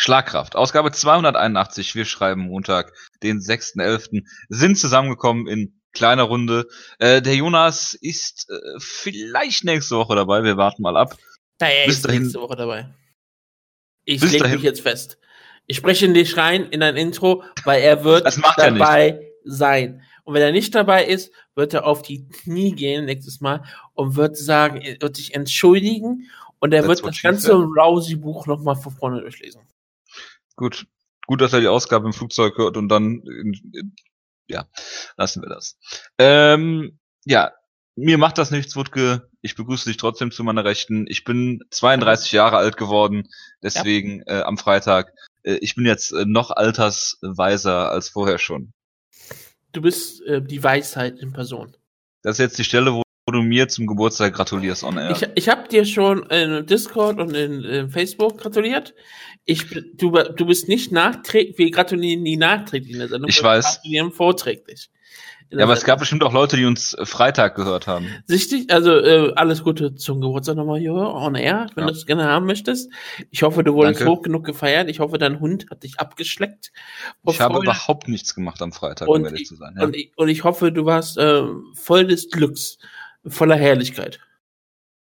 Schlagkraft. Ausgabe 281. Wir schreiben Montag, den 6.11. Sind zusammengekommen in kleiner Runde. Äh, der Jonas ist äh, vielleicht nächste Woche dabei. Wir warten mal ab. Da er Bis ist dahin- nächste Woche dabei. Ich lege mich jetzt fest. Ich spreche ihn nicht rein in ein Intro, weil er wird macht er dabei sein. Und wenn er nicht dabei ist, wird er auf die Knie gehen nächstes Mal und wird sagen, er wird sich entschuldigen und er That's wird das ganze. Rousey-Buch nochmal von vorne durchlesen. Gut. Gut, dass er die Ausgabe im Flugzeug hört und dann, ja, lassen wir das. Ähm, ja, mir macht das nichts, Wutke. Ich begrüße dich trotzdem zu meiner Rechten. Ich bin 32 Jahre alt geworden, deswegen äh, am Freitag. Äh, ich bin jetzt äh, noch altersweiser als vorher schon. Du bist äh, die Weisheit in Person. Das ist jetzt die Stelle, wo du mir zum Geburtstag gratulierst on air. Ich, ich habe dir schon in Discord und in, in Facebook gratuliert. Ich, du, du bist nicht nachträglich, wir gratulieren nie nachträglich in der Sendung. Ich wir weiß. gratulieren vorträglich. Ja, aber es gab bestimmt auch Leute, die uns äh, Freitag gehört haben. Sichtig, also äh, alles Gute zum Geburtstag nochmal hier on air, wenn Ja. du es gerne haben möchtest. Ich hoffe, du wurdest Danke. hoch genug gefeiert. Ich hoffe, dein Hund hat dich abgeschleckt. Ich habe überhaupt nichts gemacht am Freitag, um Und ehrlich ich- zu sein. Ja. und, ich, und ich hoffe, du warst äh, voll des Glücks, voller Herrlichkeit.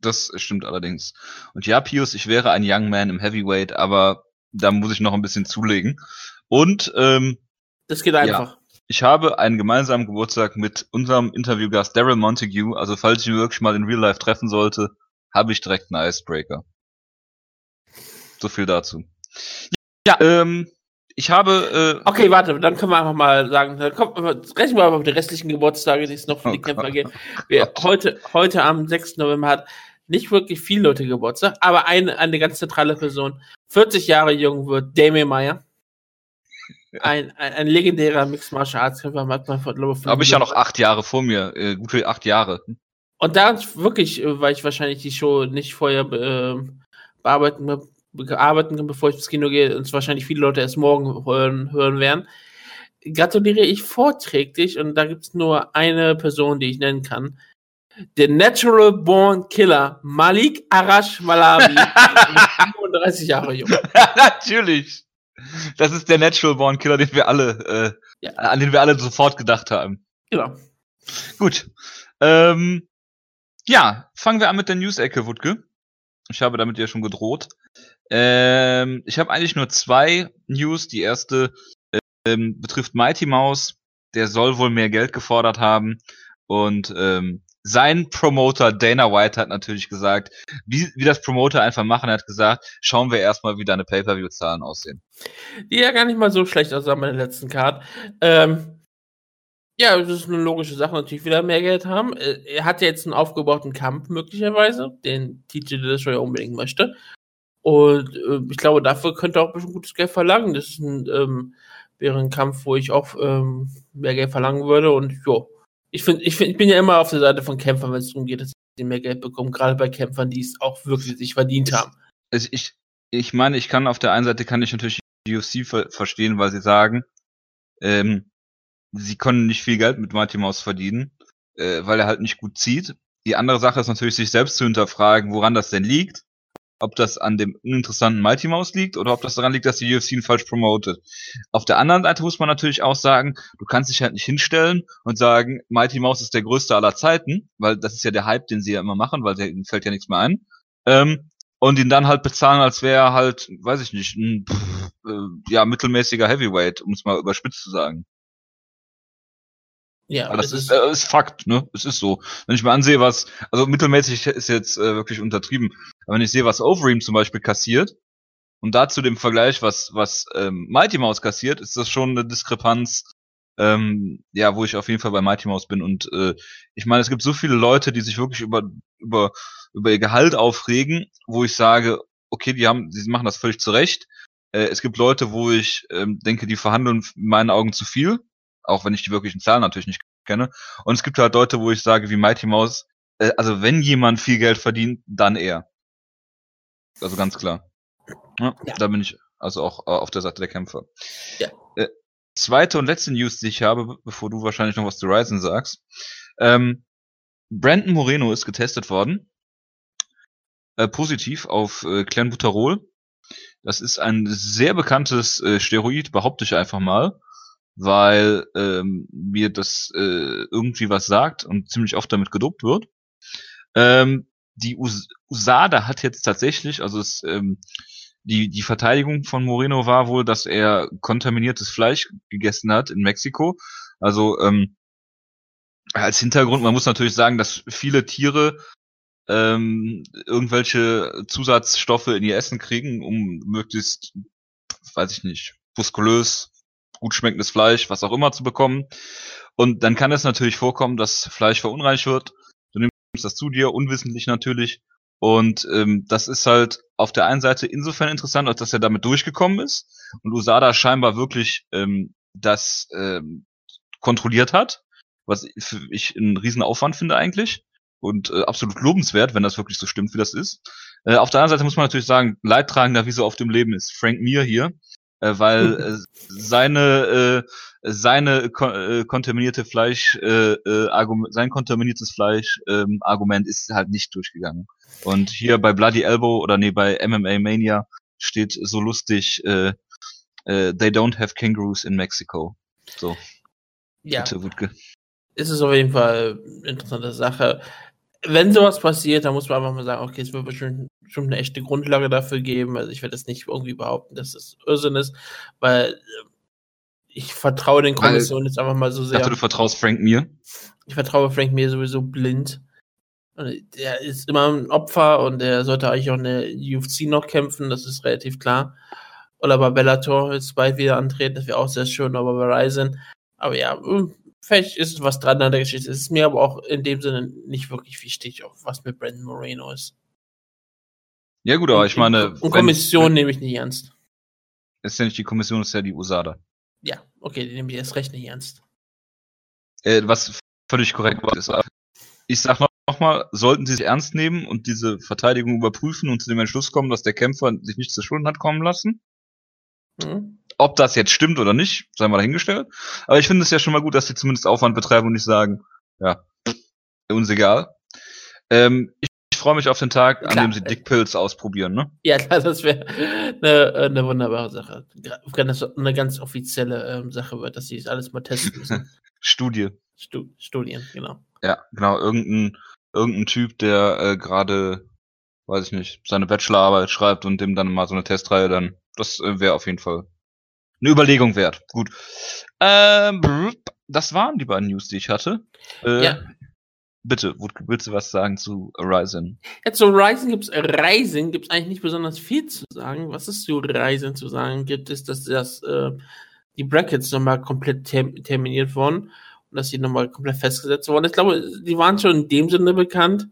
Das stimmt allerdings. Und ja, Pius, ich wäre ein Young Man im Heavyweight, aber da muss ich noch ein bisschen zulegen. Und ähm, Das geht einfach. ich habe einen gemeinsamen Geburtstag mit unserem Interviewgast Daryl Montague. Also falls ich ihn wirklich mal in Real Life treffen sollte, habe ich direkt einen Icebreaker. So viel dazu. Ja, ähm, ich habe äh, Okay, warte, dann können wir einfach mal sagen, dann kommt, rechnen wir aber mit den restlichen Geburtstage, die es noch für die Oh Kämpfer. Wir, Gott. heute, heute am 6. November hat nicht wirklich viele Leute Geburtstag, aber eine, eine ganz zentrale Person, 40 Jahre jung wird, Damien Meyer. Ein, ein, ein legendärer Mixed Martial Arts Kämpfer, hat man vor, glaube ich, habe ich ja noch acht Jahre vor mir, äh, gute acht Jahre. Und da wirklich, äh, weil ich wahrscheinlich die Show nicht vorher äh, bearbeiten, be- bearbeiten kann, bevor ich ins Kino gehe, und es wahrscheinlich viele Leute erst morgen hören, hören werden, gratuliere ich vorträglich, und da gibt es nur eine Person, die ich nennen kann. Der Natural Born Killer, Malik Arash Malawi, 35 Jahre jung. Natürlich. Das ist der Natural Born Killer, den wir alle, äh, Ja. an den wir alle sofort gedacht haben. Genau. Gut. Ähm, ja, fangen wir an mit der News-Ecke, Wutke. Ich habe damit ja schon gedroht. Ähm, ich habe eigentlich nur zwei News. Die erste ähm, betrifft Mighty Mouse. Der soll wohl mehr Geld gefordert haben. Und ähm, sein Promoter Dana White hat natürlich gesagt, wie, wie das Promoter einfach machen, hat gesagt, schauen wir erstmal, wie deine Pay-Per-View-Zahlen aussehen. Die ja gar nicht mal so schlecht aussah bei der letzten Card. Ähm, ja, das ist eine logische Sache, natürlich wieder mehr Geld haben. Äh, Er hat ja jetzt einen aufgebauten Kampf möglicherweise, den TJ Dillashaw ja unbedingt möchte. Und äh, ich glaube, dafür könnte er auch bestimmt gutes Geld verlangen. Das ein, ähm, wäre ein Kampf, wo ich auch ähm, mehr Geld verlangen würde. Und jo, ich finde, ich, find, ich bin ja immer auf der Seite von Kämpfern, wenn es darum geht, dass sie mehr Geld bekommen, gerade bei Kämpfern, die es auch wirklich sich verdient haben. also ich, ich meine, ich kann auf der einen Seite kann ich natürlich die UFC ver verstehen, weil sie sagen, ähm, sie können nicht viel Geld mit Mighty Mouse verdienen, äh, weil er halt nicht gut zieht. Die andere Sache ist natürlich, sich selbst zu hinterfragen, woran das denn liegt. Ob das an dem uninteressanten Mighty Mouse liegt oder ob das daran liegt, dass die UFC ihn falsch promotet. Auf der anderen Seite muss man natürlich auch sagen, du kannst dich halt nicht hinstellen und sagen, Mighty Mouse ist der größte aller Zeiten, weil das ist ja der Hype, den sie ja immer machen, weil der, ihnen fällt ja nichts mehr ein. Ähm, und ihn dann halt bezahlen, als wäre er halt, weiß ich nicht, ein pff, äh, ja, mittelmäßiger Heavyweight, um es mal überspitzt zu sagen. Ja, Aber das es ist, äh, ist Fakt, ne? Es ist so. Wenn ich mir ansehe, was, also mittelmäßig ist jetzt äh, wirklich untertrieben, aber wenn ich sehe, was Overeem zum Beispiel kassiert, und dazu dem Vergleich, was, was ähm, Mighty Mouse kassiert, ist das schon eine Diskrepanz, ähm, ja, wo ich auf jeden Fall bei Mighty Mouse bin. Und äh, ich meine, es gibt so viele Leute, die sich wirklich über, über, über ihr Gehalt aufregen, wo ich sage, okay, die haben, die machen das völlig zurecht. Äh, es gibt Leute, wo ich ähm, denke, die verhandeln in meinen Augen zu viel, auch wenn ich die wirklichen Zahlen natürlich nicht kenne. Und es gibt halt Leute, wo ich sage, wie Mighty Mouse, äh, also wenn jemand viel Geld verdient, dann er. Also ganz klar. Ja, Ja. Da bin ich also auch äh, auf der Seite der Kämpfer. Ja. Äh, zweite und letzte News, die ich habe, be- bevor du wahrscheinlich noch was zu Ryzen sagst. Ähm, Brandon Moreno ist getestet worden. Äh, positiv auf äh, Clenbuterol. Das ist ein sehr bekanntes äh, Steroid, behaupte ich einfach mal, weil ähm, mir das äh, irgendwie was sagt und ziemlich oft damit gedopt wird. Ähm, die Us USADA hat jetzt tatsächlich, also es, ähm, die, die Verteidigung von Moreno war wohl, dass er kontaminiertes Fleisch gegessen hat in Mexiko. Also ähm, als Hintergrund, man muss natürlich sagen, dass viele Tiere ähm, irgendwelche Zusatzstoffe in ihr Essen kriegen, um möglichst, weiß ich nicht, muskulös, gut schmeckendes Fleisch, was auch immer zu bekommen. Und dann kann es natürlich vorkommen, dass Fleisch verunreinigt wird. Nimmst das zu dir, unwissentlich natürlich. Und ähm, das ist halt auf der einen Seite insofern interessant, als dass er damit durchgekommen ist und Usada scheinbar wirklich ähm, das ähm, kontrolliert hat, was ich einen riesen Aufwand finde eigentlich und äh, absolut lobenswert, wenn das wirklich so stimmt, wie das ist. Äh, auf der anderen Seite muss man natürlich sagen, leidtragender wie so auf dem Leben ist Frank Mir hier, äh, weil äh, seine äh, seine ko äh, kontaminierte Fleisch äh, äh, Argument, sein kontaminiertes Fleisch ähm, Argument ist halt nicht durchgegangen. Und hier bei Bloody Elbow oder nee bei MMA Mania steht so lustig äh, äh, They don't have kangaroos in Mexico. So. Ja. Bitte, Wutke. Ist es auf jeden Fall eine interessante Sache wenn sowas passiert, dann muss man einfach mal sagen, okay, es wird bestimmt schon eine echte Grundlage dafür geben. Also ich werde das nicht irgendwie behaupten, dass es Irrsinn ist, weil äh, ich vertraue den Kommissionen jetzt einfach mal so sehr. Dachte, du vertraust Frank mir? Ich vertraue Frank mir sowieso blind. Der ist immer ein Opfer und der sollte eigentlich auch in der UFC noch kämpfen, das ist relativ klar. Oder bei Bellator jetzt bald wieder antreten, das wäre auch sehr schön, aber bei Ryzen. Aber ja, hm, vielleicht ist was dran an der Geschichte. Es ist mir aber auch in dem Sinne nicht wirklich wichtig, was mit Brandon Moreno ist. Ja gut, aber ich meine... Und Kommission wenn, nehme ich nicht ernst. Ist ja nicht die Kommission, ist ja die USADA. Ja, okay, die nehme ich erst recht nicht ernst. Äh, was völlig korrekt ist. Ich sag noch mal, sollten sie es ernst nehmen und diese Verteidigung überprüfen und zu dem Entschluss kommen, dass der Kämpfer sich nicht zu Schulden hat kommen lassen, mhm. Ob das jetzt stimmt oder nicht, sei mal dahingestellt. Aber ich finde es ja schon mal gut, dass sie zumindest Aufwand betreiben und nicht sagen, ja, uns egal. Ähm, ich, ich freue mich auf den Tag, klar. an dem sie Dick Pills ausprobieren, ne? Ja, klar, das wäre eine, eine wunderbare Sache. Eine ganz offizielle ähm, Sache wird, dass sie das alles mal testen müssen. Studie. Stu Studien, genau. Ja, genau. Irgendein, irgendein Typ, der äh, gerade, weiß ich nicht, seine Bachelorarbeit schreibt und dem dann mal so eine Testreihe dann, das äh, wäre auf jeden Fall eine Überlegung wert. Gut. Ähm, das waren die beiden News, die ich hatte. Äh, ja. Bitte, willst du was sagen zu Ryzen? Ja, zu Ryzen gibt's Ryzen gibt's eigentlich nicht besonders viel zu sagen. Was ist zu Ryzen zu sagen? Gibt es, dass das äh, die Brackets nochmal komplett term terminiert wurden und dass sie nochmal komplett festgesetzt wurden. Ich glaube, die waren schon in dem Sinne bekannt,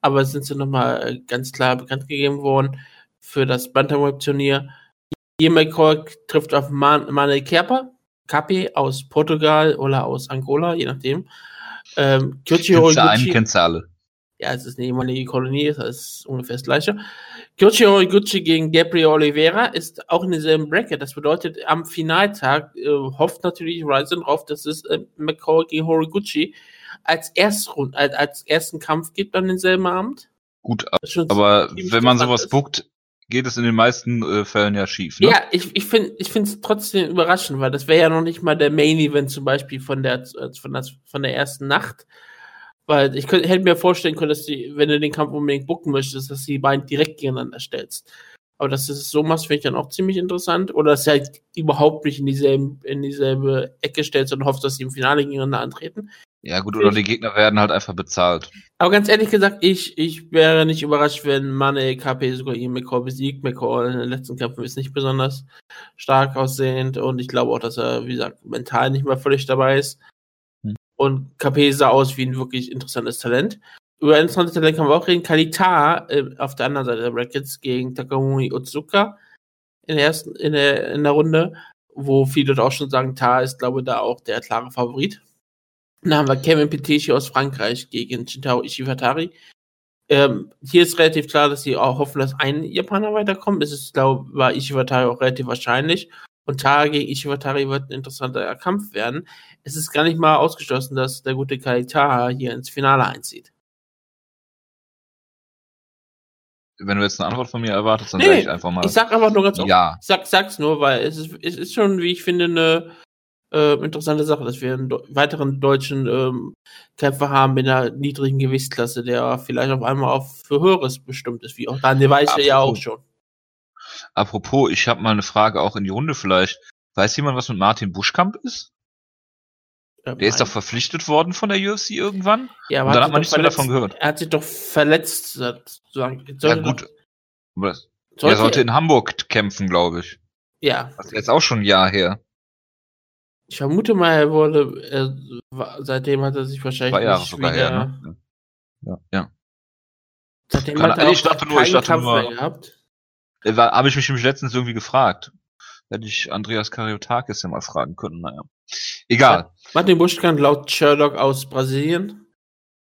aber sind sie nochmal ganz klar bekannt gegeben worden für das Bantamweight-Turnier. Ian McCall trifft auf Man Manuel Kerper, Kapi aus Portugal oder aus Angola, je nachdem. Ähm, Kyoichi Horiguchi. Kennst du alle. Ja, es ist eine ehemalige Kolonie, das ist ungefähr das gleiche. Kyoichi Horiguchi gegen Gabriel Oliveira ist auch in derselben Bracket. Das bedeutet, am Finaltag äh, hofft natürlich Ryzen drauf, dass es äh, McCall gegen Horiguchi als, Erstrund, als, als ersten Kampf gibt an denselben Abend. Gut, aber wenn man sowas buckt, geht es in den meisten äh, Fällen ja schief. Ne? Ja, ich, ich finde es trotzdem überraschend, weil das wäre ja noch nicht mal der Main Event zum Beispiel von der von der, von der ersten Nacht. Weil ich könnte, hätte mir vorstellen können, dass die, wenn du den Kampf unbedingt bucken möchtest, dass die beiden direkt gegeneinander stellst. Aber dass du es so machst, finde ich dann auch ziemlich interessant. Oder dass du halt überhaupt nicht in dieselbe, in dieselbe Ecke stellst und hoffst, dass sie im Finale gegeneinander antreten. Ja, gut, oder die Gegner werden halt einfach bezahlt. Aber ganz ehrlich gesagt, ich, ich wäre nicht überrascht, wenn Mane KP sogar ihn McCall besiegt. McCall in den letzten Kämpfen ist nicht besonders stark aussehend und ich glaube auch, dass er, wie gesagt, mental nicht mehr völlig dabei ist. Hm. Und KP sah aus wie ein wirklich interessantes Talent. Über ein interessantes Talent kann man auch reden. Kalita äh, auf der anderen Seite der Brackets gegen Takamuni Otsuka in der ersten, in der, in der Runde, wo viele auch schon sagen, Ta ist, glaube ich, da auch der klare Favorit. Dann haben wir Kevin Peteschi aus Frankreich gegen Shintao Ishiwatari. Ähm, hier ist relativ klar, dass sie auch hoffen, dass ein Japaner weiterkommt. Das ist, glaube ich, war Ishiwatari auch relativ wahrscheinlich. Und Tara gegen Ishiwatari wird ein interessanter Kampf werden. Es ist gar nicht mal ausgeschlossen, dass der gute Kaitaha hier ins Finale einzieht. wenn du jetzt eine Antwort von mir erwartest, dann Nee, sage ich einfach mal Ich sag einfach nur ganz offen. ja. Ich sag, sag's nur, weil es ist, es ist schon, wie ich finde, eine äh, interessante Sache, dass wir einen do weiteren deutschen ähm, Kämpfer haben in einer niedrigen Gewichtsklasse, der vielleicht auf einmal auf für Höheres bestimmt ist, wie auch Daniel Weiche ja auch schon. Apropos, ich habe mal eine Frage auch in die Runde vielleicht. Weiß jemand, was mit Martin Buschkamp ist? Ähm, Der ist doch verpflichtet worden von der UFC irgendwann. ja, aber dann hat man nichts mehr davon gehört. Er hat sich doch verletzt, sozusagen. Ja gut. Er sollte in Hamburg kämpfen, glaube ich. ja, Das ist jetzt auch schon ein Jahr her. Ich vermute mal, er wurde, wa- seitdem hat er sich wahrscheinlich Zwei Jahre nicht sogar wieder, her, ne? Ja. ja. seitdem Kann- hat er ich dachte nur- ich dachte Kampf nur- gehabt. Habe ich mich nämlich letztens irgendwie gefragt. Hätte ich Andreas Kariotakis ja mal fragen können, naja. Egal. Martin Buschkamp laut Sherlock aus Brasilien.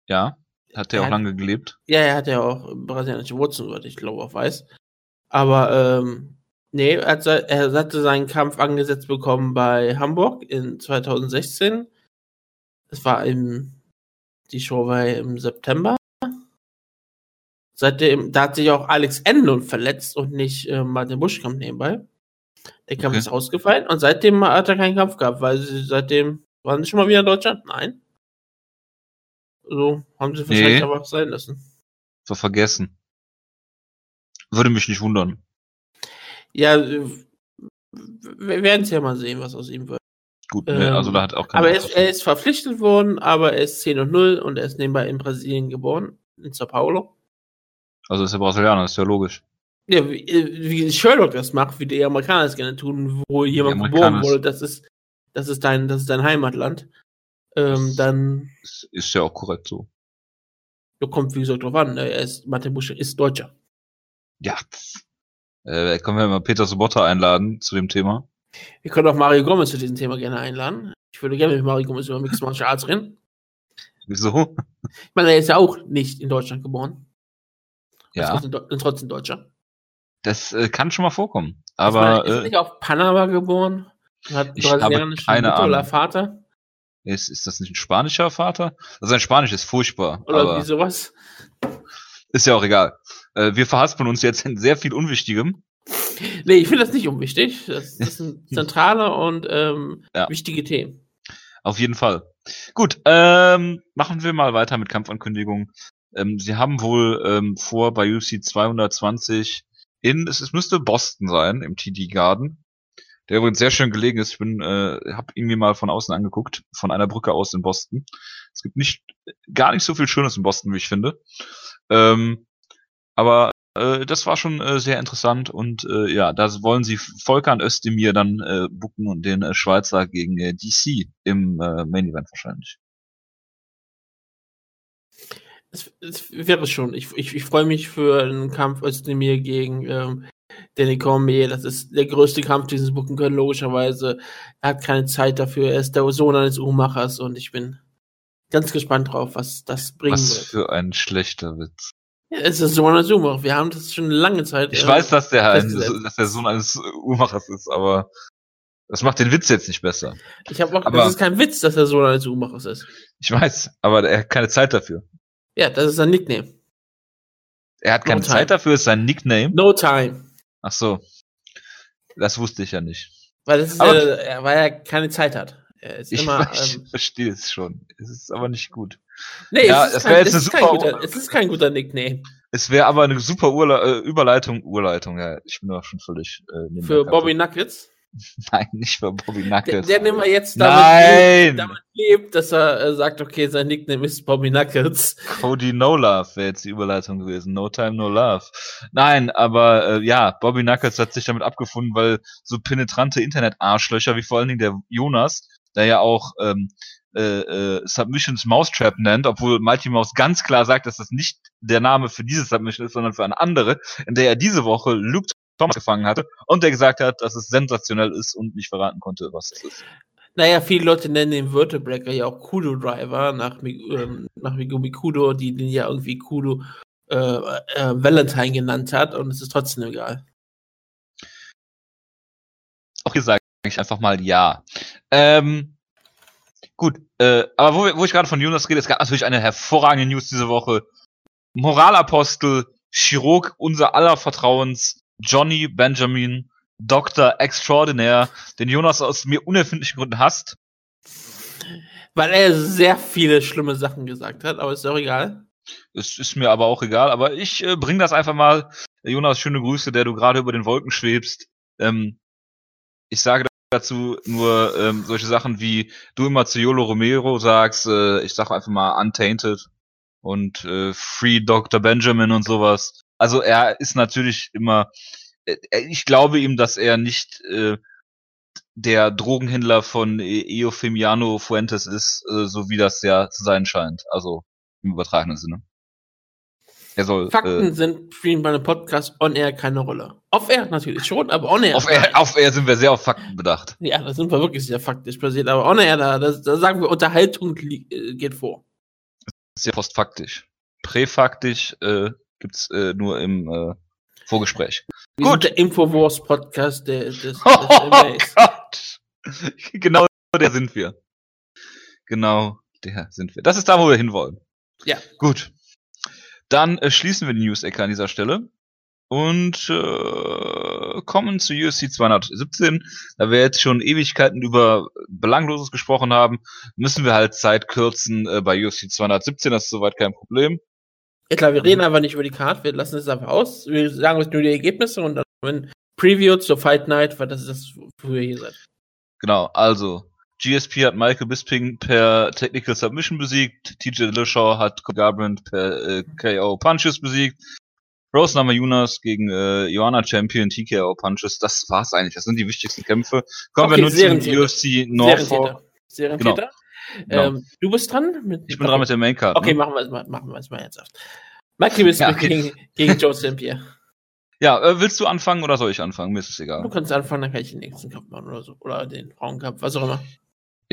Ja. Hat der Er auch hat- lange gelebt. Ja, er hat ja auch brasilianische Wurzeln, soweit ich glaube, auch weiß. Aber, ähm, nee, er, hat, er hatte seinen Kampf angesetzt bekommen bei Hamburg in 2016. Es war im, die Show war im September. Seitdem, da hat sich auch Alex Endlund verletzt und nicht äh, Martin Buschkamp nebenbei. Der Kampf Okay. ist ausgefallen und seitdem hat er keinen Kampf gehabt, weil sie seitdem waren sie schon mal wieder in Deutschland? Nein. So haben sie wahrscheinlich Nee. aber sein lassen. So vergessen. Würde mich nicht wundern. Ja, äh, wir werden es ja mal sehen, was aus ihm wird. Gut, Ähm, nee, also da hat auch keiner Aber er ist, er ist verpflichtet worden, aber er ist 10 und 0 und er ist nebenbei in Brasilien geboren, in Sao Paulo. Also ist er Brasilianer, ist ja logisch. Ja, wie, äh, wie Sherlock das macht, wie die Amerikaner es gerne tun, wo jemand geboren wurde, das ist, das ist dein, das ist dein Heimatland. Ähm, dann Ist, ja auch korrekt so. da kommt, wie gesagt, drauf an. ne? Er ist, Martin Busch ist Deutscher. Ja. Äh, können wir mal Peter Sobotta einladen zu dem Thema. Wir können auch Mario Gomez zu diesem Thema gerne einladen. Ich würde gerne mit Mario Gomez über Mixed Martial Arts reden. Wieso? Ich meine, er ist ja auch nicht in Deutschland geboren. Ja, Ist trotzdem, Deutscher. das äh, kann schon mal vorkommen. ich meine, Aber ist er äh, nicht auf Panama geboren? Hat Ich habe keine Mutter Ahnung. Vater? ist, ist das nicht ein spanischer Vater? Also sein Spanisch ist furchtbar. Oder aber wie sowas? ist ja auch egal. Äh, wir verhaspeln uns jetzt in sehr viel Unwichtigem. Nee, ich finde das nicht unwichtig. Das, das sind zentrale und ähm, Ja. wichtige Themen. Auf jeden Fall. Gut, ähm, machen wir mal weiter mit Kampfankündigungen. Ähm, sie haben wohl ähm, vor bei UFC 220 in, es, es müsste Boston sein, im TD Garden, der übrigens sehr schön gelegen ist. Ich bin, äh, habe ihn mir mal von außen angeguckt, von einer Brücke aus in Boston. Es gibt nicht, gar nicht so viel Schönes in Boston, wie ich finde. Ähm, aber äh, das war schon äh, sehr interessant und äh, ja, da wollen sie Volkan Özdemir dann äh, bucken und den äh, Schweizer gegen äh, DC im äh, Main Event wahrscheinlich. Es, es wäre schon. Ich, ich, ich freue mich für einen Kampf Özdemir gegen ähm, Danny Cormier. Das ist der größte Kampf, den sie bucken können, logischerweise. Er hat keine Zeit dafür. Er ist der Sohn eines Uhrmachers und ich bin ganz gespannt drauf, was das bringen Was wird. für ein schlechter Witz. Ja, es ist Sohn eines Uhrmachers. Wir haben das schon lange Zeit. Ich äh, weiß, dass der, ein, dass der Sohn eines Uhrmachers ist, aber das macht den Witz jetzt nicht besser. Ich habe auch, aber- das ist kein Witz, dass der Sohn eines Uhrmachers ist. Ich weiß, aber er hat keine Zeit dafür. Ja, das ist sein Nickname. Er hat keine No time. Zeit dafür, ist sein Nickname. No time. Ach so. Das wusste ich ja nicht. Weil, das ist, Aber- äh, er- weil er keine Zeit hat. Er ist Ich, immer. ich Ähm, verstehe es schon. Es ist aber nicht gut. Nee, Ja, es, ist kein, es, ist guter, es ist kein guter Nickname. Es wäre aber eine super Urla äh, Überleitung. Urleitung, ja. Ich bin doch schon völlig äh, Für der Bobby. Nuggets. Nein, nicht für Bobby Der, Knuckles. der nimmer jetzt damit Nein! lebt, damit lebt, dass er äh, sagt, okay, sein Nickname ist Bobby Nuggets. Cody No Love wäre jetzt die Überleitung gewesen. No Time, No Love. Nein, aber äh, ja, Bobby Knuckles hat sich damit abgefunden, weil so penetrante Internet-Arschlöcher wie vor allen Dingen der Jonas, der ja auch ähm, äh, äh, Submissions Mousetrap nennt, obwohl Mighty Mouse ganz klar sagt, dass das nicht der Name für diese Submission ist, sondern für eine andere, in der er diese Woche Luke Thomas gefangen hatte und der gesagt hat, dass es sensationell ist und nicht verraten konnte, was es ist. Naja, viele Leute nennen den Vertebreaker ja auch Kudo Driver nach, ähm, nach Megumi Kudo, die den ja irgendwie Kudo äh, äh, Valentine genannt hat und es ist trotzdem egal. Auch hier sage ich einfach mal ja. Ähm, gut, äh, aber wo, wo ich gerade von Jonas rede, es gab natürlich eine hervorragende News diese Woche. Moralapostel Chirurg unser aller Vertrauens, Johnny Benjamin, Dr. Extraordinaire, den Jonas aus mir unerfindlichen Gründen hasst. Weil er sehr viele schlimme Sachen gesagt hat, aber ist doch egal. Es ist mir aber auch egal, aber ich äh, bring das einfach mal. Jonas, schöne Grüße, der du gerade über den Wolken schwebst. Ähm, ich sage dazu nur ähm, solche Sachen wie du immer zu Yolo Romero sagst, äh, ich sag einfach mal Untainted und äh, Free Dr. Benjamin und sowas. Also er ist natürlich immer, äh, ich glaube ihm, dass er nicht äh, der Drogenhändler von Eufemiano Fuentes ist, äh, so wie das ja zu sein scheint. Also im übertragenen Sinne. Er soll, Fakten äh, sind spielen bei einem Podcast on air keine Rolle. Off air natürlich schon, aber on air. Auf air, auf air sind wir sehr auf Fakten bedacht. Ja, da sind wir wirklich sehr faktisch basiert, aber on air, da, da, da sagen wir, Unterhaltung äh, geht vor. Das ist ja postfaktisch. Präfaktisch äh, gibt's äh, nur im äh, Vorgespräch. Wir Gut. der Infowars-Podcast des, des, des oh Gott. Genau der sind wir. Genau der sind wir. Das ist da, wo wir hinwollen. Ja. Gut. Dann äh, schließen wir die News-Ecke an dieser Stelle und äh, kommen zu USC 217. Da wir jetzt schon Ewigkeiten über Belangloses gesprochen haben, müssen wir halt Zeit kürzen äh, bei USC 217. Das ist soweit kein Problem. Ja klar, wir reden einfach nicht über die Card, wir lassen es einfach aus. Wir sagen uns nur die Ergebnisse und dann Preview zur Fight Night, weil das ist das, wo ihr hier seid. Genau, also GSP hat Michael Bisping per Technical Submission besiegt. TJ Dillashaw hat Garbrandt per äh, KO Punches besiegt. Rose Namajunas gegen äh, Joanna Champion TKO Punches. Das war's eigentlich. Das sind die wichtigsten Kämpfe. Kommen okay, wir nun zum UFC Norfolk. Serientäter. Genau. Ähm, du bist dran? Mit, ich bin dran mit der Main Card. Okay, ne? machen wir es mal, machen wir es mal ernsthaft. Michael Bisping ja, okay. gegen, gegen Joe St. Pierre. Ja, äh, willst du anfangen oder soll ich anfangen? Mir ist es egal. Du kannst anfangen, dann kann ich den nächsten Kampf machen oder so. Oder den Frauenkampf, was auch immer.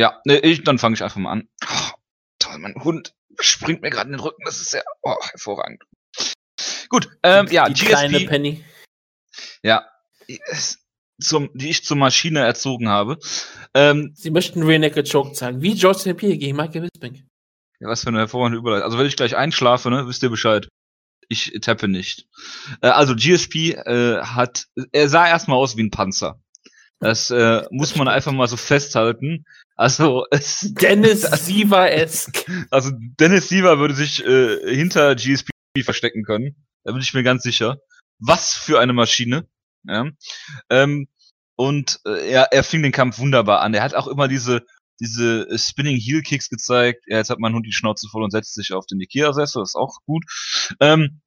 Ja, ne, ich, dann fange ich einfach mal an. Oh, toll, mein Hund springt mir gerade in den Rücken. Das ist sehr oh, hervorragend. Gut, ähm, die, ja, die GSP. Kleine Penny. Ja, zum, die ich zur Maschine erzogen habe. Ähm, Sie möchten Rear Naked Choke zeigen, wie George St. Pierre gegen Michael Bisping. Ja, was für eine hervorragende Überleitung. Also wenn ich gleich einschlafe, ne, wisst ihr Bescheid. Ich tappe nicht. Äh, also GSP äh, hat, er sah erstmal aus wie ein Panzer. Das äh, muss man einfach mal so festhalten. Also es, Dennis Siever-esk. Also Dennis Siever würde sich äh, hinter GSP verstecken können. Da bin ich mir ganz sicher. Was für eine Maschine. Ja. Ähm, und äh, er, er fing den Kampf wunderbar an. Er hat auch immer diese diese äh, Spinning Heel Kicks gezeigt. Ja, jetzt hat mein Hund die Schnauze voll und setzt sich auf den Ikea-Sessel. Das ist auch gut. Ähm,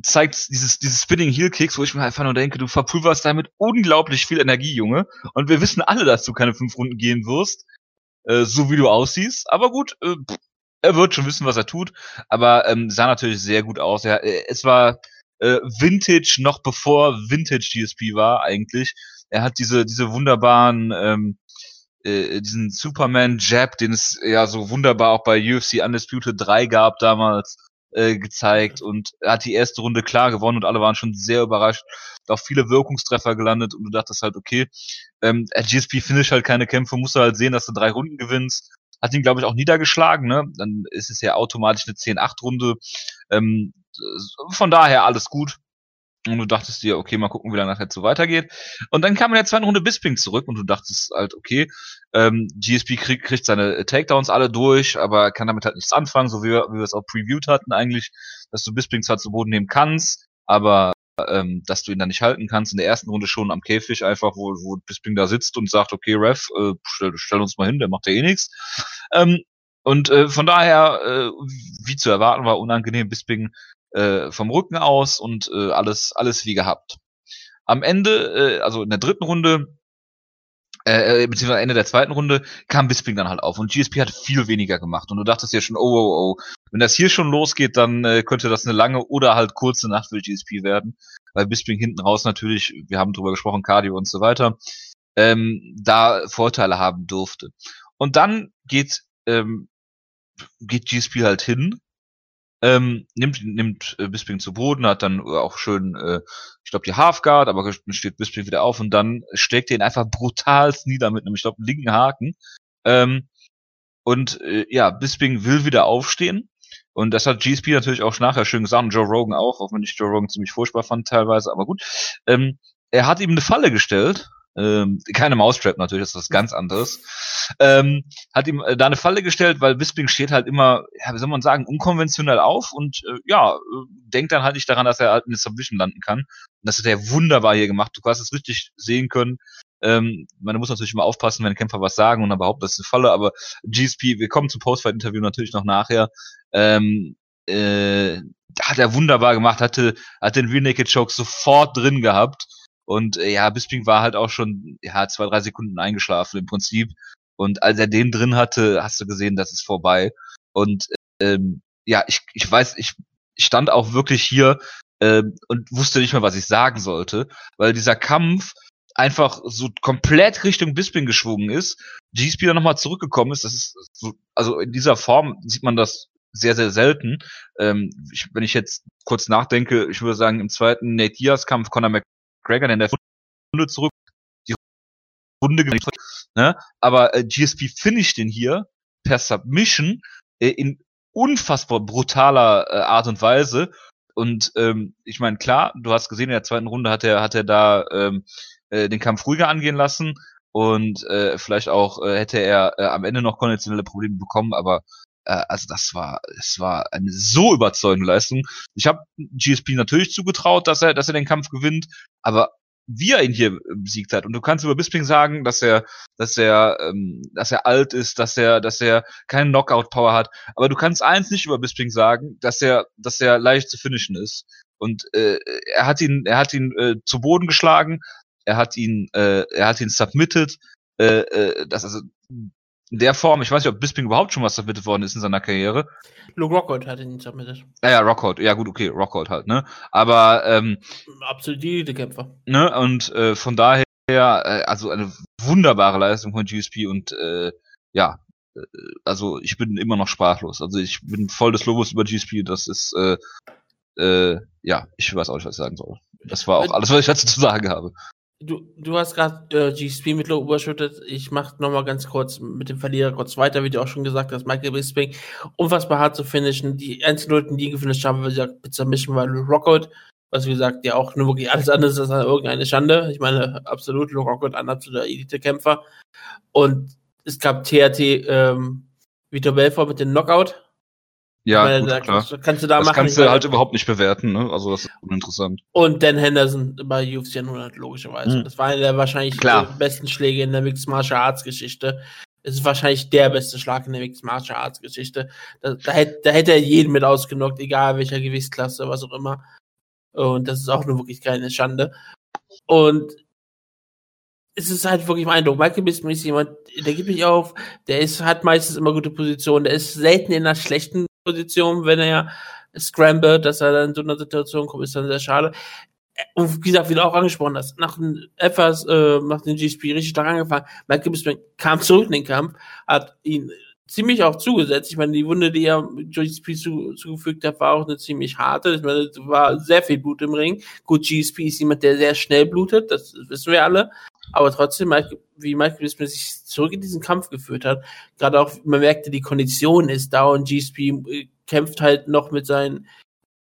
zeigt dieses, dieses Spinning Heel Kicks, wo ich mir einfach nur denke, du verpulverst damit unglaublich viel Energie, Junge. Und wir wissen alle, dass du keine fünf Runden gehen wirst, äh, so wie du aussiehst. Aber gut, äh, er wird schon wissen, was er tut. Aber ähm, sah natürlich sehr gut aus. Er, äh, es war äh, Vintage noch bevor Vintage DSP war eigentlich. Er hat diese diese wunderbaren ähm, äh, diesen Superman Jab, den es ja so wunderbar auch bei UFC Undisputed 3 gab damals äh, gezeigt und er hat die erste Runde klar gewonnen und alle waren schon sehr überrascht. Auch viele Wirkungstreffer gelandet und du dachtest halt, okay, ähm, GSP finish halt keine Kämpfe, musst du halt sehen, dass du drei Runden gewinnst. Hat ihn, glaube ich, auch niedergeschlagen, ne? Dann ist es ja automatisch eine 10-8-Runde. Ähm, von daher alles gut. Und du dachtest dir, okay, mal gucken, wie lange jetzt so weitergeht. Und dann kam in der zweiten Runde Bisping zurück und du dachtest halt, okay, ähm, GSP krieg, kriegt seine Takedowns alle durch, aber kann damit halt nichts anfangen, so wie wir, wie wir es auch previewed hatten eigentlich, dass du Bisping zwar zu Boden nehmen kannst, aber ähm, dass du ihn dann nicht halten kannst. In der ersten Runde schon am Käfig einfach, wo, wo Bisping da sitzt und sagt, okay, Ref, äh, stell, stell uns mal hin, der macht ja eh nichts. Ähm, und äh, von daher, äh, wie zu erwarten war, unangenehm Bisping äh, vom Rücken aus und äh, alles, alles wie gehabt. Am Ende, äh, also in der dritten Runde, äh, äh beziehungsweise Ende der zweiten Runde, kam Bisping dann halt auf und GSP hat viel weniger gemacht und du dachtest ja schon, oh, oh, oh, wenn das hier schon losgeht, dann äh, könnte das eine lange oder halt kurze Nacht für GSP werden, weil Bisping hinten raus natürlich, wir haben drüber gesprochen, Cardio und so weiter, ähm, da Vorteile haben durfte. Und dann geht, ähm, geht GSP halt hin ähm, nimmt, nimmt äh, Bisping zu Boden, hat dann auch schön, äh, ich glaube, die Halfguard, aber dann steht Bisping wieder auf und dann steckt er ihn einfach brutalst nieder mit einem, ich glaube, linken Haken. Ähm, und äh, ja, Bisping will wieder aufstehen Und das hat GSP natürlich auch nachher schön gesagt und Joe Rogan auch, auch wenn ich Joe Rogan ziemlich furchtbar fand teilweise, aber gut. Ähm, er hat ihm eine Falle gestellt, ähm, keine Mousetrap natürlich, das ist was ganz anderes, ähm, hat ihm äh, da eine Falle gestellt, weil Bisping steht halt immer, ja, wie soll man sagen, unkonventionell auf und äh, ja, äh, denkt dann halt nicht daran, dass er halt in eine Submission landen kann. Und das hat er wunderbar hier gemacht. Du hast es richtig sehen können. Ähm, man muss natürlich immer aufpassen, wenn Kämpfer was sagen und dann behauptet, das ist eine Falle, aber GSP, wir kommen zum Postfight-Interview natürlich noch nachher. Ähm, äh, hat er wunderbar gemacht, hatte, hat den Real Naked Choke sofort drin gehabt und äh, ja, Bisping war halt auch schon ja, zwei, drei Sekunden eingeschlafen im Prinzip. Und als er den drin hatte, hast du gesehen, das ist vorbei. Und ähm, ja, ich, ich weiß, ich, ich stand auch wirklich hier ähm, und wusste nicht mehr, was ich sagen sollte, weil dieser Kampf einfach so komplett Richtung Bisping geschwungen ist. GSP dann nochmal zurückgekommen ist. Das ist so, also in dieser Form sieht man das sehr, sehr selten. Ähm, ich, wenn ich jetzt kurz nachdenke, ich würde sagen, im zweiten Nate Diaz Kampf Conor McGregor in der Runde zurück, die Runde ne? aber äh, GSP finisht den hier per Submission äh, in unfassbar brutaler äh, Art und Weise. Und ähm, ich meine, klar, du hast gesehen, in der zweiten Runde hat er, hat er da ähm, äh, den Kampf ruhiger angehen lassen und äh, vielleicht auch äh, hätte er äh, am Ende noch konditionelle Probleme bekommen, aber äh, also das war, es war eine so überzeugende Leistung. Ich habe GSP natürlich zugetraut, dass er, dass er den Kampf gewinnt, aber wie er ihn hier besiegt hat. Und du kannst über Bisping sagen, dass er, dass er, ähm, dass er alt ist, dass er, dass er keine Knockout-Power hat. Aber du kannst eins nicht über Bisping sagen, dass er, dass er leicht zu finishen ist. Und äh, er hat ihn, er hat ihn äh, zu Boden geschlagen. Er hat ihn, äh, er hat ihn submitted. Äh, äh, das also in der Form, ich weiß nicht, ob Bisping überhaupt schon was submitted worden ist in seiner Karriere. Luke Rockhold hat ihn submitted. Ja, ja, Rockhold, ja gut, okay, Rockhold halt, ne? Aber ähm, absolut die Kämpfer. Ne? Und äh, von daher, äh, also eine wunderbare Leistung von GSP und äh, ja, äh, also ich bin immer noch sprachlos. Also ich bin voll des Lobos über GSP, das ist äh, äh, ja, ich weiß auch nicht, was ich sagen soll. Das war auch alles, was ich dazu zu sagen habe. Du, du hast gerade äh, GSP mit Low überschüttet. Ich mach noch mal ganz kurz mit dem Verlierer kurz weiter, wie du auch schon gesagt hast. Michael Bisping unfassbar hart zu finishen. Die einzigen Leute, die gefinisht haben, wie gesagt, Pizza Mission war Rockout, was wie gesagt ja auch nur wirklich alles andere ist als irgendeine Schande. Ich meine, absolut Luke Rockwood, ein absoluter Elite-Kämpfer. Und es gab TRT ähm, Vitor Belfort mit dem Knockout ja, meine, gut, da klar. Kannst, du da das machen. kannst du halt überhaupt nicht bewerten, ne? Also das ist uninteressant. Und Dan Henderson bei UFC 100 logischerweise. Hm. Das war einer der wahrscheinlich klar. besten Schläge in der Mixed Martial Arts Geschichte. Es ist wahrscheinlich der beste Schlag in der Mixed Martial Arts Geschichte. Da, da, hätte, da hätte er jeden mit ausgenockt, egal welcher Gewichtsklasse, was auch immer. Und das ist auch nur wirklich keine Schande. Und es ist halt wirklich mein Eindruck. Michael Bisping ist jemand, der gibt mich auf, der ist, hat meistens immer gute Positionen, der ist selten in einer schlechten Position, wenn er scrambled, dass er dann in so einer Situation kommt, ist dann sehr schade. Und wie gesagt, wie du auch angesprochen hast, nach etwas, äh, nach dem GSP richtig stark angefangen, Michael Bisping kam zurück in den Kampf, hat ihn ziemlich auch zugesetzt. Ich meine, die Wunde, die er GSP zu, zugefügt hat, war auch eine ziemlich harte. Ich meine, es war sehr viel Blut im Ring. Gut, GSP ist jemand, der sehr schnell blutet, das wissen wir alle. Aber trotzdem, wie Michael Bisping sich zurück in diesen Kampf geführt hat, gerade auch, man merkte, die Kondition ist da und GSP äh, kämpft halt noch mit seinen,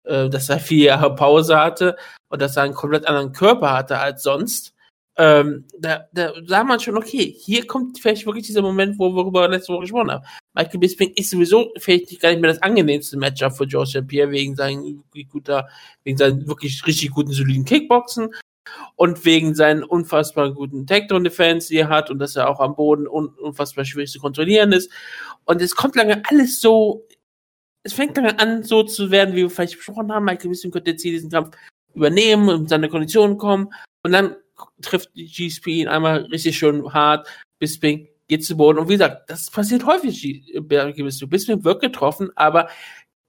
äh, dass er vier Jahre Pause hatte und dass er einen komplett anderen Körper hatte als sonst. Ähm, da, da sah man schon, okay, hier kommt vielleicht wirklich dieser Moment, wo wir darüber letzte Woche gesprochen haben. Michael Bisping ist sowieso vielleicht nicht gar nicht mehr das angenehmste Matchup für George St. Pierre wegen seinen guter, wegen seinen wirklich richtig guten, soliden Kickboxen und wegen seinen unfassbar guten Takedown-Defense, die er hat und dass er auch am Boden un unfassbar schwierig zu kontrollieren ist. Und es kommt lange alles so, es fängt lange an, so zu werden, wie wir vielleicht besprochen haben. Michael Bisping könnte jetzt hier diesen Kampf übernehmen und seine Konditionen kommen und dann trifft die GSP ihn einmal richtig schön hart. Bisping geht zu Boden. Und wie gesagt, das passiert häufig. Bisping wird getroffen, aber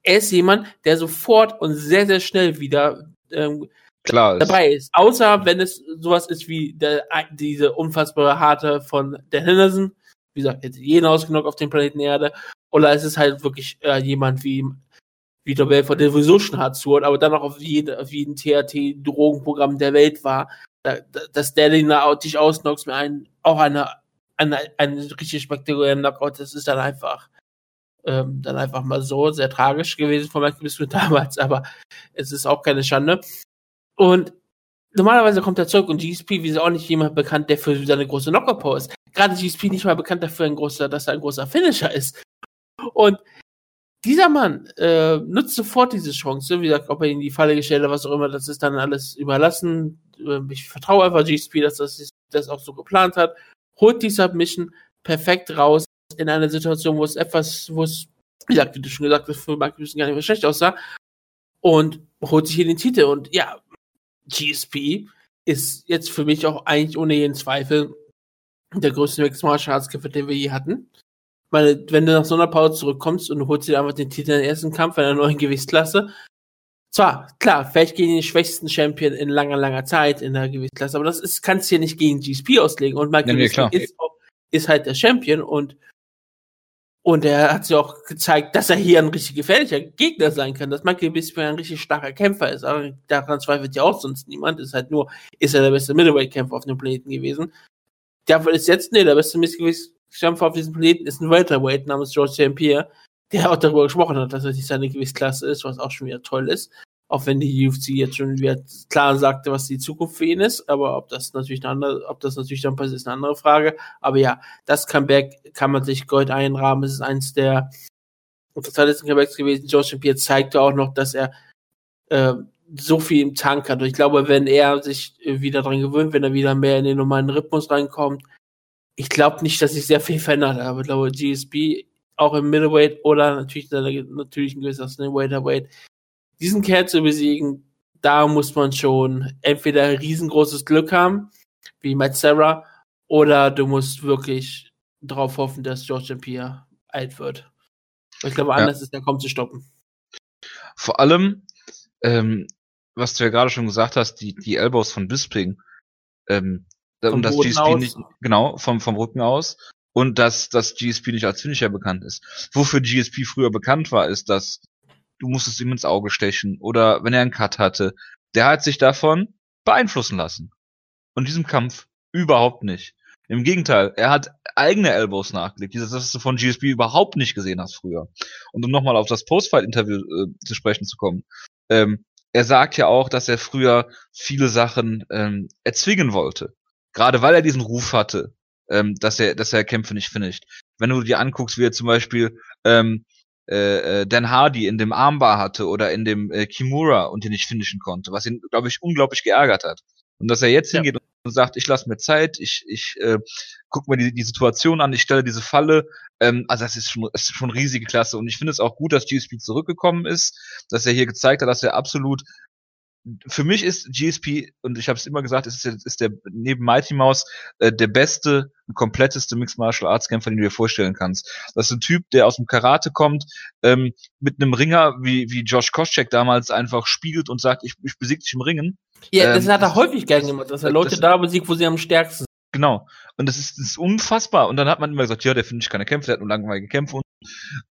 er ist jemand, der sofort und sehr, sehr schnell wieder ähm, Klar dabei ist. Außer wenn es sowas ist wie der, diese unfassbare harte von Dan Henderson. Wie gesagt, hätte jeden ausgenockt auf dem Planeten Erde. Oder es ist halt wirklich äh, jemand wie Vitor Belfort, der sowieso schon hart zuhört, aber dann auch auf, jede, auf jeden THT-Drogenprogramm der Welt war. Da, da, dass der den dich ausnockt mit einem, auch eine, eine, eine richtig spektakulären Knockout, das ist dann einfach Ähm, dann einfach mal so, sehr tragisch gewesen von Michael Bisping damals, aber es ist auch keine Schande. Und normalerweise kommt er zurück und GSP, ist auch nicht jemand bekannt, der für seine große Knockout-Power ist. Gerade GSP nicht mal bekannt dafür, ein großer, dass er ein großer Finisher ist. Und dieser Mann äh, nutzt sofort diese Chance. Wie gesagt, ob er in die Falle gestellt hat, was auch immer, das ist dann alles überlassen. Ähm, ich vertraue einfach GSP, dass das das auch so geplant hat. Holt die Submission perfekt raus in einer Situation, wo es etwas, wo es, wie gesagt, wie du schon gesagt hast, für Mark Houston gar nicht mehr schlecht aussah. Und holt sich hier den Titel. Und ja, GSP ist jetzt für mich auch eigentlich ohne jeden Zweifel der größte Mixed Martial Arts Kämpfer, den wir je hatten meine, wenn du nach so einer Pause zurückkommst und du holst dir einfach den Titel in den ersten Kampf in einer neuen Gewichtsklasse, zwar, klar, vielleicht gegen den schwächsten Champion in langer, langer Zeit in der Gewichtsklasse, aber das ist, kannst du ja nicht gegen GSP auslegen. Und Michael nee, nee, ist, ist, halt der Champion und, und er hat sich auch gezeigt, dass er hier ein richtig gefährlicher Gegner sein kann, dass Michael Bisping ein richtig starker Kämpfer ist. Aber daran zweifelt ja auch sonst niemand. Ist halt nur, ist er der beste Middleweight-Kämpfer auf dem Planeten gewesen. Der ist jetzt, nee, der beste Missgewicht Kämpfer auf diesem Planeten ist ein Welterweight namens George St. Pierre, der auch darüber gesprochen hat, dass er nicht seine Gewichtsklasse ist, was auch schon wieder toll ist. Auch wenn die UFC jetzt schon wieder klar sagte, was die Zukunft für ihn ist, aber ob das natürlich eine andere, ob das natürlich dann passiert, ist eine andere Frage. Aber ja, das Comeback kann man sich Gold einrahmen. Es ist eins der interessantesten Comebacks gewesen. George. Pierre zeigte auch noch, dass er äh, so viel im Tank hat. Und ich glaube, wenn er sich wieder dran gewöhnt, wenn er wieder mehr in den normalen Rhythmus reinkommt, ich glaube nicht, dass sich sehr viel verändert, aber ich glaube, GSP auch im Middleweight oder natürlich natürlich ein gewisser Welterweight, diesen Kerl zu besiegen, da muss man schon entweder riesengroßes Glück haben, wie Matt Sarah, oder du musst wirklich darauf hoffen, dass George Pierre alt wird. Ich glaube, anders ja. ist er kaum zu stoppen. Vor allem, ähm, was du ja gerade schon gesagt hast, die, die Elbows von Bisping, ähm, vom und dass GSP aus. nicht, genau, vom, vom Rücken aus. Und dass, dass GSP nicht als Finisher bekannt ist. Wofür GSP früher bekannt war, ist, dass du musstest ihm ins Auge stechen oder wenn er einen Cut hatte, der hat sich davon beeinflussen lassen. Und diesem Kampf überhaupt nicht. Im Gegenteil, er hat eigene Elbows nachgelegt, dieses, das du von GSP überhaupt nicht gesehen hast früher. Und um nochmal auf das Postfight-Interview äh, zu sprechen zu kommen, ähm, er sagt ja auch, dass er früher viele Sachen ähm, erzwingen wollte. Gerade weil er diesen Ruf hatte, ähm, dass er, dass er Kämpfe nicht finisht. Wenn du dir anguckst, wie er zum Beispiel ähm, äh, äh, Dan Hardy in dem Armbar hatte oder in dem äh, Kimura und den nicht finishen konnte, was ihn, glaube ich, unglaublich geärgert hat. Und dass er jetzt ja. hingeht und sagt, ich lasse mir Zeit, ich, ich äh, gucke mir die, die Situation an, ich stelle diese Falle. Ähm, also das ist schon, das ist schon riesige Klasse. Und ich finde es auch gut, dass GSP zurückgekommen ist, dass er hier gezeigt hat, dass er absolut für mich ist GSP, und ich habe es immer gesagt, ist, der, ist der neben Mighty Mouse äh, der beste und kompletteste Mixed Martial Arts Kämpfer, den du dir vorstellen kannst. Das ist ein Typ, der aus dem Karate kommt, ähm, mit einem Ringer wie, wie Josh Koscheck damals einfach spiegelt und sagt, ich, ich besiege dich im Ringen. Ja, das ähm, hat er häufig gern gemacht, dass er Leute das, da besiegt, wo sie am stärksten sind. Genau. Und das ist, das ist unfassbar. Und dann hat man immer gesagt, ja, der findet keine Kämpfe, der hat nur langweilige Kämpfe.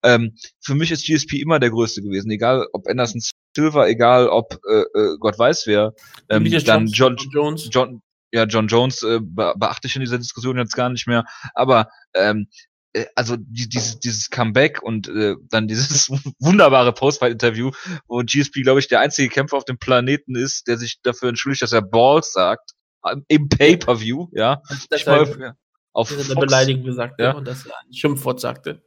Ähm, für mich ist GSP immer der größte gewesen, egal ob Anderson Silver, egal ob äh, äh, Gott weiß wer. Ähm, dann John, John Jones. John, ja, John Jones äh, beachte ich in dieser Diskussion jetzt gar nicht mehr. Aber ähm, äh, also die, dieses, dieses Comeback und äh, dann dieses wunderbare Postfight-Interview, wo GSP, glaube ich, der einzige Kämpfer auf dem Planeten ist, der sich dafür entschuldigt, dass er Balls sagt im Pay-per-View, ja. Ich mal, auf Fox, eine Beleidigung gesagt ja. und das ein Schimpfwort sagte.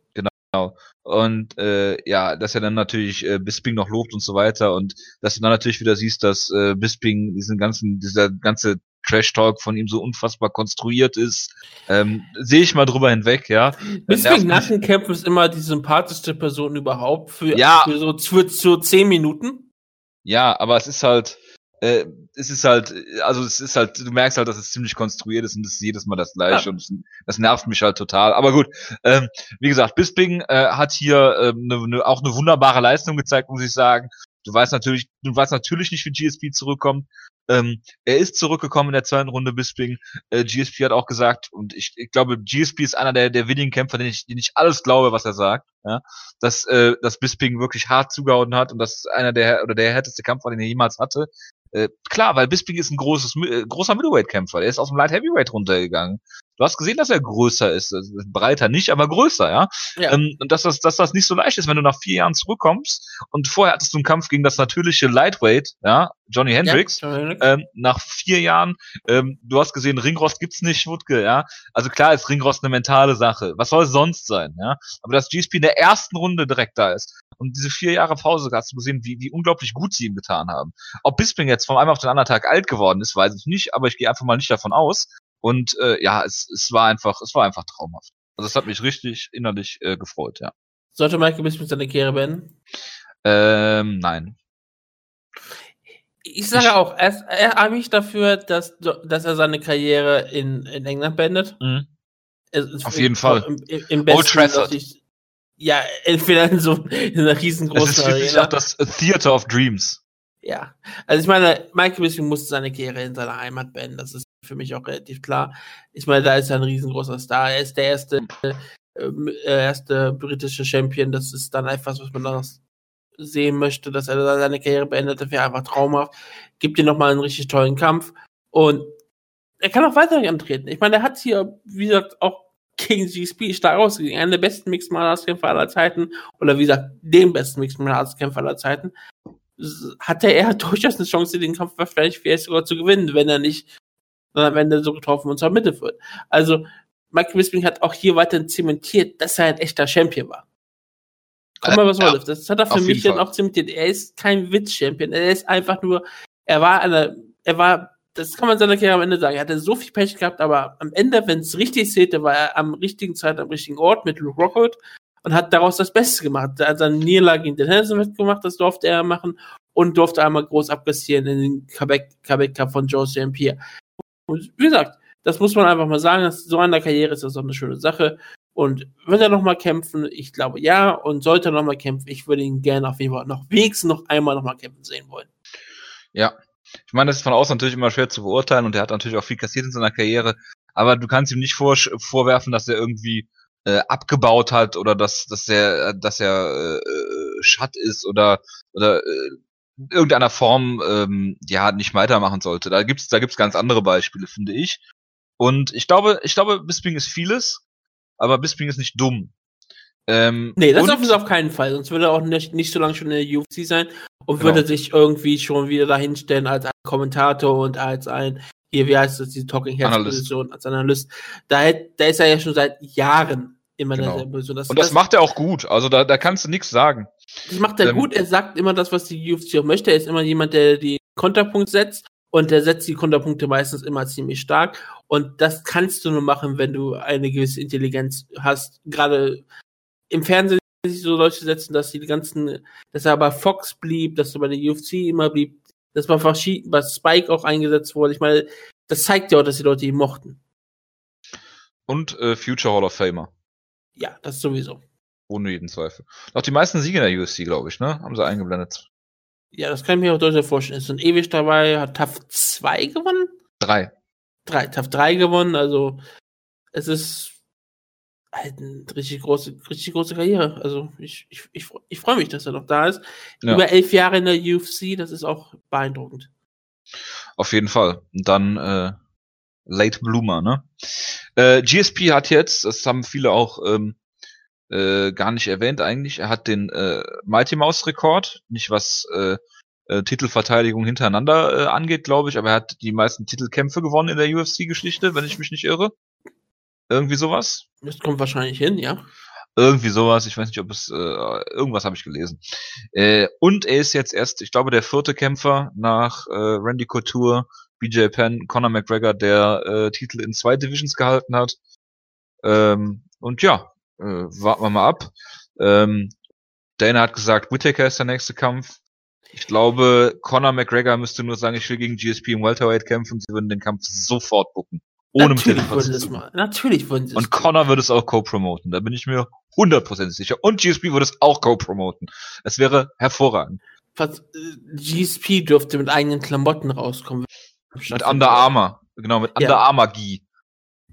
Genau. Und äh, ja, dass er dann natürlich äh, Bisping noch lobt und so weiter und dass du dann natürlich wieder siehst, dass äh, Bisping diesen ganzen, dieser ganze Trash-Talk von ihm so unfassbar konstruiert ist, ähm, sehe ich mal drüber hinweg, ja. Bisping Kämpfen ist immer die sympathischste Person überhaupt für, ja. für so für, für zehn Minuten. Ja, aber es ist halt, äh, es ist halt, also es ist halt, du merkst halt, dass es ziemlich konstruiert ist und es ist jedes Mal das gleiche ja. und das, das, nervt mich halt total. Aber gut, ähm, wie gesagt, Bisping äh, hat hier äh, ne, ne, auch eine wunderbare Leistung gezeigt, muss ich sagen. Du weißt natürlich, du weißt natürlich nicht, wie GSP zurückkommt. Ähm, er ist zurückgekommen in der zweiten Runde, Bisping. Äh, GSP hat auch gesagt, und ich, ich glaube, GSP ist einer der, der wenigen Kämpfer, den ich, den ich alles glaube, was er sagt. Ja? Dass, äh, dass Bisping wirklich hart zugehauen hat und das ist einer der oder der härteste Kampfer, den er jemals hatte. Äh, klar, weil Bisping ist ein großes, äh, großer Middleweight-Kämpfer. Der ist aus dem Light Heavyweight runtergegangen. Du hast gesehen, dass er größer ist. Also breiter nicht, aber größer, ja. ja. Ähm, und dass das, dass das nicht so leicht ist, wenn du nach vier Jahren zurückkommst. Und vorher hattest du einen Kampf gegen das natürliche Lightweight, ja, Johnny Hendricks. Ja, Johnny ähm, nach vier Jahren, ähm, du hast gesehen, Ringrost gibt's nicht, Wutke, ja. Also klar ist Ringrost eine mentale Sache. Was soll es sonst sein, ja? Aber dass GSP in der ersten Runde direkt da ist. Und diese vier Jahre Pause hast du gesehen, wie, wie unglaublich gut sie ihm getan haben. Ob Bisping jetzt von einem auf den anderen Tag alt geworden ist, weiß ich nicht, aber ich gehe einfach mal nicht davon aus. Und äh, ja, es, es war einfach, es war einfach traumhaft. Also es hat mich richtig innerlich äh, gefreut, ja. Sollte Michael Bisping seine Karriere beenden? Ähm, nein. Ich sage ich, auch, er, er habe ich dafür, dass, dass er seine Karriere in, in England beendet. Mhm. Auf jeden Fall. Im, im Old Trafford. Ja, entweder in so in einer riesengroßen Das ist für mich auch das Theater of Dreams. Ja, also ich meine, Michael Bisping musste seine Karriere in seiner Heimat beenden. Das ist für mich auch relativ klar. Ich meine, da ist er ein riesengroßer Star. Er ist der erste, äh, erste britische Champion. Das ist dann etwas, was man noch sehen möchte, dass er seine Karriere beendet. Das wäre einfach traumhaft. Gibt ihm nochmal einen richtig tollen Kampf. Und er kann auch weiter antreten. Ich meine, er hat hier, wie gesagt, auch gegen GSP stark ausgegangen. Einer der besten Mixed Martial Kämpfer aller Zeiten. Oder wie gesagt, den besten Mixed Martial Kämpfer aller Zeiten. Hatte er durchaus eine Chance, den Kampf vielleicht, vielleicht sogar zu gewinnen, wenn er nicht dann am Ende so getroffen und zur Mitte wird. Also, Michael Bisping hat auch hier weiterhin zementiert, dass er ein echter Champion war. Komm mal, was ja, das? Das hat er für mich dann auch zementiert. Er ist kein Witz-Champion. Er ist einfach nur, er war einer, er war das kann man seiner Karriere am Ende sagen. Er hatte so viel Pech gehabt, aber am Ende, wenn es richtig zählte, war er am richtigen Zeit am richtigen Ort mit Luke Rockhold und hat daraus das Beste gemacht. Er hat seine Niederlage gegen den Henderson mitgemacht, das durfte er machen und durfte einmal groß abkassieren in den Quebec, Quebec Cup von Joe St. Pierre. Und wie gesagt, das muss man einfach mal sagen, dass so eine Karriere ist das auch eine schöne Sache. Und wird er nochmal kämpfen? Ich glaube ja. Und sollte er nochmal kämpfen, ich würde ihn gerne auf jeden Fall noch wenigstens noch einmal nochmal kämpfen sehen wollen. Ja, ich meine, das ist von außen natürlich immer schwer zu beurteilen und er hat natürlich auch viel kassiert in seiner Karriere, aber du kannst ihm nicht vor, vorwerfen, dass er irgendwie äh, abgebaut hat oder dass, dass er, dass er äh, Schatt ist oder, oder äh, irgendeiner Form ähm, ja nicht weitermachen sollte. Da gibt's da gibt's ganz andere Beispiele, finde ich. Und ich glaube, ich glaube, Bisping ist vieles, aber Bisping ist nicht dumm. Ähm, nee, das ist auf keinen Fall, sonst würde er auch nicht, nicht so lange schon in der UFC sein und genau. würde sich irgendwie schon wieder dahinstellen als ein Kommentator und als ein, hier, wie heißt das, diese Talking Heads Position, als Analyst. Da, da ist er ja schon seit Jahren immer genau. in der Position. Das, und das, das, macht er auch gut, also da, da kannst du nichts sagen. Das macht er ähm, gut, er sagt immer das, was die UFC auch möchte, er ist immer jemand, der die Konterpunkt setzt und der setzt die Konterpunkte meistens immer ziemlich stark. Und das kannst du nur machen, wenn du eine gewisse Intelligenz hast. Gerade im Fernsehen sich so Leute setzen, dass die ganzen, dass er bei Fox blieb, dass er bei der UFC immer blieb, dass bei verschiedenen, bei Spike auch eingesetzt wurde. Ich meine, das zeigt ja auch, dass die Leute ihn mochten. Und äh, Future Hall of Famer. Ja, das sowieso. Ohne jeden Zweifel. Auch die meisten Siege in der UFC, glaube ich, ne? Haben sie eingeblendet. Ja, das kann ich mir auch durchaus vorstellen. Ist ein ewig dabei, hat TAF 2 gewonnen? Drei. Drei, TAF 3 gewonnen, also es ist halt eine richtig große, richtig große Karriere. Also ich, ich, ich, ich freue mich, dass er noch da ist. Ja. Über elf Jahre in der UFC, das ist auch beeindruckend. Auf jeden Fall. Und dann äh, Late Bloomer, ne? Äh, GSP hat jetzt, das haben viele auch ähm, äh, gar nicht erwähnt eigentlich, er hat den äh, Mighty Mouse Rekord, nicht was äh, äh, Titelverteidigung hintereinander äh, angeht, glaube ich, aber er hat die meisten Titelkämpfe gewonnen in der UFC-Geschichte, wenn ich mich nicht irre. Irgendwie sowas. Das kommt wahrscheinlich hin, ja. Irgendwie sowas, ich weiß nicht, ob es, äh, irgendwas habe ich gelesen. Äh, und er ist jetzt erst, ich glaube, der vierte Kämpfer nach äh, Randy Couture, BJ Penn, Conor McGregor, der äh, Titel in zwei Divisions gehalten hat. Ähm, und ja, äh, warten wir mal ab. Ähm, Dana hat gesagt, Whittaker ist der nächste Kampf. Ich glaube, Conor McGregor müsste nur sagen, ich will gegen GSP im Welterweight kämpfen. Sie würden den Kampf sofort bucken. Ohne Natürlich würden es mal. Natürlich würden sie Und Connor würde es auch co-promoten. Da bin ich mir hundertprozentig sicher. Und GSP würde es auch co-promoten. Es wäre hervorragend. Was, äh, GSP dürfte mit eigenen Klamotten rauskommen. Mit Under Armour. Genau, mit Under ja. Armour Gi.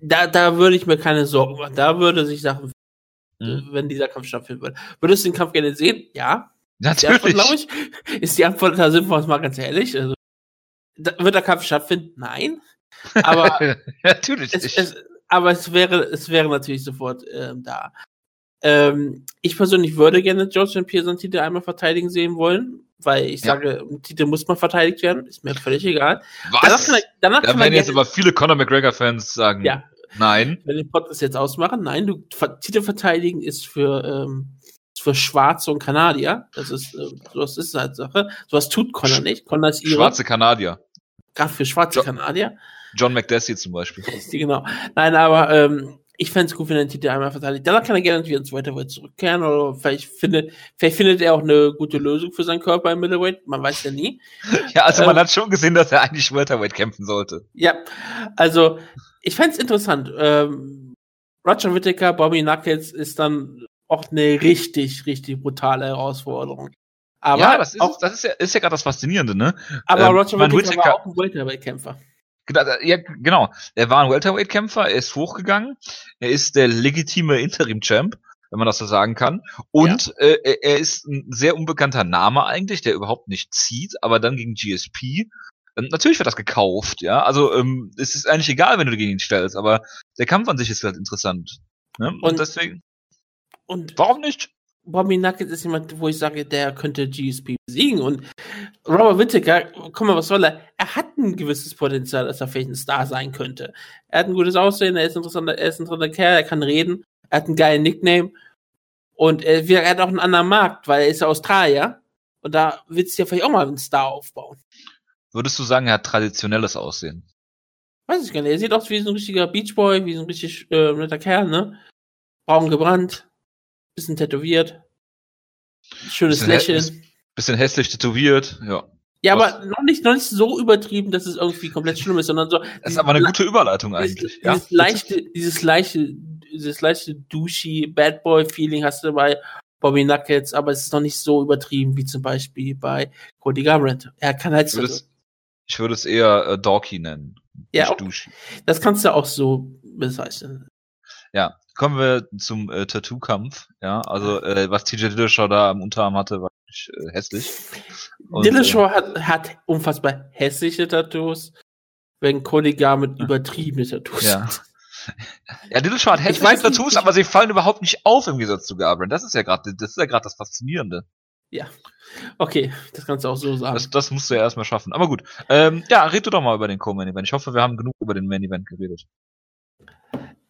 Da, da würde ich mir keine Sorgen machen. Da würde sich Sachen, hm. wenn dieser Kampf stattfinden würde. Würdest du den Kampf gerne sehen? Ja. Natürlich. Glaube ich. Ist die Antwort, da sind wir uns mal ganz ehrlich. Also, da, wird der Kampf stattfinden? Nein. Aber natürlich es, es, aber es wäre, es wäre natürlich sofort ähm, da. Ähm, ich persönlich würde gerne George St. Pierre seinen Titel einmal verteidigen sehen wollen, weil ich Ja. sage, ein Titel muss mal verteidigt werden, ist mir völlig egal. Danach Was? er, danach Da er werden jetzt aber viele Conor McGregor-Fans sagen, Ja. nein. wenn den Podcast jetzt ausmachen, nein, du Titel verteidigen ist für ähm, ist für Schwarze und Kanadier. Das ist äh, sowas ist halt Sache. Sowas tut Conor nicht. Conor ist ihre, Schwarze Kanadier. gerade für schwarze Jo- Kanadier. John McDessie zum Beispiel. Genau. Nein, aber ähm, ich fände es gut, wenn er den Titel einmal verteidigt. Danach kann er gerne wieder ins Welterweight zurückkehren oder vielleicht findet, vielleicht findet er auch eine gute Lösung für seinen Körper im Middleweight. Man weiß ja nie. Ja, also man Ähm. hat schon gesehen, dass er eigentlich Welterweight kämpfen sollte. Ja, also ich fände es interessant. Ähm, Roger Whittaker, Bobby Knuckles ist dann auch eine richtig, richtig brutale Herausforderung. Aber ja, das ist, auch, das ist ja, ist ja gerade das Faszinierende, ne? aber ähm, Roger man Whittaker Whittaker- war auch ein Welterweight-Kämpfer. Genau, Ja, genau. Er war ein Welterweight-Kämpfer, er ist hochgegangen, er ist der legitime Interim-Champ, wenn man das so sagen kann. Und äh, er- er ist ein sehr unbekannter Name eigentlich, der überhaupt nicht zieht, aber dann gegen GSP. ähm, Natürlich wird das gekauft, ja. Also ähm, es ist eigentlich egal, wenn du gegen ihn stellst, aber der Kampf an sich ist halt interessant. Ne? Und, Und- deswegen, Und warum nicht? Bobby Knuckles ist jemand, wo ich sage, der könnte GSP besiegen. Und Robert Whittaker, komm mal, was soll er? Er hat ein gewisses Potenzial, dass er vielleicht ein Star sein könnte. Er hat ein gutes Aussehen, er ist ein interessanter, er ist ein interessanter Kerl, er kann reden, er hat einen geilen Nickname. Und er, er hat auch einen anderen Markt, weil er ist ja Australier. Und da willst du ja vielleicht auch mal einen Star aufbauen. Würdest du sagen, er hat traditionelles Aussehen? Weiß ich gar nicht. Er sieht aus wie so ein richtiger Beachboy, wie so ein richtig äh, netter Kerl, ne? Braun gebrannt, bisschen tätowiert, schönes Bisschen Lächeln. Bisschen hässlich tätowiert, ja. Ja, Was? aber noch nicht, noch nicht so übertrieben, dass es irgendwie komplett schlimm ist, sondern so. Das ist aber eine gute Überleitung dieses, eigentlich. dieses ja, leichte, dieses leichte, dieses leichte douchey Bad Boy Feeling hast du bei Bobby Knuckles, aber es ist noch nicht so übertrieben wie zum Beispiel bei Cody Garbrandt. Er kann halt Ich so, würde es, ich würde es eher äh, Dorky nennen. ja, auch, das kannst du auch so bezeichnen. Ja, kommen wir zum äh, Tattoo-Kampf. Ja, also äh, was TJ Dillashaw da am Unterarm hatte, war wirklich äh, hässlich. Und, Dillashaw hat, hat unfassbar hässliche Tattoos, wenn Cody Garbrandt Ja. übertriebene Tattoos Ja. Ja, Dillashaw hat Ich hässliche weiß Tattoos, ich- aber sie fallen überhaupt nicht auf im Gegensatz zu Garbrandt. Das ist ja gerade, das ist ja das Faszinierende. Okay, das kannst du auch so sagen. Das, das musst du ja erstmal schaffen. Aber gut. Ähm, ja, red du doch mal über den Co-Main Event. Ich hoffe, wir haben genug über den Main Event geredet.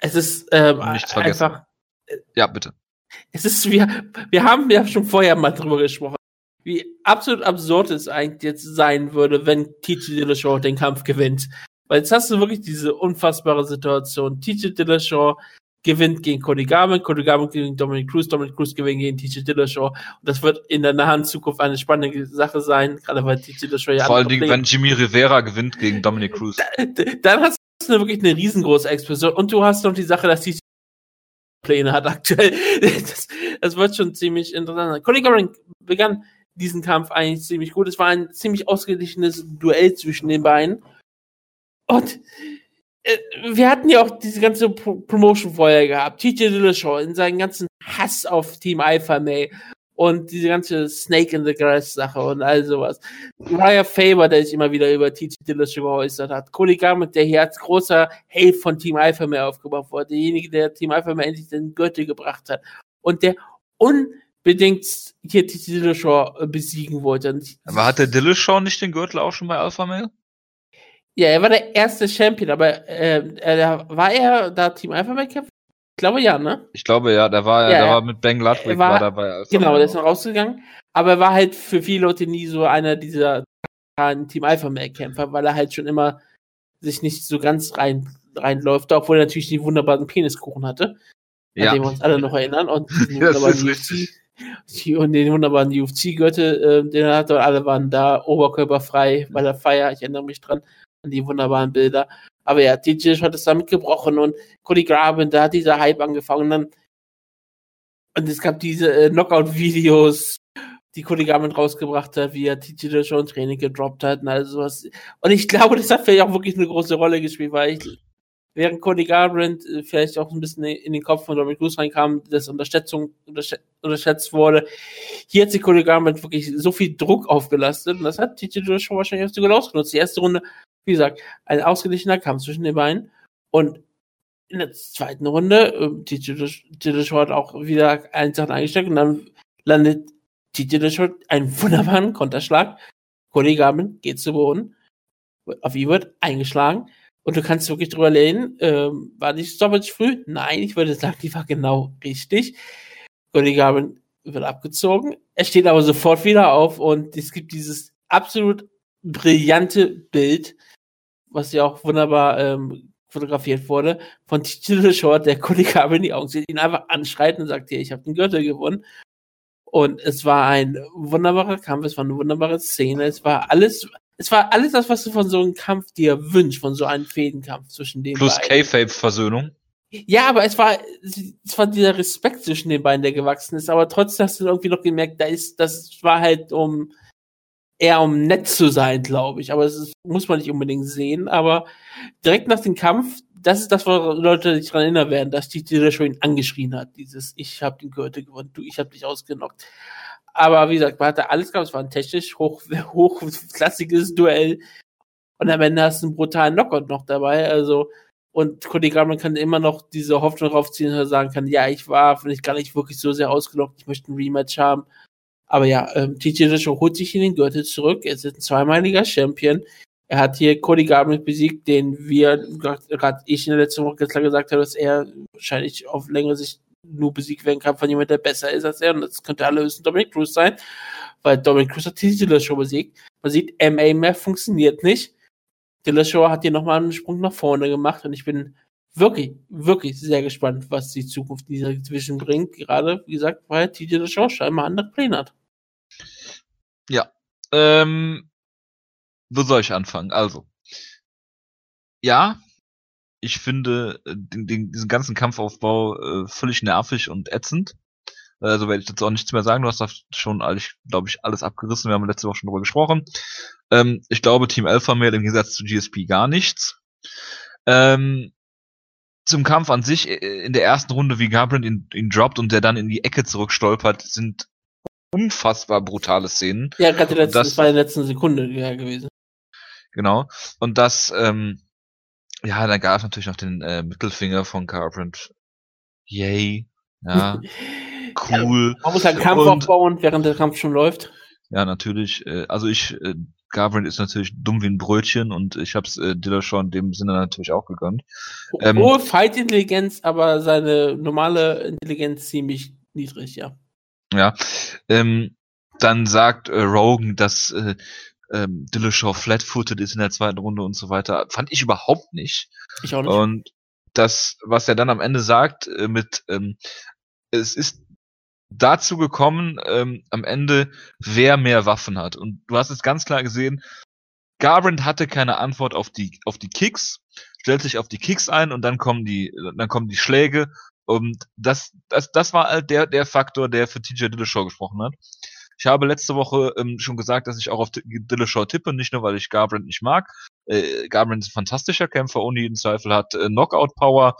Es ist ähm, nichts vergessen. einfach Ja, bitte. Es ist, wir, wir haben ja schon vorher mal drüber gesprochen, wie absolut absurd es eigentlich jetzt sein würde, wenn TJ Dillashaw den Kampf gewinnt. Weil jetzt hast du wirklich diese unfassbare Situation. TJ Dillashaw gewinnt gegen Cody Garbrandt, Cody Garbrandt gegen Dominic Cruz, Dominic Cruz gewinnt gegen TJ Dillashaw. Und das wird in der nahen Zukunft eine spannende Sache sein, gerade weil TJ Dillashaw ja Vor allen Dingen, wenn Jimmy Rivera gewinnt gegen Dominic Cruz. D- dann hast du wirklich eine riesengroße Explosion und du hast noch die Sache, dass die Pläne hat aktuell. Das, das wird schon ziemlich interessant. Cody Garbrandt begann diesen Kampf eigentlich ziemlich gut. Es war ein ziemlich ausgeglichenes Duell zwischen den beiden. Und äh, wir hatten ja auch diese ganze Pro Promotion vorher gehabt. TJ Dillashaw in seinen ganzen Hass auf Team Alpha Male und diese ganze Snake in the Grass Sache und all sowas. Raya Faber, der sich immer wieder über TJ Dillashaw geäußert hat. Cody Garbrandt, der hier als großer Held von Team Alpha Male aufgebaut wurde. Derjenige, der Team Alpha Male endlich den Gürtel gebracht hat. Und der unbedingt hier TJ Dillashaw äh, besiegen wollte. Aber hat der Dillashaw nicht den Gürtel auch schon bei Alpha Male? Ja, er war der erste Champion, aber äh, er, war er da Team Alpha Male kämpfen? Ich glaube ja, ne? Ich glaube ja, der war, Ja, der ja. war mit Bang Ludwig war, war- da bei Alpha Genau, der ist noch rausgegangen. Aber er war halt für viele Leute nie so einer dieser Team Alpha Male Kämpfer, weil er halt schon immer sich nicht so ganz rein reinläuft, obwohl er natürlich den wunderbaren Peniskuchen hatte, an ja. den wir uns alle noch erinnern und Das ist richtig. UFC und den wunderbaren UFC-Gürtel, äh, den er hatte und alle waren da oberkörperfrei bei der Feier. Ich erinnere mich dran an die wunderbaren Bilder. Aber ja, TJ hat es damit gebrochen und Cody Garbrandt, da hat dieser Hype angefangen. Und, dann, und es gab diese äh, Knockout-Videos, die Cody Garbrandt rausgebracht hat, wie er TJ schon Training gedroppt hat und all sowas. Und ich glaube, das hat vielleicht auch wirklich eine große Rolle gespielt, weil ich, während Cody Garbrandt äh, vielleicht auch ein bisschen in den Kopf von Dominic Cruz reinkam, dass Unterschätzung unterschä unterschätzt wurde, hier hat sich Cody Garbrandt wirklich so viel Druck aufgelastet und das hat TJ Dillashaw wahrscheinlich auch sogar ausgenutzt. Die erste Runde, wie gesagt, ein ausgeglichener Kampf zwischen den beiden und in der zweiten Runde, äh, TJ Short auch wieder ein Sachen eingesteckt und dann landet TJ Short einen wunderbaren Konterschlag. Cody Garmin geht zu Boden. Auf ihn wird eingeschlagen. Und du kannst wirklich drüber lehnen, ähm, war die Stoppage früh? Nein, ich würde sagen, die war genau richtig. Cody Garmin wird abgezogen. Er steht aber sofort wieder auf und es gibt dieses absolut brillante Bild, was ja auch wunderbar ähm, fotografiert wurde, von Tito Short, der Cody Garmin in die Augen sieht, ihn einfach anschreit und sagt, hier, ich habe den Gürtel gewonnen. Und es war ein wunderbarer Kampf, es war eine wunderbare Szene, es war alles, es war alles das, was du von so einem Kampf dir wünschst, von so einem Fädenkampf zwischen den Plus beiden. Plus K-Fape-Versöhnung. Ja, aber es war, es war dieser Respekt zwischen den beiden, der gewachsen ist, aber trotzdem hast du irgendwie noch gemerkt, da ist, das war halt um, eher um nett zu sein, glaube ich, aber das ist, muss man nicht unbedingt sehen, aber direkt nach dem Kampf, das ist das, wo Leute sich daran erinnern werden, dass die Dillashaw ihn angeschrien hat, dieses, ich habe den Gürtel gewonnen, du, ich habe dich ausgenockt. Aber wie gesagt, man hatte alles gehabt, es war ein technisch hoch, hochklassiges Duell. Und am Ende hast du einen brutalen Knockout noch dabei. Also, und Cody Garman kann immer noch diese Hoffnung raufziehen, dass er sagen kann, ja, ich war vielleicht gar nicht wirklich so sehr ausgelockt, ich möchte ein Rematch haben. Aber ja, ähm, TJ Dillashaw holt sich in den Gürtel zurück. Er ist ein zweimaliger Champion. Er hat hier Cody Garbrandt besiegt, den wir, gerade ich in der letzten Woche gesagt habe, dass er wahrscheinlich auf längere Sicht nur besiegt werden kann von jemand, der besser ist als er. Und das könnte allerhöchstens Dominic Cruz sein, weil Dominic Cruz hat TJ Dillashaw besiegt. Man sieht, MA mehr funktioniert nicht. Dillashaw hat hier nochmal einen Sprung nach vorne gemacht und ich bin wirklich, wirklich sehr gespannt, was die Zukunft dieser Division bringt. Gerade, wie gesagt, weil TJ Dillashaw scheinbar andere Pläne hat. Ja. Ähm, wo soll ich anfangen? Also. Ja, ich finde äh, den, den, diesen ganzen Kampfaufbau äh, völlig nervig und ätzend. Also werde ich jetzt auch nichts mehr sagen. Du hast da schon, glaube ich, alles abgerissen. Wir haben letzte Woche schon drüber gesprochen. Ähm, ich glaube, Team Alpha Male im Gegensatz zu GSP gar nichts. Ähm, zum Kampf an sich, äh, in der ersten Runde, wie Gabriel ihn, ihn droppt und der dann in die Ecke zurückstolpert, sind unfassbar brutale Szenen. Ja, gerade das, das war in der letzten Sekunde ja, gewesen. Genau. Und das, ähm, ja, dann gab es natürlich noch den äh, Mittelfinger von Carpent. Yay. Ja. cool. Ja, man muss halt einen Kampf und, aufbauen, während der Kampf schon läuft. Ja, natürlich. Äh, also ich, äh, Garbrandt ist natürlich dumm wie ein Brötchen und ich hab's äh, Dillashaw in dem Sinne natürlich auch gegönnt. Ähm, Hohe Fight-Intelligenz, aber seine normale Intelligenz ziemlich niedrig, ja. Ja. Ähm, dann sagt äh, Rogan, dass äh, ähm, Dillashaw flat-footed ist in der zweiten Runde und so weiter. Fand ich überhaupt nicht. Ich auch nicht. Und das, was er dann am Ende sagt, äh, mit ähm, es ist dazu gekommen, ähm, am Ende, wer mehr Waffen hat. Und du hast es ganz klar gesehen, Garbrandt hatte keine Antwort auf die, auf die Kicks, stellt sich auf die Kicks ein und dann kommen die, dann kommen die Schläge und das, das, das war halt der, der Faktor, der für TJ Dillashaw gesprochen hat. Ich habe letzte Woche ähm, schon gesagt, dass ich auch auf Dillashaw tippe, nicht nur, weil ich Garbrandt nicht mag. Äh, Garbrandt ist ein fantastischer Kämpfer, ohne jeden Zweifel, hat äh, Knockout-Power,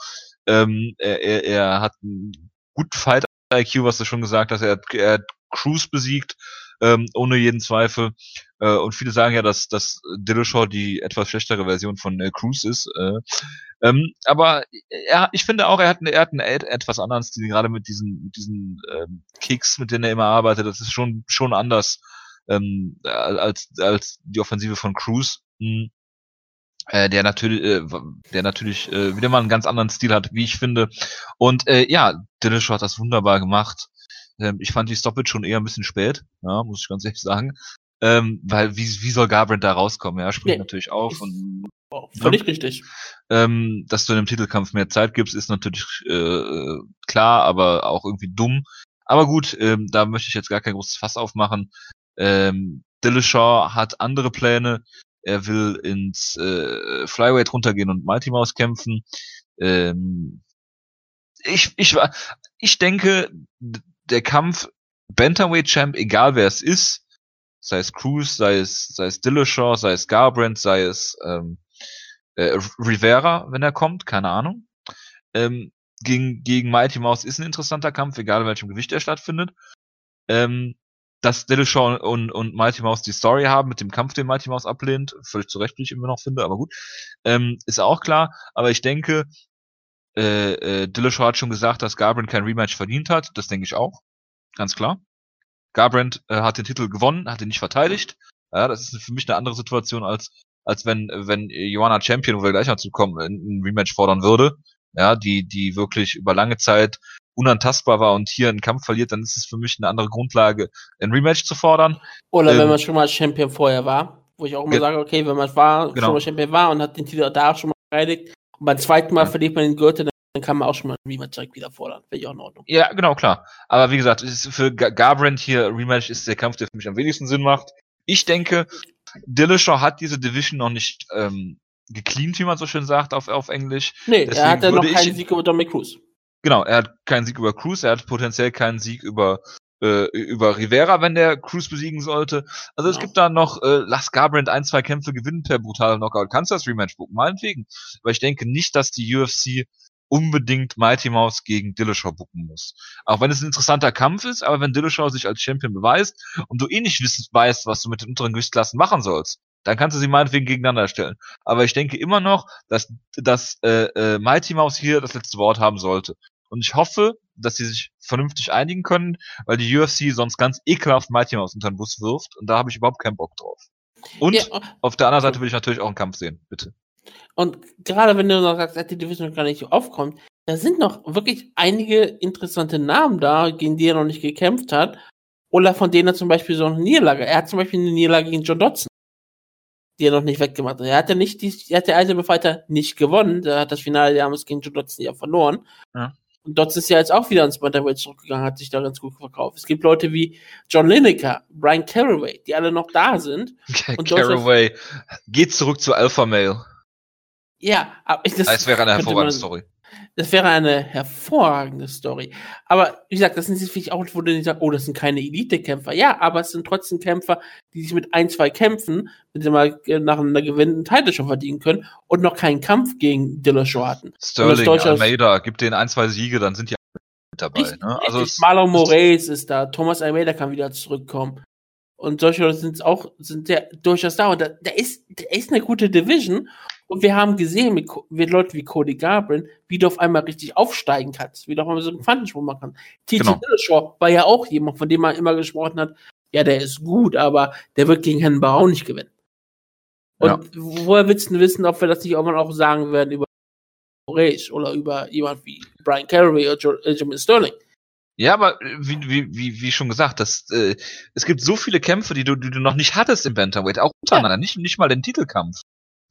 ähm, er, er, er hat einen guten Fight IQ, was du schon gesagt hast, er hat, er hat Cruz besiegt, ähm, ohne jeden Zweifel. Äh, und viele sagen ja, dass, dass Dillashaw die etwas schlechtere Version von äh, Cruz ist. Äh, ähm, aber er, ich finde auch, er hat, er hat einen etwas anderen Stil, gerade mit diesen, mit diesen ähm, Kicks, mit denen er immer arbeitet. Das ist schon, schon anders ähm, als, als die Offensive von Cruz. Hm. Äh, der natürlich, äh, der natürlich äh, wieder mal einen ganz anderen Stil hat, wie ich finde. Und äh, ja, Dillashaw hat das wunderbar gemacht. Ähm, ich fand die Stoppage schon eher ein bisschen spät, ja, muss ich ganz ehrlich sagen. Ähm, weil wie, wie soll Garbrandt da rauskommen? Ja, springt nee. natürlich auf und oh, völlig ja, richtig. Ähm, dass du in einem Titelkampf mehr Zeit gibst, ist natürlich äh, klar, aber auch irgendwie dumm. Aber gut, ähm, da möchte ich jetzt gar kein großes Fass aufmachen. Ähm, Dillashaw hat andere Pläne. Er will ins äh, Flyweight runtergehen und Mighty Mouse kämpfen. Ähm, ich, ich, ich denke, der Kampf Bantamweight Champ, egal wer es ist, sei es Cruz, sei es, sei es Dillashaw, sei es Garbrandt, sei es ähm, äh, Rivera, wenn er kommt, keine Ahnung. Ähm, gegen, gegen Mighty Mouse ist ein interessanter Kampf, egal in welchem Gewicht er stattfindet. Ähm, dass Dillashaw und, und Mighty Mouse die Story haben mit dem Kampf, den Mighty Mouse ablehnt, völlig zu Recht, wie ich immer noch finde, aber gut, ähm, ist auch klar. Aber ich denke, äh, äh, Dillashaw hat schon gesagt, dass Garbrandt kein Rematch verdient hat. Das denke ich auch. Ganz klar. Garbrandt äh, hat den Titel gewonnen, hat ihn nicht verteidigt. Ja, das ist für mich eine andere Situation als als wenn wenn Joanna Champion, wo wir gleich noch zu kommen, ein Rematch fordern würde. Ja, die die wirklich über lange Zeit unantastbar war und hier einen Kampf verliert, dann ist es für mich eine andere Grundlage, ein Rematch zu fordern. Oder ähm, wenn man schon mal Champion vorher war, wo ich auch immer sage, okay, wenn man war, genau. schon mal Champion war und hat den Titel da schon mal verteidigt beim zweiten Mal ja. verliert man den Gürtel, dann kann man auch schon mal ein Rematch direkt wieder fordern. Wäre ich auch in Ordnung. Ja, genau, klar. Aber wie gesagt, für Garbrandt hier Rematch ist der Kampf, der für mich am wenigsten Sinn macht. Ich denke, Dillashaw hat diese Division noch nicht ähm, gecleant, wie man so schön sagt auf, auf Englisch. Nee, Deswegen er hat ja noch keinen Sieg über Dominic Cruz. Genau, er hat keinen Sieg über Cruz, er hat potenziell keinen Sieg über äh, über Rivera, wenn der Cruz besiegen sollte. Also es gibt da noch, äh, lass Garbrandt ein, zwei Kämpfe gewinnen per brutaler Knockout. Kannst du das Rematch buchen? Meinetwegen. Aber ich denke nicht, dass die UFC unbedingt Mighty Mouse gegen Dillashaw bucken muss. Auch wenn es ein interessanter Kampf ist, aber wenn Dillashaw sich als Champion beweist und du eh nicht wissen, weißt, was du mit den unteren Gewichtsklassen machen sollst, dann kannst du sie meinetwegen gegeneinander stellen. Aber ich denke immer noch, dass, dass äh, äh, Mighty Mouse hier das letzte Wort haben sollte. Und ich hoffe, dass sie sich vernünftig einigen können, weil die UFC sonst ganz ekelhaft Mighty Mouse unter den Bus wirft und da habe ich überhaupt keinen Bock drauf. Und ja. auf der anderen Seite will ich natürlich auch einen Kampf sehen, bitte. Und gerade wenn du noch sagst, dass die Division gar nicht aufkommt, da sind noch wirklich einige interessante Namen da, gegen die er noch nicht gekämpft hat. Oder von denen er zum Beispiel so eine Niederlage. Er hat zum Beispiel eine Niederlage gegen John Dodson, die er noch nicht weggemacht hat. Er hat ja nicht, die, er hat der Ultimate Fighter nicht gewonnen. Er hat das Finale damals gegen John Dodson ja verloren. Ja. Und Dodds ist ja jetzt auch wieder ins Bantamweight zurückgegangen, hat sich da ganz gut verkauft. Es gibt Leute wie John Lineker, Brian Caraway, die alle noch da sind. und Caraway geht zurück zu Alpha Male. Ja, aber das, das wäre eine hervorragende man, Story. Das wäre eine hervorragende Story. Aber wie gesagt, das sind vielleicht auch, wo du nicht sagst, oh, das sind keine Elite-Kämpfer. Ja, aber es sind trotzdem Kämpfer, die sich mit ein, zwei Kämpfen, wenn sie mal nach einer gewinnten Title schon verdienen können und noch keinen Kampf gegen Dillashaw hatten. Sterling, Almeida, gibt denen ein, zwei Siege, dann sind die mit dabei. Ich, ne? Also Marlon Moraes ist da, Thomas Almeida kann wieder zurückkommen. Und solche Leute sind auch, sind ja durchaus da. Und da, da ist, da ist eine gute Division. Und wir haben gesehen mit, mit Leuten wie Cody Garbrandt, wie du auf einmal richtig aufsteigen kannst, wie du auf einmal so einen Quantensprung machen kannst. TJ genau. Dillashaw war ja auch jemand, von dem man immer gesprochen hat, ja, der ist gut, aber der wird gegen Herrn Bau nicht gewinnen. Und ja. woher willst du wissen, ob wir das nicht irgendwann auch sagen werden über Race oder über jemand wie Brian Caraway oder Benjamin Sterling? Ja, aber wie, wie, wie, wie schon gesagt, das, äh, es gibt so viele Kämpfe, die du, die du noch nicht hattest im Bantamweight, auch untereinander, ja. nicht, nicht mal den Titelkampf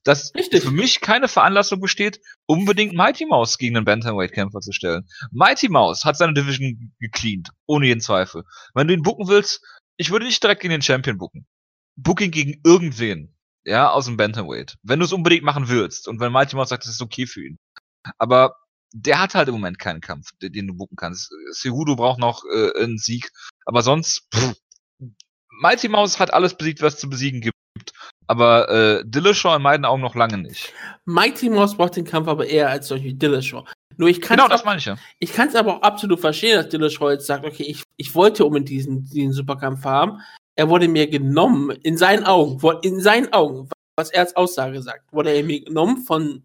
dass Richtig. für mich keine Veranlassung besteht, unbedingt Mighty Mouse gegen einen Bantamweight-Kämpfer zu stellen. Mighty Mouse hat seine Division gecleant, ohne jeden Zweifel. Wenn du ihn bucken willst, ich würde nicht direkt gegen den Champion bucken. Booking gegen irgendwen, ja, aus dem Bantamweight. Wenn du es unbedingt machen willst und wenn Mighty Mouse sagt, das ist okay für ihn. Aber der hat halt im Moment keinen Kampf, den, du bucken kannst. Cejudo braucht noch äh, einen Sieg, aber sonst pff, Mighty Mouse hat alles besiegt, was es zu besiegen gibt. Aber äh, Dillashaw in meinen Augen noch lange nicht. Mighty Mouse braucht den Kampf aber eher als solche Dillashaw. Nur ich kann Genau, das meine ich ja. Ich kann es aber auch absolut verstehen, dass Dillashaw jetzt sagt, okay, ich, ich wollte unbedingt diesen, diesen Superkampf haben. Er wurde mir genommen, in seinen Augen, in seinen Augen, was er als Aussage sagt, wurde er mir genommen von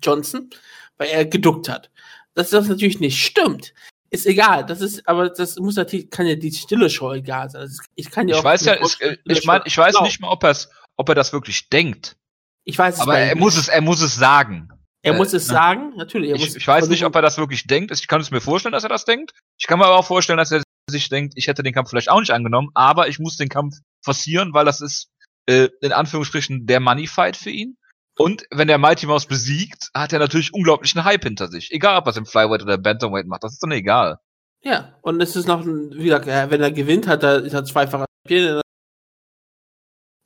Johnson, weil er geduckt hat. Dass das natürlich nicht stimmt, ist egal. Das ist, aber das muss natürlich, kann ja die stille Show egal sein. Ist, ich kann ja ich weiß ja, ist, ich meine, ich weiß genau. nicht mal, ob er ob er das wirklich denkt. Ich weiß es Aber er muss es, er muss es sagen. Er äh, muss es ne? sagen, natürlich. ich, ich weiß nicht, ob er das wirklich denkt. Ich kann es mir vorstellen, dass er das denkt. Ich kann mir aber auch vorstellen, dass er sich denkt, ich hätte den Kampf vielleicht auch nicht angenommen, aber ich muss den Kampf forcieren, weil das ist äh, in Anführungsstrichen der Money Fight für ihn. Und wenn der Mighty Mouse besiegt, hat er natürlich unglaublichen Hype hinter sich. Egal, ob er es im Flyweight oder Bantamweight macht, das ist dann egal. Ja, und es ist noch, ein, wie gesagt, wenn er gewinnt, hat er, ist er zweifacher Champion,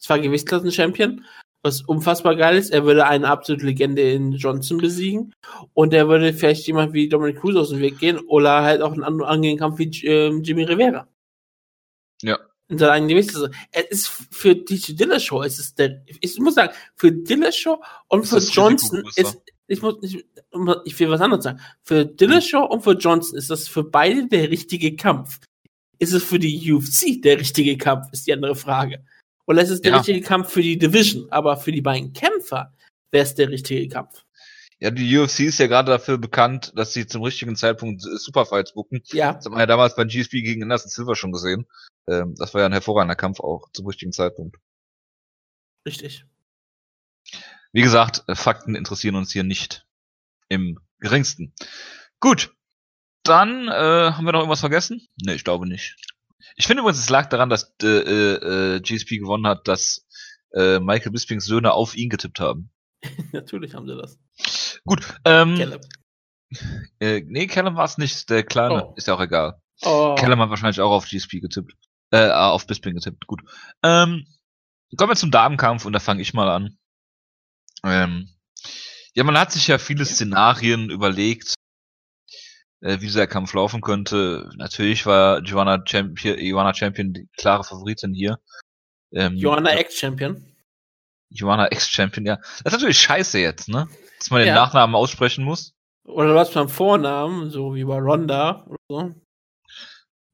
zwei Gewichtsklassen-Champion, was unfassbar geil ist. Er würde eine absolute Legende in Johnson besiegen und er würde vielleicht jemand wie Dominic Cruz aus dem Weg gehen oder halt auch einen angehenden Kampf wie äh, Jimmy Rivera. Ja in seiner eigenen Gewichtsklasse. Es ist für DJ Dillashaw, es ist der, ich muss sagen, für Dillashaw und für Johnson ist, ich muss, ich, ich will was anderes sagen. Für Dillashaw und für Johnson ist das für beide der richtige Kampf. Ist es für die UFC der richtige Kampf, ist die andere Frage. Oder ist es der ja. richtige Kampf für die Division, aber für die beiden Kämpfer wäre es der richtige Kampf. Ja, die UFC ist ja gerade dafür bekannt, dass sie zum richtigen Zeitpunkt Superfights bucken. Ja. Das hat man ja damals bei GSP gegen Anderson Silver schon gesehen. Ähm, das war ja ein hervorragender Kampf auch zum richtigen Zeitpunkt. Richtig. Wie gesagt, äh, Fakten interessieren uns hier nicht im geringsten. Gut, dann äh, haben wir noch irgendwas vergessen? Nee, ich glaube nicht. Ich finde übrigens, es lag daran, dass äh, äh, GSP gewonnen hat, dass äh, Michael Bispings Söhne auf ihn getippt haben. Natürlich haben sie das. Gut, ähm, Caleb. äh, nee, Callum war es nicht, der Kleine, Oh. ist ja auch egal. Oh. Callum hat wahrscheinlich auch auf GSP getippt. Äh, auf Bisping getippt, gut. Ähm, kommen wir zum Damenkampf und da fange ich mal an. Ähm, ja, man hat sich ja viele Szenarien überlegt, äh, wie dieser Kampf laufen könnte. Natürlich war Joanna Champion, Joanna Champion die klare Favoritin hier. Ähm, Joanna Ex-Champion. Joanna Ex-Champion, ja. Das ist natürlich scheiße jetzt, ne? Dass man den Ja. Nachnamen aussprechen muss. Oder was beim Vornamen, so wie bei Ronda oder so.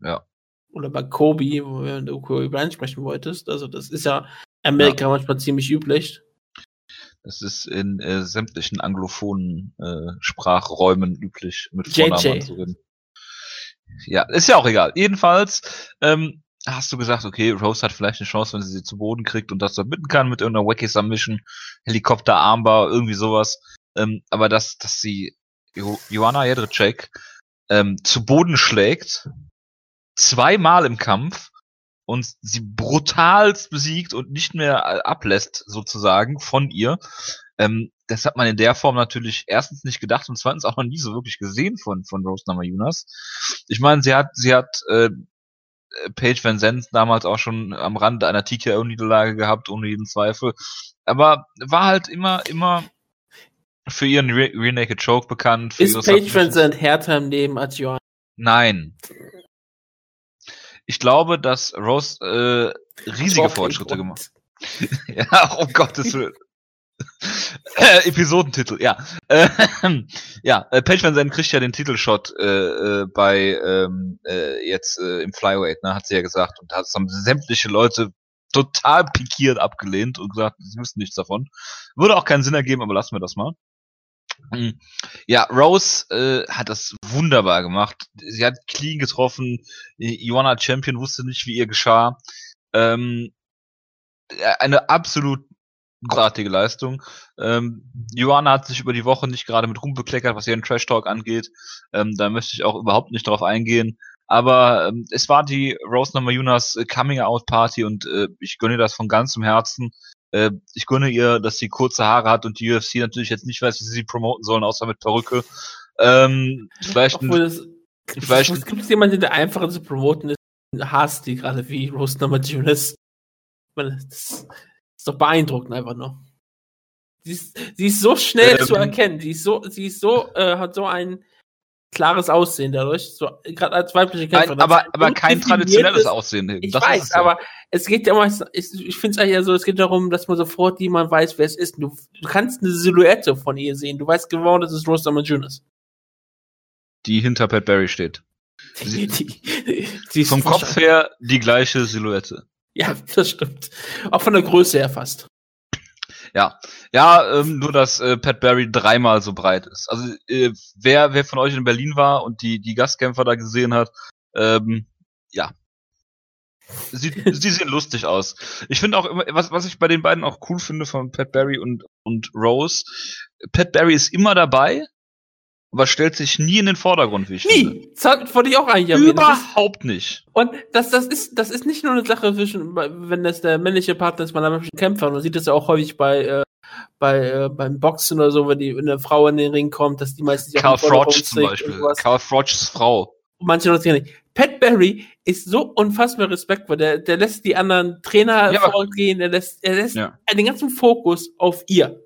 Ja. Oder bei Kobe, wo über Kobe Bryant sprechen wolltest. Also das ist ja Amerika manchmal ziemlich üblich. Das ist in äh, sämtlichen anglophonen äh, Sprachräumen üblich, mit JJ. Vornamen anzureden. Ja, ist ja auch egal. Jedenfalls ähm, hast du gesagt, okay, Rose hat vielleicht eine Chance, wenn sie sie zu Boden kriegt und das submitten kann mit irgendeiner Wacky Submission, Helikopter, Armbar, irgendwie sowas. Ähm, aber dass, dass sie jo Joanna Jedrzejczyk ähm, zu Boden schlägt, zweimal im Kampf und sie brutalst besiegt und nicht mehr äh, ablässt, sozusagen, von ihr. Ähm, das hat man in der Form natürlich erstens nicht gedacht und zweitens auch noch nie so wirklich gesehen von, von Rose Namajunas. Ich meine, sie hat, sie hat äh, Paige Van Zandt damals auch schon am Rande einer TKO-Niederlage gehabt, ohne jeden Zweifel. Aber war halt immer, immer für ihren Re Rear Naked Choke bekannt. Für Ist Paige. Van Zandt härter im Leben als Joanna? Nein. Ich glaube, dass Rose äh, riesige Auf Fortschritte gemacht Ja, um Gottes Willen. äh, Episodentitel, ja. Ähm, ja, äh, Paige Van Zandt kriegt ja den Titelshot äh, äh, bei ähm, äh, jetzt äh, im Flyweight, ne, hat sie ja gesagt. Und da haben sämtliche Leute total pikiert abgelehnt und gesagt, sie wissen nichts davon. Würde auch keinen Sinn ergeben, aber lassen wir das mal. Mhm. Ja, Rose äh, hat das wunderbar gemacht. Sie hat clean getroffen. Joanna Champion wusste nicht, wie ihr geschah. Ähm, äh, eine absolut großartige Leistung. Ähm, Joanna hat sich über die Woche nicht gerade mit Ruhm bekleckert, was ihren Trash Talk angeht. Ähm, da möchte ich auch überhaupt nicht drauf eingehen. Aber ähm, es war die Rose Namajunas äh, Coming Out Party und äh, ich gönne das von ganzem Herzen. Äh, ich gönne ihr, dass sie kurze Haare hat und die UFC natürlich jetzt nicht weiß, wie sie sie promoten sollen, außer mit Perücke. Ähm, vielleicht Obwohl das, vielleicht- es gibt jemanden, der einfacher zu promoten ist, hasst die gerade wie Rose Namajunas. Meine, Das ist doch beeindruckend einfach nur. Sie ist, sie ist so schnell Ähm. zu erkennen. Sie ist so, sie ist so, äh, hat so ein klares Aussehen dadurch. So, gerade als weibliche Kämpferin. Aber, aber kein traditionelles Aussehen. Ich Das ist weiß, es ja. aber es geht ja meistens, ich, ich finde es eigentlich ja so, es geht darum, dass man sofort jemand weiß, wer es ist. Du, du kannst eine Silhouette von ihr sehen. Du weißt genau, das ist Rose Namajunas. die hinter Pat Barry steht. Die, die, die Vom Kopf her die gleiche Silhouette. Ja, das stimmt. Auch von der Größe her fast. Ja, ja, ähm, nur dass äh, Pat Barry dreimal so breit ist. Also äh, wer wer von euch in Berlin war und die die Gastkämpfer da gesehen hat, ähm, ja, sie sie sehen lustig aus. Ich finde auch immer, was was ich bei den beiden auch cool finde von Pat Barry und und Rose, Pat Barry ist immer dabei, aber stellt sich nie in den Vordergrund, wie ich finde. Nie! Das wollte ich auch eigentlich erwähnen. Überhaupt nicht. und das, das, ist, das ist nicht nur eine Sache zwischen, wenn das der männliche Partner ist, bei einem Kämpfer. Man sieht das ja auch häufig bei, äh, bei äh, beim Boxen oder so, wenn, die, wenn eine Frau in den Ring kommt, dass die meistens Karl auch Froch zum Beispiel. Karl Frochs Frau. Manche Leute nicht. Pat Barry ist so unfassbar respektvoll. Der, der lässt die anderen Trainer Ja, vorgehen, er lässt, er lässt Ja. den ganzen Fokus auf ihr.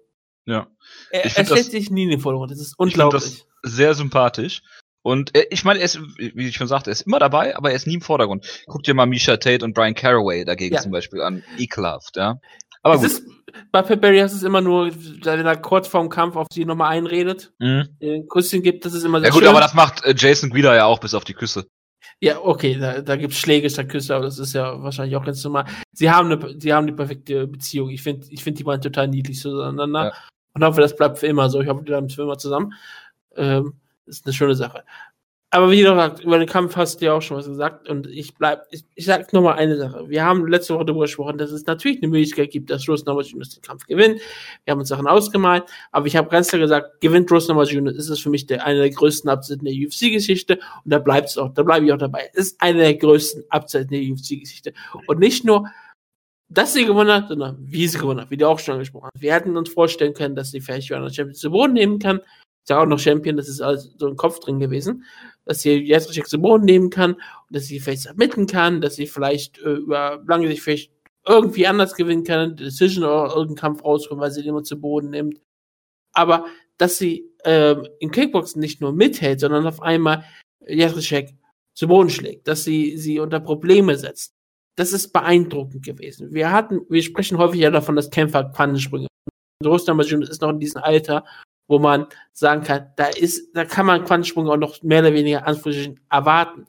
Ja. Er, er stellt das- sich nie in den Vordergrund. Das ist unglaublich. Sehr sympathisch. Und äh, ich meine, er ist, wie ich schon sagte, er ist immer dabei, aber er ist nie im Vordergrund. Guck dir mal Misha Tate und Brian Caraway dagegen Ja. zum Beispiel an. Ekelhaft, ja. Aber Es gut. ist, bei Pat Barry hast du es immer nur, wenn er kurz vorm Kampf auf sie nochmal einredet, Mhm. ein Kusschen gibt, das ist immer sehr Ja gut, schön. aber das macht äh, Jason Guida ja auch bis auf die Küsse. ja, okay, da, da gibt's Schläge statt Küsse, aber das ist ja wahrscheinlich auch ganz normal. Sie haben eine, sie haben die perfekte Beziehung. Ich finde, ich finde die beiden total niedlich zueinander. Ja. Und hoffe, das bleibt für immer so. Ich hoffe, die bleiben für immer zusammen. Ähm, ist eine schöne Sache. Aber wie gesagt, über den Kampf hast du ja auch schon was gesagt. Und ich bleib, ich, ich sag mal eine Sache. Wir haben letzte Woche darüber gesprochen, dass es natürlich eine Möglichkeit gibt, dass Rose Namajunas den Kampf gewinnt. Wir haben uns Sachen ausgemalt. Aber ich habe ganz klar gesagt, gewinnt Rose Namajunas, ist es für mich der, einer der größten in der UFC-Geschichte. Und da bleibt es auch, da bleibe ich auch dabei. Ist einer der größten in der UFC-Geschichte. Und nicht nur, dass sie gewonnen hat, sondern wie sie gewonnen hat, wie du auch schon angesprochen hast. Wir hätten uns vorstellen können, dass sie vielleicht Joanna Champions zu Boden nehmen kann. Ist ja auch noch Champion, das ist alles so ein Kopf drin gewesen dass sie Jessica zu Boden nehmen kann dass sie vielleicht submitten kann, dass sie vielleicht äh, über lange sich vielleicht irgendwie anders gewinnen kann, Decision oder irgendeinen Kampf rausholen, weil sie den immer zu Boden nimmt. Aber dass sie ähm, im Kickboxen nicht nur mithält, sondern auf einmal Jessica zu Boden schlägt, dass sie sie unter Probleme setzt. Das ist beeindruckend gewesen. Wir hatten, wir sprechen häufig ja davon, dass Kämpfer Quantensprünge. Rostam ist noch in diesem Alter, wo man sagen kann, da ist, da kann man Quantensprung auch noch mehr oder weniger Anführungsstrichen erwarten.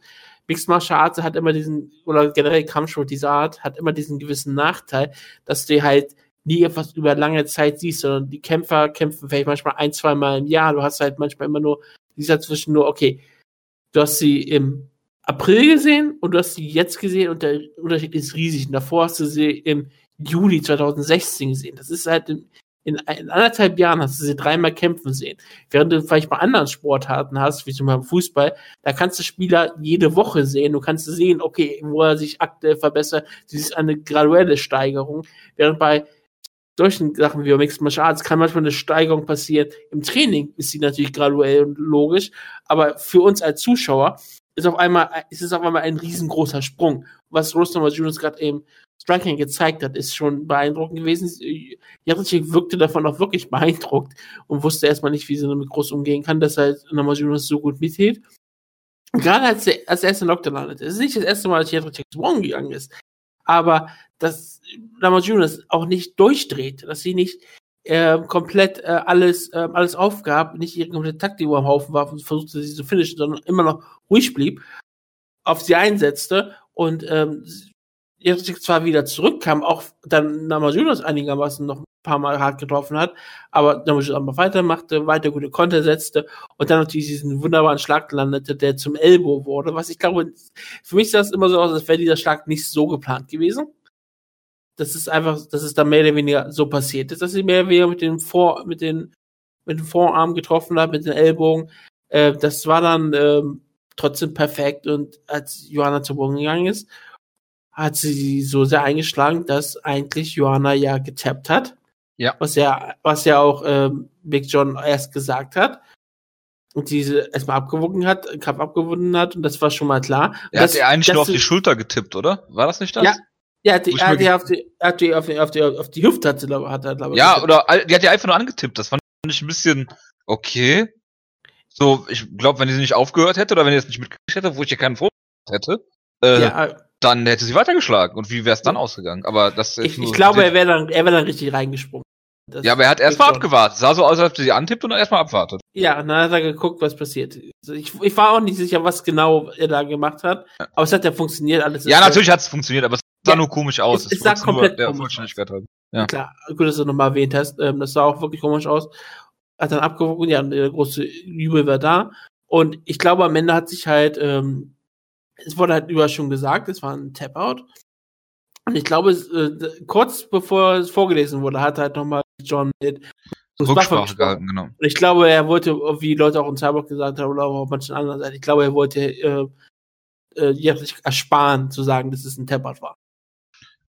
Mixed Martial Arts hat immer diesen, oder generell Kampfsport dieser Art, hat immer diesen gewissen Nachteil, dass du halt nie etwas über lange Zeit siehst, sondern die Kämpfer kämpfen vielleicht manchmal ein, zwei Mal im Jahr. Du hast halt manchmal immer nur dieser zwischen nur, okay, du hast sie im April gesehen und du hast sie jetzt gesehen und der Unterschied ist riesig. Und davor hast du sie im Juli 2016 gesehen. Das ist halt in, in anderthalb Jahren hast du sie dreimal kämpfen sehen. Während du vielleicht bei anderen Sportarten hast, wie zum Beispiel Fußball, da kannst du Spieler jede Woche sehen. Du kannst sehen, okay, wo er sich aktuell verbessert. Das ist eine graduelle Steigerung. Während bei solchen Sachen wie Mixed Martial Arts kann manchmal eine Steigerung passieren. Im Training ist sie natürlich graduell und logisch, aber für uns als Zuschauer ist auf einmal, ist es auf einmal ein riesengroßer Sprung. Was Rostam Junis gerade eben Striking gezeigt hat, ist schon beeindruckend gewesen. Jaric wirkte davon auch wirklich beeindruckt und wusste erstmal nicht, wie sie damit groß umgehen kann, dass er Namajunas so gut mithält. Gerade als der, als der erste Lockdown landete. Es ist nicht das erste Mal, dass Jaric Wong gegangen ist. Aber dass Namajunas auch nicht durchdreht, dass sie nicht äh, komplett äh, alles, äh, alles aufgab, nicht ihre komplette Taktik am Haufen war und versuchte sie zu finishen, sondern immer noch ruhig blieb, auf sie einsetzte und ähm, jetzt zwar wieder zurückkam, auch dann Namajunas einigermaßen noch ein paar Mal hart getroffen hat, aber Namajunas aber weitermachte, weiter gute Konter setzte und dann natürlich diesen wunderbaren Schlag landete, der zum Elbow wurde, was ich glaube, für mich sah es immer so aus, als wäre dieser Schlag nicht so geplant gewesen. Das ist einfach, dass es dann mehr oder weniger so passiert ist, dass sie mehr oder weniger mit den Vor, mit den, mit dem Vorarm getroffen hat, mit den Ellbogen. Äh, das war dann ähm, trotzdem perfekt und als Johanna zu Boden gegangen ist, hat sie so sehr eingeschlagen, dass eigentlich Johanna ja getappt hat. Ja. Was ja, was ja auch ähm, Big John erst gesagt hat. Und diese erstmal abgewogen hat, Kampf abgewonnen hat, und das war schon mal klar. Er das, hat ihr eigentlich nur auf die Schulter getippt, oder? War das nicht das? Ja, ja, die, er hat die auf die, hat die auf die, auf die, auf die Hüfte hat, sie, hat er, glaube ich. Ja, oder die hat die einfach nur angetippt. Das fand ich ein bisschen okay. So, ich glaube, wenn sie nicht aufgehört hätte oder wenn sie jetzt nicht mitgekriegt hätte, wo ich ihr keinen Vorwurf hätte, äh, ja, dann hätte sie weitergeschlagen. Und wie wäre es dann ausgegangen? Aber das ich, ich glaube, er wäre dann, er wäre dann richtig reingesprungen. Das ja, aber er hat erstmal abgewartet. Sah so aus, als ob sie antippt und erstmal abwartet. Ja, und dann hat er geguckt, was passiert. Also ich, ich war auch nicht sicher, was genau er da gemacht hat. Aber es hat ja funktioniert, alles. Ja, natürlich hat es funktioniert, aber es sah ja, nur komisch aus. Es, es sah komplett nur, komisch aus. Ja. Klar, gut, dass du nochmal erwähnt hast. Ähm, das sah auch wirklich komisch aus. Hat dann abgewogen, ja, der große Jubel war da. Und ich glaube, am Ende hat sich halt ähm, es wurde halt über schon gesagt, es war ein Tap-Out. Und ich glaube, äh, kurz bevor es vorgelesen wurde, hat halt nochmal John mit Rücksprache gehalten, genau. Und ich glaube, er wollte, wie Leute auch in Cyborg gesagt haben, oder auch auf manchen anderen Seiten, ich glaube, er wollte äh, äh, sich ersparen, zu sagen, dass es ein Tap-Out war.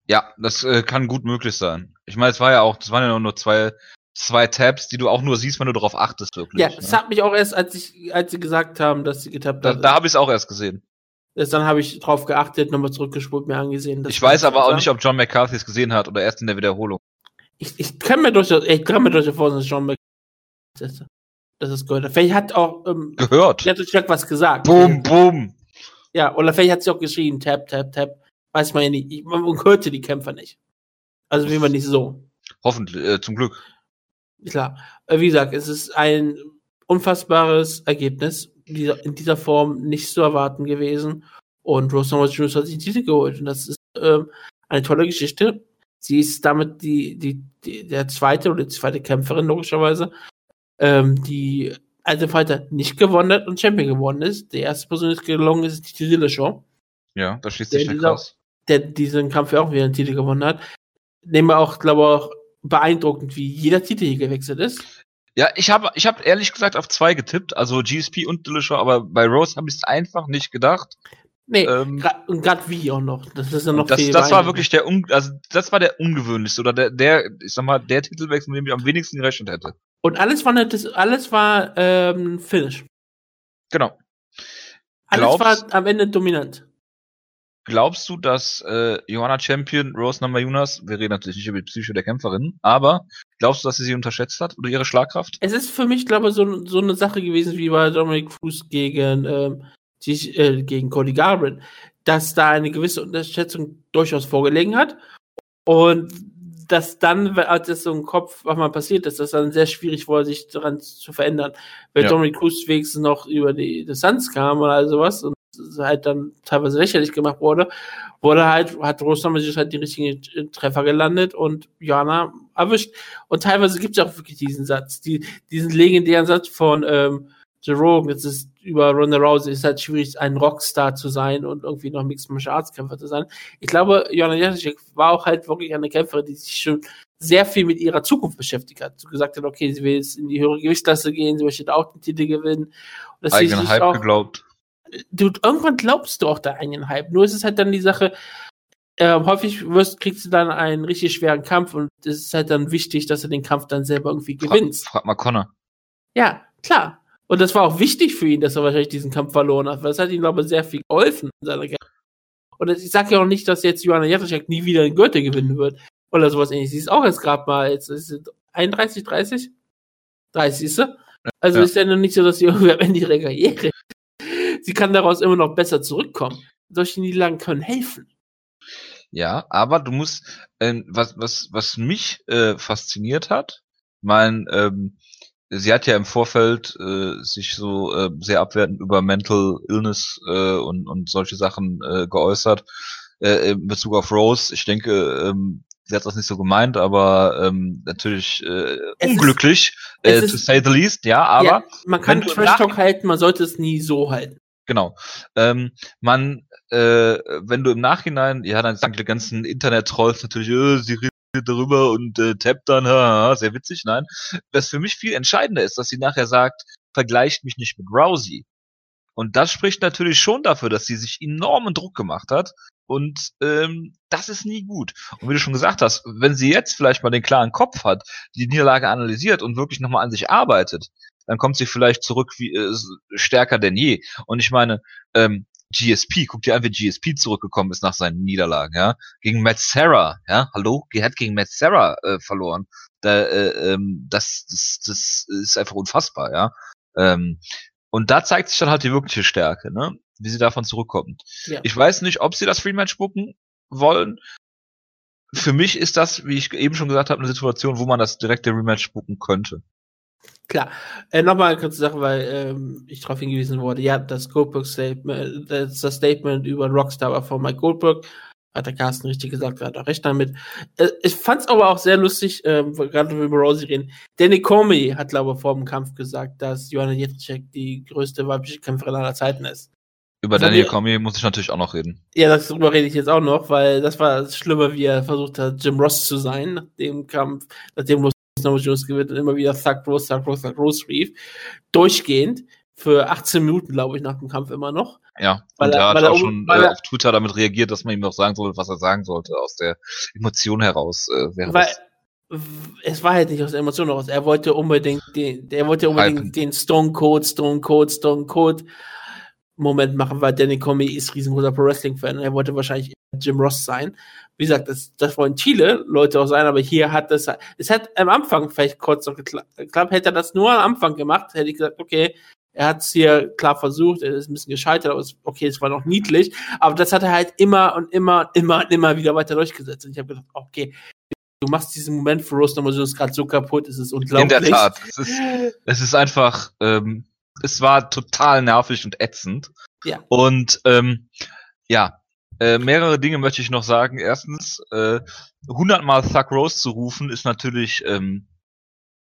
Ja, das äh, kann gut möglich sein. Ich meine, es war ja auch, das waren ja nur zwei, zwei Tabs, die du auch nur siehst, wenn du darauf achtest, wirklich. Ja, es ne? hat mich auch erst, als ich, als sie gesagt haben, dass sie getappt haben. Da, da habe ich es auch erst gesehen. Dann habe ich drauf geachtet, nochmal zurückgespult, mir angesehen. Ich weiß aber auch nicht, ob John McCarthy es gesehen hat oder erst in der Wiederholung. Ich, ich kann mir durchaus, ich kann mir durchaus vorstellen, dass John McCarthy das ist gehört. Vielleicht hat auch ähm, gehört. Der hat was gesagt. Boom, boom. Ja, oder vielleicht hat sie auch geschrien, tap, tap, tap. Weiß man ja nicht. Man hörte die Kämpfer nicht. Also wie man nicht so. Hoffentlich, äh, zum Glück. Klar. Äh, wie gesagt, es ist ein unfassbares Ergebnis dieser, in dieser Form nicht zu erwarten gewesen. Und Rose Namajunas hat sich den Titel geholt. Und das ist ähm, eine tolle Geschichte. Sie ist damit die, die, die der zweite oder die zweite Kämpferin, logischerweise, ähm, die alte Fighter nicht gewonnen hat und Champion geworden ist. Die erste Person, die es gelungen ist, ist die Dillashaw. Ja, da schließt sich Der, Kreis. der diesen Kampf ja auch wieder einen Titel gewonnen hat. Nehmen wir auch, glaube ich, auch beeindruckend, wie jeder Titel hier gewechselt ist. Ja, ich habe ich hab ehrlich gesagt auf zwei getippt, also GSP und Dillashaw, aber bei Rose habe ich es einfach nicht gedacht. Nee, Ähm, und gerade wie auch noch. Das ist ja noch das, viel das war wirklich der, un, also das war der ungewöhnlichste oder der, der, ich sag mal, der Titelwechsel, mit dem ich am wenigsten gerechnet hätte. Und alles war, nicht, das, alles war ähm, Finish. Genau. Alles Glaubst- war am Ende dominant. Glaubst du, dass äh, Johanna Champion, Rose Namajunas, wir reden natürlich nicht über die Psyche der Kämpferin, aber glaubst du, dass sie sie unterschätzt hat oder ihre Schlagkraft? Es ist für mich, glaube ich, so, so eine Sache gewesen wie bei Dominic Cruz gegen, ähm, die, äh, gegen Cody Garbrandt, dass da eine gewisse Unterschätzung durchaus vorgelegen hat und dass dann, als es so im Kopf mal passiert ist, dass dann sehr schwierig war, sich daran zu verändern. Wenn Ja. Dominic Cruz wenigstens noch über die Distanz kam oder sowas und halt dann teilweise lächerlich gemacht wurde, wurde halt, hat Rosname sich halt die richtigen Treffer gelandet und Jana erwischt. Und teilweise gibt es auch wirklich diesen Satz, die, diesen legendären Satz von ähm, Joe Rogan, das ist über Ronda Rousey, ist halt schwierig, ein Rockstar zu sein und irgendwie noch Mixed Martial Arts Kämpfer zu sein. Ich glaube, Joanna Jędrzejczyk war auch halt wirklich eine Kämpferin, die sich schon sehr viel mit ihrer Zukunft beschäftigt hat. So gesagt hat, okay, sie will jetzt in die höhere Gewichtsklasse gehen, sie möchte auch den Titel gewinnen. Und dass Eigenen Hype auch, geglaubt. Du, irgendwann glaubst du auch der eigenen Hype. Nur ist es halt dann die Sache, äh, häufig wirst, kriegst du dann einen richtig schweren Kampf und es ist halt dann wichtig, dass du den Kampf dann selber irgendwie gewinnst. frag mal Connor. Ja, klar. Und das war auch wichtig für ihn, dass er wahrscheinlich diesen Kampf verloren hat, weil es hat ihm, glaube ich, sehr viel geholfen in seiner Karriere. Und ich sage ja auch nicht, dass jetzt Johanna Jędrzejczyk nie wieder den Gürtel gewinnen wird oder sowas ähnliches. Sie ist auch jetzt gerade mal, jetzt ist sie 31, 30? 30, siehst du? Also Ja. ist ja noch nicht so, dass sie irgendwie am Ende ihrer Karriere. Sie kann daraus immer noch besser zurückkommen. Solche Niederlagen können helfen. Ja, aber du musst, ähm, was, was, was mich äh, fasziniert hat, mein, ähm, sie hat ja im Vorfeld äh, sich so äh, sehr abwertend über Mental Illness äh, und, und solche Sachen äh, geäußert äh, in Bezug auf Rose. Ich denke, ähm, sie hat das nicht so gemeint, aber ähm, natürlich äh, Es unglücklich, äh, ist- to say the least, ja, aber ja, man kann Trash Talk halten, man sollte es nie so halten. Genau. Ähm, man, äh, wenn du im Nachhinein, ja, dann sagen die ganzen Internet-Trolls natürlich, äh, sie redet darüber und äh, tappt dann, haha, sehr witzig. Nein, was für mich viel entscheidender ist, dass sie nachher sagt, vergleicht mich nicht mit Rousey. Und das spricht natürlich schon dafür, dass sie sich enormen Druck gemacht hat. Und ähm, das ist nie gut. Und wie du schon gesagt hast, wenn sie jetzt vielleicht mal den klaren Kopf hat, die Niederlage analysiert und wirklich nochmal an sich arbeitet, dann kommt sie vielleicht zurück wie äh, stärker denn je. Und ich meine, ähm, GSP, guck dir an, wie GSP zurückgekommen ist nach seinen Niederlagen, ja. Gegen Matt Serra, ja, hallo, hat gegen Matt Serra äh, verloren. Da, äh, ähm, das, das, das ist einfach unfassbar, ja. Ähm, und da zeigt sich dann halt die wirkliche Stärke, ne? Wie sie davon zurückkommt. Ja. Ich weiß nicht, ob sie das Rematch bucken wollen. Für mich ist das, wie ich eben schon gesagt habe, eine Situation, wo man das direkte Rematch bucken könnte. Klar. Äh, Nochmal eine kurze Sache, weil ähm, ich darauf hingewiesen wurde. Ja, das Goldberg-Statement, das, das Statement über Rockstar war von Mike Goldberg. Hat der Carsten richtig gesagt, hat auch recht damit. Äh, ich fand's aber auch sehr lustig, ähm, gerade wenn wir über Rosie reden. Danny Comey hat, glaube ich, vor dem Kampf gesagt, dass Joanna Jędrzejczyk die größte weibliche Kämpferin aller Zeiten ist. Über haben Daniel wir- Cormier muss ich natürlich auch noch reden. Ja, darüber rede ich jetzt auch noch, weil das war das Schlimme, wie er versucht hat, Jim Ross zu sein, nach dem Kampf, nachdem Noah Jones gewinnt und immer wieder Thug Rose, Thug Rose, Thug Rose rief. Durchgehend. Für 18 Minuten, glaube ich, nach dem Kampf immer noch. Ja, Weil und er- er hat er auch um- schon äh, er- auf Twitter damit reagiert, dass man ihm auch sagen sollte, was er sagen sollte, aus der Emotion heraus. Äh, wäre Weil das. es war halt nicht aus der Emotion heraus. Er wollte unbedingt den, der wollte unbedingt Hypen. den Stone Cold, Stone Cold, Stone Cold Moment machen, weil Danny Comey ist riesengroßer Pro Wrestling Fan. Er wollte wahrscheinlich Jim Ross sein. Wie gesagt, das, das wollen viele Leute auch sein, aber hier hat das, es hat am Anfang vielleicht kurz noch gekla- geklappt. Hätte er das nur am Anfang gemacht, hätte ich gesagt, okay, er hat es hier klar versucht, er ist ein bisschen gescheitert, aber es, okay, es war noch niedlich. Aber das hat er halt immer und immer, immer und immer wieder weiter durchgesetzt. Und ich habe gedacht, okay, du machst diesen Moment für Rose Namajunas gerade so kaputt, es ist unglaublich. In der Tat. Es ist, es ist einfach, ähm, es war total nervig und ätzend. Ja. Und ähm, ja, Äh, mehrere Dinge möchte ich noch sagen. Erstens, äh, 100 Mal Thug Rose zu rufen, ist natürlich ähm,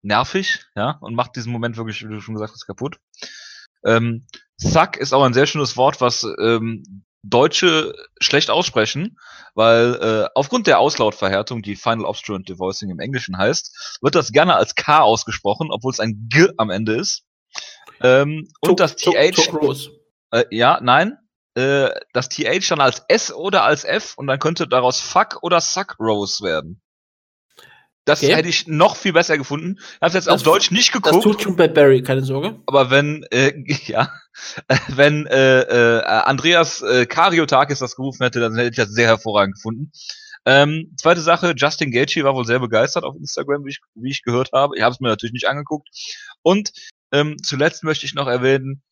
nervig, ja, und macht diesen Moment wirklich, wie du schon gesagt hast, kaputt. Ähm, Thug ist auch ein sehr schönes Wort, was ähm, Deutsche schlecht aussprechen, weil äh, aufgrund der Auslautverhärtung, die Final Obstruent Devoicing im Englischen heißt, wird das gerne als K ausgesprochen, obwohl es ein G am Ende ist. Ähm, und das TH. Äh, ja, nein. Äh, das TH dann als S oder als F und dann könnte daraus Fuck oder Suck Rose werden. Das okay. hätte ich noch viel besser gefunden. Ich habe jetzt das auf Deutsch nicht geguckt. Das tut schon bei Barry, keine Sorge. Aber wenn, äh, ja, wenn äh, äh, Andreas äh, Kariotakis das gerufen hätte, dann hätte ich das sehr hervorragend gefunden. Ähm, zweite Sache, Justin Gaethje war wohl sehr begeistert auf Instagram, wie ich, wie ich gehört habe. Ich habe es mir natürlich nicht angeguckt. Und ähm, zuletzt möchte ich noch erwähnen,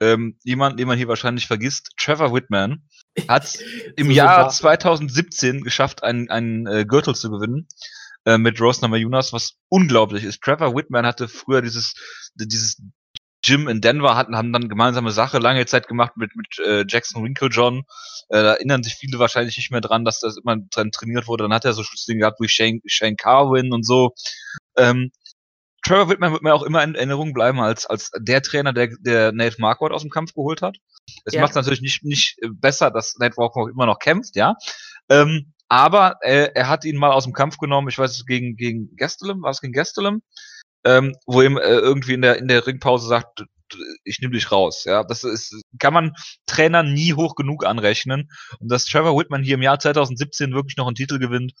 ähm, jemand, den man hier wahrscheinlich vergisst, Trevor Whitman, hat im so Jahr 2017 geschafft, einen, einen äh, Gürtel zu gewinnen äh, mit Rose Namajunas, was unglaublich ist. Trevor Whitman hatte früher dieses, dieses Gym in Denver, hatten, haben dann gemeinsame Sache lange Zeit gemacht mit, mit äh, Jackson Winklejohn. Äh, da erinnern sich viele wahrscheinlich nicht mehr dran, dass das immer dran trainiert wurde. Dann hat er so Dinge gehabt wie Shane, Shane Carwin und so. Ähm, Trevor Whitman wird mir auch immer in Erinnerung bleiben als, als der Trainer, der, der Nate Marquardt aus dem Kampf geholt hat. Es ja. macht es natürlich nicht, nicht besser, dass Nate Marquardt immer noch kämpft, ja. Ähm, aber äh, er hat ihn mal aus dem Kampf genommen, ich weiß es gegen gegen Gastelum, war es gegen Gastelum, ähm, wo ihm äh, irgendwie in der in der Ringpause sagt, ich nehme dich raus. Ja, das ist kann man Trainern nie hoch genug anrechnen und dass Trevor Whitman hier im Jahr 2017 wirklich noch einen Titel gewinnt,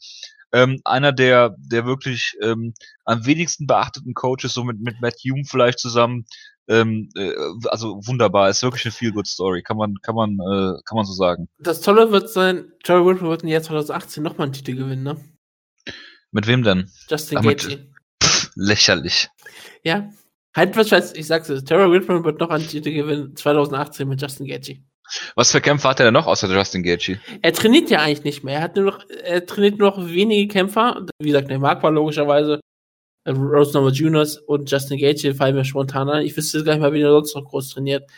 ähm, einer der der wirklich ähm, am wenigsten beachteten Coaches, so mit mit Matt Hume vielleicht zusammen, ähm, äh, also wunderbar, ist wirklich eine feel good Story, kann man, kann man, äh, kann man so sagen. Das Tolle wird sein, Joey Whitman wird im Jahr 2018 nochmal einen Titel gewinnen, ne? Mit wem denn? Justin Gaethje. Lächerlich. Ja, halt was weiß ich sag's es, Terry Whitman wird noch einen Titel gewinnen 2018 mit Justin Gaethje. Was für Kämpfer hat er denn noch außer Justin Gaethje? Er trainiert ja eigentlich nicht mehr. Er hat nur noch, er trainiert nur noch wenige Kämpfer. Wie gesagt, der Mark war logischerweise äh, Rose Number Juniors und Justin Gaethje fallen mir spontan an. Ich wüsste gar nicht mal, wie er sonst noch groß trainiert.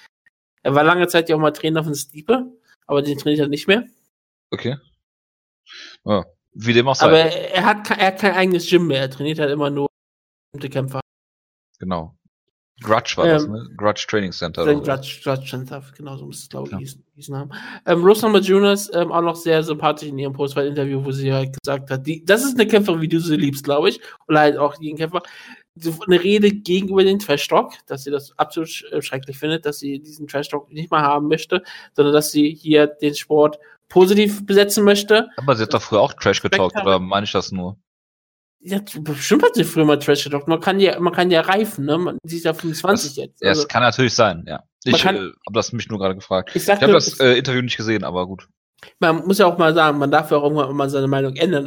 Er war lange Zeit ja auch mal Trainer von Stiepe, aber den trainiert er nicht mehr. Okay. Oh, wie dem auch sei. Aber er hat, er hat kein eigenes Gym mehr. Er trainiert halt immer nur bestimmte Kämpfer. Genau. Grudge war ähm, das, ne? Grudge Training Center. Grudge, Grudge Center, genau so muss es, glaube ich, hießen, haben. Ähm, Rose Number Juniors ähm, auch noch sehr sympathisch in ihrem Postfight-Interview, wo sie halt gesagt hat, die, das ist eine Kämpferin, wie du sie liebst, glaube ich. Oder halt auch jeden Kämpfer. Eine Rede gegenüber den Trash-Talk, dass sie das absolut äh, schrecklich findet, dass sie diesen Trash-Talk nicht mal haben möchte, sondern dass sie hier den Sport positiv besetzen möchte. Aber sie hat doch früher auch Trash getalkt, oder meine ich das nur? Ja, bestimmt hat sie früher mal Trash getalkt. Man kann ja, man kann ja reifen, ne? Man, sie ist ja 25 das, jetzt. Ja, also, es kann natürlich sein, ja. Ich kann, äh, habe das mich nur gerade gefragt. Ich, ich habe das äh, Interview nicht gesehen, aber gut. Man muss ja auch mal sagen, man darf ja auch irgendwann mal seine Meinung ändern.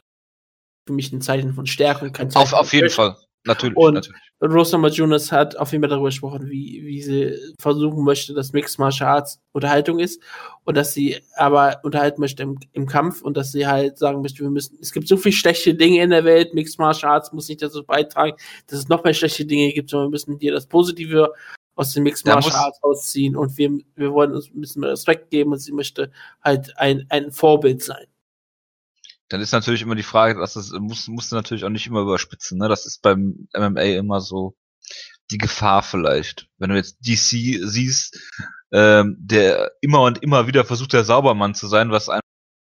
Für mich ein Zeichen von Stärke und kein Zeichen Auf, auf jeden Fall. Natürlich, und natürlich. Rosamund Jonas hat auf jeden Fall darüber gesprochen, wie, wie sie versuchen möchte, dass Mixed Martial Arts Unterhaltung ist und dass sie aber unterhalten möchte im, im Kampf und dass sie halt sagen möchte, wir müssen, es gibt so viele schlechte Dinge in der Welt, Mixed Martial Arts muss nicht dazu beitragen, dass es noch mehr schlechte Dinge gibt, sondern wir müssen dir das Positive aus den Mixed Martial Arts ausziehen und wir, wir wollen uns ein bisschen mehr Respekt geben und sie möchte halt ein, ein Vorbild sein. Dann ist natürlich immer die Frage, dass es muss, musst du natürlich auch nicht immer überspitzen, ne? Das ist beim MMA immer so die Gefahr vielleicht. Wenn du jetzt DC siehst, ähm, der immer und immer wieder versucht, der Saubermann zu sein, was einem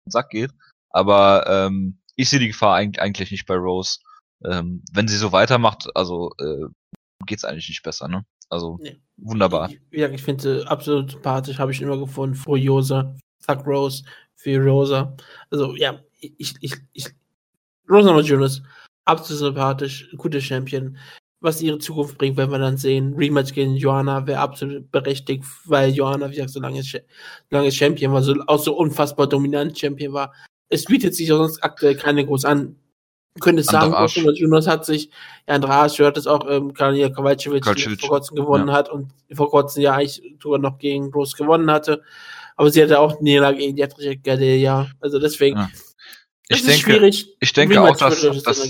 den Sack geht. Aber ähm, ich sehe die Gefahr eigentlich nicht bei Rose. Ähm, wenn sie so weitermacht, also äh, geht's eigentlich nicht besser, ne? Also nee. wunderbar. Ja, ich finde absolut sympathisch, habe ich immer gefunden. Furiosa, Fuck Rose, Furiosa. Also ja, ich, ich, ich, Rosa Jonas, absolut sympathisch, gute Champion. Was ihre Zukunft bringt, werden wir dann sehen. Rematch gegen Joanna wäre absolut berechtigt, weil Joanna, wie gesagt, so lange, lange Champion war, so, auch so unfassbar dominant Champion war. Es bietet sich sonst aktuell keine groß an. Könnte sagen, Rosa Jonas hat sich, ja, Andras hört es auch, ähm, Karolina Kowalczyk, die vor kurzem gewonnen ja. hat und vor kurzem ja eigentlich sogar noch gegen Rose gewonnen hatte. Aber sie hatte auch Niederlage gegen Dietrich ja. Also deswegen, ja. Ich denke, ich denke auch, dass, dass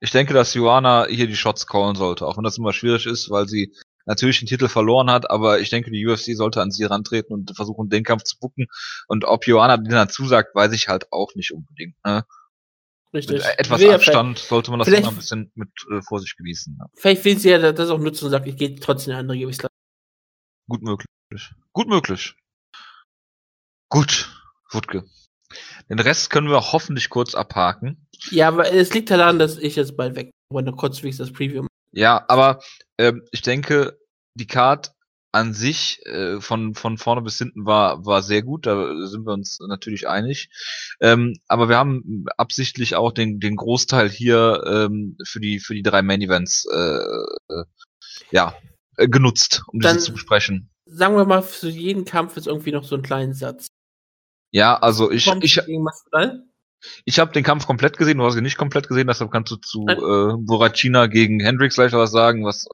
ich denke, dass Joanna hier die Shots callen sollte, auch wenn das immer schwierig ist, weil sie natürlich den Titel verloren hat, aber ich denke, die UFC sollte an sie rantreten und versuchen, den Kampf zu bucken. Und ob Joanna den dann zusagt, weiß ich halt auch nicht unbedingt. Ne? Richtig. Mit etwas Abstand sollte man das immer ein bisschen mit äh, Vorsicht genießen. Ja. Vielleicht will sie ja das auch nutzen und sagt, ich gehe trotzdem eine andere Gewichtsklasse. Gut möglich. Gut möglich. Gut, Wutke. Den Rest können wir hoffentlich kurz abhaken. Ja, aber es liegt daran, dass ich jetzt bald weg bin. Noch kurz wie das Preview. Ja, aber ähm, ich denke, die Card an sich äh, von von vorne bis hinten war war sehr gut. Da sind wir uns natürlich einig. Ähm, aber wir haben absichtlich auch den den Großteil hier ähm, für die für die drei Main Events äh, äh, ja äh, genutzt, um Dann, diese zu besprechen. Sagen wir mal für jeden Kampf ist irgendwie noch so ein kleinen Satz. Ja, also ich ich ich habe den Kampf komplett gesehen, du hast ihn nicht komplett gesehen, deshalb kannst du zu äh, Boracina gegen Hendrix gleich was sagen, was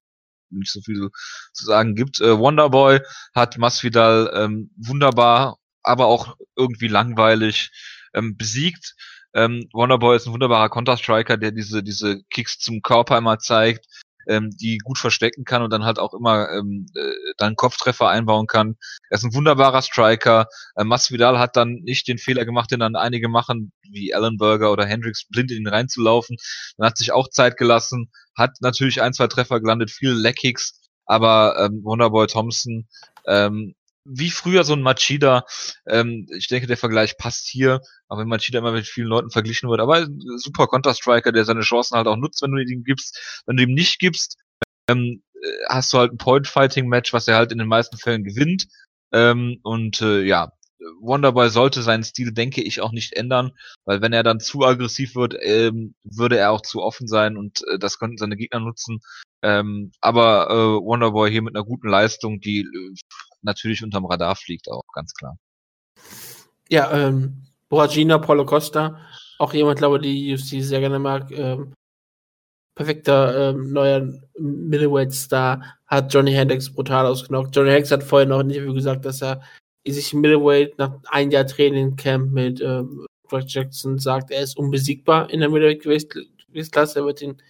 nicht so viel zu sagen gibt. Äh, Wonderboy hat Masvidal ähm, wunderbar, aber auch irgendwie langweilig ähm, besiegt. Ähm, Wonderboy ist ein wunderbarer Counter-Striker, der diese, diese Kicks zum Körper immer zeigt, ähm, die gut verstecken kann und dann halt auch immer ähm, äh, dann Kopftreffer einbauen kann. Er ist ein wunderbarer Striker. Äh, Masvidal hat dann nicht den Fehler gemacht, den dann einige machen, wie Allenberger oder Hendricks, blind in ihn reinzulaufen. Dann hat sich auch Zeit gelassen, hat natürlich ein, zwei Treffer gelandet, viele Leckkicks, aber ähm, Wonderboy Thompson ähm, wie früher so ein Machida. Ähm, ich denke, der Vergleich passt hier, auch wenn Machida immer mit vielen Leuten verglichen wird. Aber super Counter-Striker, der seine Chancen halt auch nutzt, wenn du ihm gibst. Wenn du ihm nicht gibst, ähm, äh, hast du halt ein Point-Fighting-Match, was er halt in den meisten Fällen gewinnt. Ähm, und äh, ja, Wonderboy sollte seinen Stil, denke ich, auch nicht ändern, weil wenn er dann zu aggressiv wird, ähm, würde er auch zu offen sein und äh, das könnten seine Gegner nutzen. Ähm, aber äh, Wonderboy hier mit einer guten Leistung, die äh, natürlich unterm Radar fliegt auch, ganz klar. Ja, ähm, Boragina, Paulo Costa, auch jemand, glaube die UFC sehr gerne mag. Ähm, perfekter ähm, neuer Middleweight-Star, hat Johnny Hendricks brutal ausgenockt. Johnny Hendricks hat vorher noch Interview gesagt, dass er sich Middleweight nach ein Jahr Training Camp mit ähm, Jackson sagt, er ist unbesiegbar in der Middleweight-Gewichtsklasse, er wird den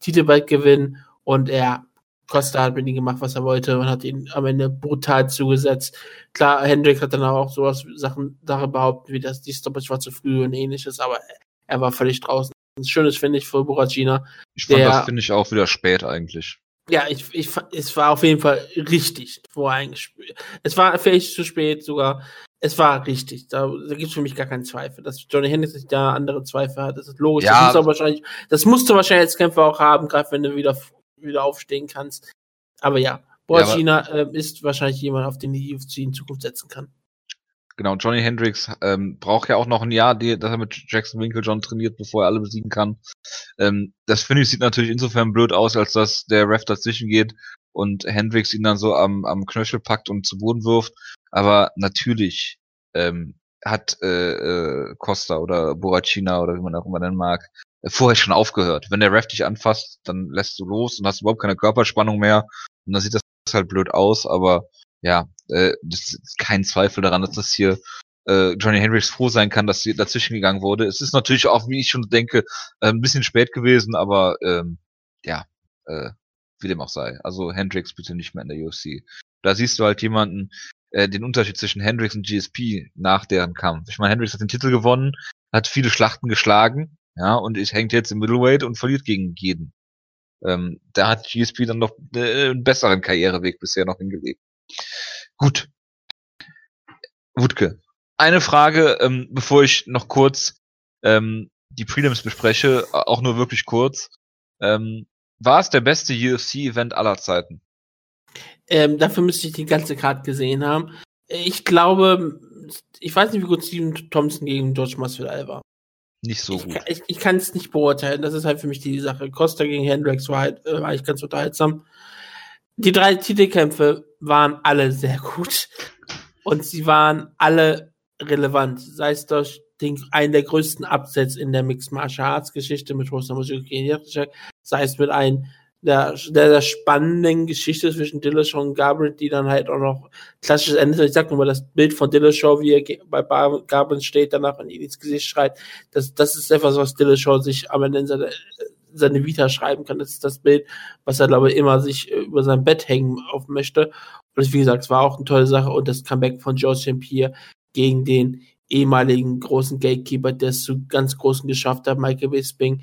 Titel bald gewinnen und er Costa hat mit ihm gemacht, was er wollte und hat ihn am Ende brutal zugesetzt. Klar, Hendrick hat dann auch sowas Sachen Sachen behauptet, wie das die Stoppage war zu früh und ähnliches, aber er war völlig draußen. Ein schönes finde ich für Boragina. Ich fand der, das finde ich auch wieder spät eigentlich. Ja, ich, ich es war auf jeden Fall richtig voreingespielt. Es war vielleicht zu spät sogar. Es war richtig. Da, da gibt es für mich gar keinen Zweifel. Dass Johnny Hendricks da andere Zweifel hat, das ist logisch. Ja. Das, muss er wahrscheinlich, das musst du wahrscheinlich als Kämpfer auch haben, gerade wenn du wieder wieder aufstehen kannst. Aber ja, Borgina ja, äh, ist wahrscheinlich jemand, auf den die UFC in Zukunft setzen kann. Genau, Johnny Hendricks ähm, braucht ja auch noch ein Jahr, die, dass er mit Jackson Winklejohn trainiert, bevor er alle besiegen kann. Ähm, das finde ich sieht natürlich insofern blöd aus, als dass der Ref dazwischen geht und Hendricks ihn dann so am, am Knöchel packt und zu Boden wirft. Aber natürlich ähm, hat äh, äh, Costa oder Boracina oder wie man auch immer nennen mag, vorher schon aufgehört. Wenn der Ref dich anfasst, dann lässt du los und hast überhaupt keine Körperspannung mehr. Und dann sieht das halt blöd aus, aber ja, äh, das ist kein Zweifel daran, dass das hier äh, Johnny Hendricks froh sein kann, dass sie dazwischen gegangen wurde. Es ist natürlich auch, wie ich schon denke, äh, ein bisschen spät gewesen, aber ähm, ja, äh, wie dem auch sei. Also Hendricks bitte nicht mehr in der UFC. Da siehst du halt jemanden, äh, den Unterschied zwischen Hendricks und GSP nach deren Kampf. Ich meine, Hendricks hat den Titel gewonnen, hat viele Schlachten geschlagen, ja, und es hängt jetzt im Middleweight und verliert gegen jeden. Ähm, da hat GSP dann noch äh, einen besseren Karriereweg bisher noch hingelegt. Gut. Wutke. Eine Frage, ähm, bevor ich noch kurz ähm, die Prelims bespreche, auch nur wirklich kurz. Ähm, war es der beste UFC-Event aller Zeiten? Ähm, dafür müsste ich die ganze Karte gesehen haben. Ich glaube, ich weiß nicht, wie gut Steven Thompson gegen George Masvidal war nicht so ich gut. Ich, ich kann es nicht beurteilen. Das ist halt für mich die Sache. Costa gegen Hendricks war halt äh, war eigentlich ganz unterhaltsam. Die drei Titelkämpfe waren alle sehr gut und sie waren alle relevant. Sei es durch den, einen der größten Absätze in der Mixed Martial Arts Geschichte mit gegen sei es mit einem der, der, der spannenden Geschichte zwischen Dillashaw und Gabriel, die dann halt auch noch klassisches Ende, ich sag nur mal das Bild von Dillashaw, wie er bei Gabriel steht, danach in ihn ins Gesicht schreit, das, das ist etwas, was Dillashaw sich am Ende in seiner, seine Vita schreiben kann. Das ist das Bild, was er, glaube ich, immer sich äh, über sein Bett hängen auf möchte. Und wie gesagt, es war auch eine tolle Sache. Und das Comeback von George. Pierre gegen den ehemaligen großen Gatekeeper, der es zu ganz Großen geschafft hat, Michael Bisping.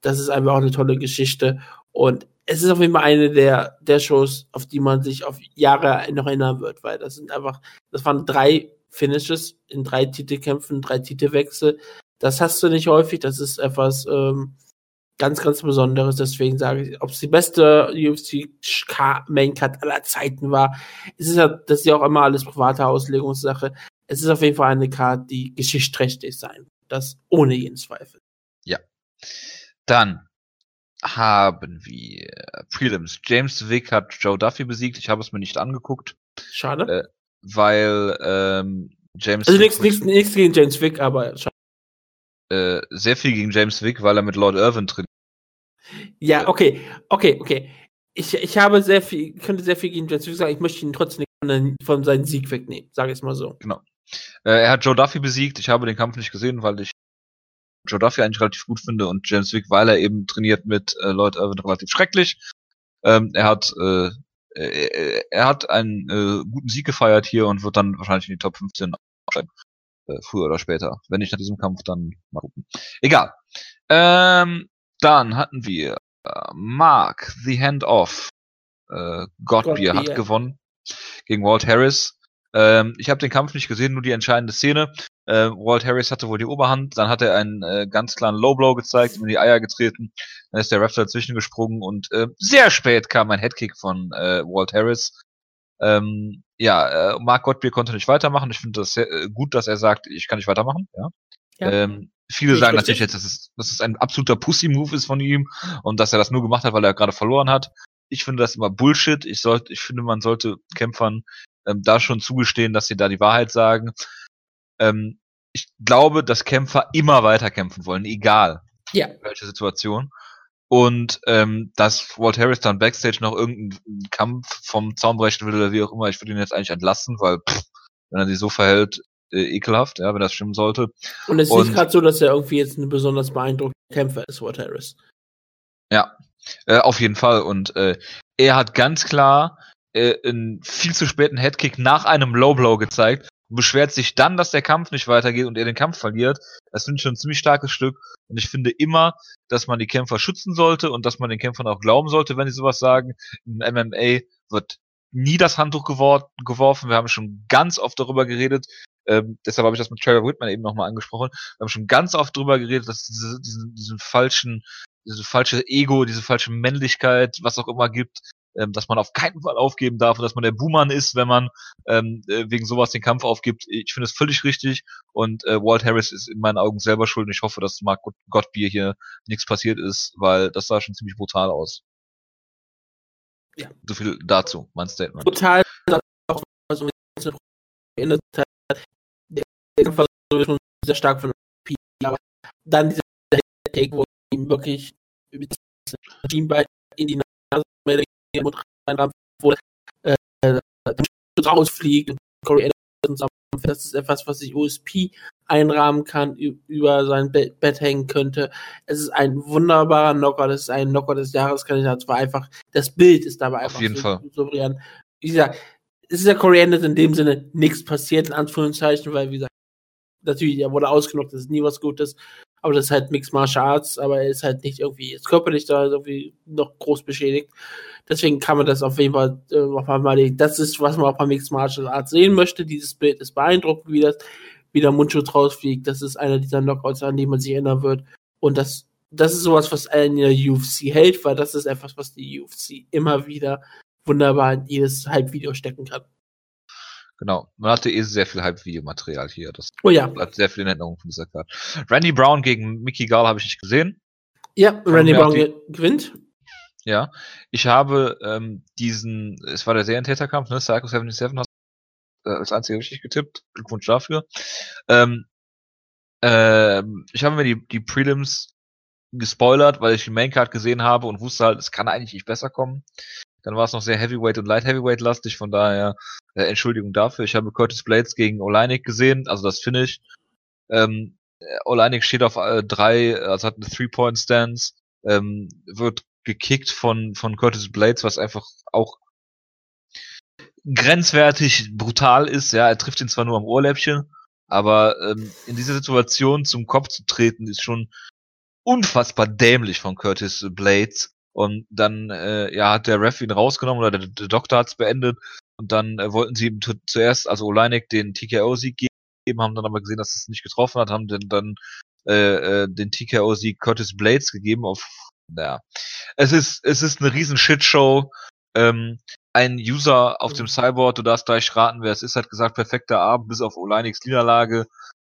Das ist einfach auch eine tolle Geschichte. Und es ist auf jeden Fall eine der, der Shows, auf die man sich auf Jahre noch erinnern wird, weil das sind einfach, das waren drei Finishes in drei Titelkämpfen, drei Titelwechsel. Das hast du nicht häufig, das ist etwas ähm, ganz, ganz Besonderes. Deswegen sage ich, ob es die beste UFC Main Card aller Zeiten war, es ist ja, das ist ja auch immer alles private Auslegungssache. Es ist auf jeden Fall eine Card, die geschichtsträchtig sein. Das ohne jeden Zweifel. Ja. Dann haben wir Prelims. James Wick hat Joe Duffy besiegt. Ich habe es mir nicht angeguckt. Schade. Äh, weil ähm, James Also nichts gegen James Wick, aber schade. Äh, sehr viel gegen James Wick, weil er mit Lord Irvin trainiert. Ja, okay, okay, okay. Ich, ich habe sehr viel, könnte sehr viel gegen James Wick sagen. Ich möchte ihn trotzdem nicht von seinem Sieg wegnehmen, sage ich es mal so. Äh, er hat Joe Duffy besiegt. Ich habe den Kampf nicht gesehen, weil ich Joe Duffy eigentlich relativ gut finde und James Wick, weil er eben trainiert mit äh, Lloyd Irvin relativ schrecklich. Ähm, er hat äh, äh, er hat einen äh, guten Sieg gefeiert hier und wird dann wahrscheinlich in die Top 15 aufsteigen. Äh, früher oder später. Wenn nicht nach diesem Kampf, dann mal gucken. Egal. Ähm, dann hatten wir äh, Mark, The Hand Off. Äh, Godbeer hat gewonnen gegen Walt Harris. Ähm, ich habe den Kampf nicht gesehen, nur die entscheidende Szene. Äh, Walt Harris hatte wohl die Oberhand, dann hat er einen äh, ganz klaren Low Blow gezeigt, in die Eier getreten, dann ist der Ref dazwischen gesprungen und äh, sehr spät kam ein Headkick von äh, Walt Harris. Ähm, ja, äh, Mark Gottbier konnte nicht weitermachen. Ich finde das sehr, äh, gut, dass er sagt, ich kann nicht weitermachen. Ja. Ja. Ähm, viele ich sagen natürlich jetzt, dass es, dass es ein absoluter Pussy-Move ist von ihm und dass er das nur gemacht hat, weil er gerade verloren hat. Ich finde das immer Bullshit. Ich sollte, ich finde, man sollte Kämpfern ähm, da schon zugestehen, dass sie da die Wahrheit sagen. Ähm, ich glaube, dass Kämpfer immer weiterkämpfen wollen, egal Ja. welche Situation. Und ähm, dass Walt Harris dann backstage noch irgendeinen Kampf vom Zaun brechen will oder wie auch immer, ich würde ihn jetzt eigentlich entlassen, weil pff, wenn er sich so verhält, äh, ekelhaft, ja, wenn das stimmen sollte. Und es ist gerade so, dass er irgendwie jetzt ein besonders beeindruckender Kämpfer ist, Walt Harris. Ja, äh, auf jeden Fall. Und äh, er hat ganz klar äh, einen viel zu späten Headkick nach einem Low Blow gezeigt und beschwert sich dann, dass der Kampf nicht weitergeht und er den Kampf verliert. Das finde ich schon ein ziemlich starkes Stück. Und ich finde immer, dass man die Kämpfer schützen sollte und dass man den Kämpfern auch glauben sollte, wenn sie sowas sagen. Im MMA wird nie das Handtuch gewor geworfen. Wir haben schon ganz oft darüber geredet. Ähm, deshalb habe ich das mit Trevor Whitman eben nochmal angesprochen. Wir haben schon ganz oft darüber geredet, dass diese, diesen, diesen falschen diese falsche Ego, diese falsche Männlichkeit, was auch immer gibt, ähm, dass man auf keinen Fall aufgeben darf und dass man der Buhmann ist, wenn man ähm, äh, wegen sowas den Kampf aufgibt. Ich finde es völlig richtig und äh, Walt Harris ist in meinen Augen selber schuld und ich hoffe, dass Mark Gott- Gottbier hier nichts passiert ist, weil das sah schon ziemlich brutal aus. Ja. So viel dazu, mein Statement. Total, auch so in der Kämpfer so schon sehr stark von P, aber dann dieser Take, wo ihm wirklich Schienbein in die Nase Mund reinrammt, wo äh, rausfliegt und Corey Anderson das ist etwas, was sich USP einrahmen kann, über sein Bett, Bett hängen könnte. Es ist ein wunderbarer Knocker, das ist ein Knocker des Jahreskandidaten, war einfach, das Bild ist dabei Auf einfach jeden so, Fall. so brillant. Wie gesagt, es ist ja Corey Anderson in dem Sinne nichts passiert, in Anführungszeichen, weil, wie gesagt, natürlich, er wurde ausgenockt, das ist nie was Gutes, aber das ist halt Mixed Martial Arts, aber er ist halt nicht irgendwie jetzt körperlich da irgendwie noch groß beschädigt. Deswegen kann man das auf jeden Fall äh, auf einmal. Das ist, was man auch bei Mixed Martial Arts sehen möchte. Dieses Bild ist beeindruckend, wie das, wie der Mundschutz rausfliegt. Das ist einer dieser Knockouts, an die man sich erinnern wird. Und das, das ist sowas, was einen in der UFC hält, weil das ist etwas, was die UFC immer wieder wunderbar in jedes Hype-Video stecken kann. Genau. Man hatte eh sehr viel Hype-Videomaterial hier. Das Oh ja. bleibt sehr viel in Erinnerung von dieser Karte. Randy Brown gegen Mickey Gall habe ich nicht gesehen. Ja, Randy Brown gewinnt. Ja, ich habe ähm, diesen, es war der Serientäterkampf, ne? Psycho 77 hast äh, als einziger richtig getippt. Glückwunsch dafür. Ähm, ähm, ich habe mir die, die Prelims gespoilert, weil ich die Maincard gesehen habe und wusste halt, es kann eigentlich nicht besser kommen. Dann war es noch sehr Heavyweight und Light Heavyweight lastig, von daher äh, Entschuldigung dafür. Ich habe Curtis Blades gegen Oleinik gesehen, also das Finish. Ähm, äh, Oleinik steht auf äh, drei, also hat eine Three-Point-Stance ähm, wird gekickt von, von Curtis Blades, was einfach auch grenzwertig brutal ist. Ja, er trifft ihn zwar nur am Ohrläppchen, aber ähm, in dieser Situation zum Kopf zu treten, ist schon unfassbar dämlich von Curtis Blades. Und dann äh, ja, hat der Ref ihn rausgenommen oder der, der Doktor hat es beendet. Und dann äh, wollten sie ihm zuerst, also Oleinik, den TKO-Sieg geben, haben dann aber gesehen, dass es nicht getroffen hat, haben dann, dann äh, äh, den TKO-Sieg Curtis Blades gegeben auf, naja. Es ist, es ist eine riesen Shitshow. Ähm, ein User auf dem Cyborg, du darfst gleich raten, wer es ist, hat gesagt, perfekter Abend, bis auf Oleiniks Niederlage.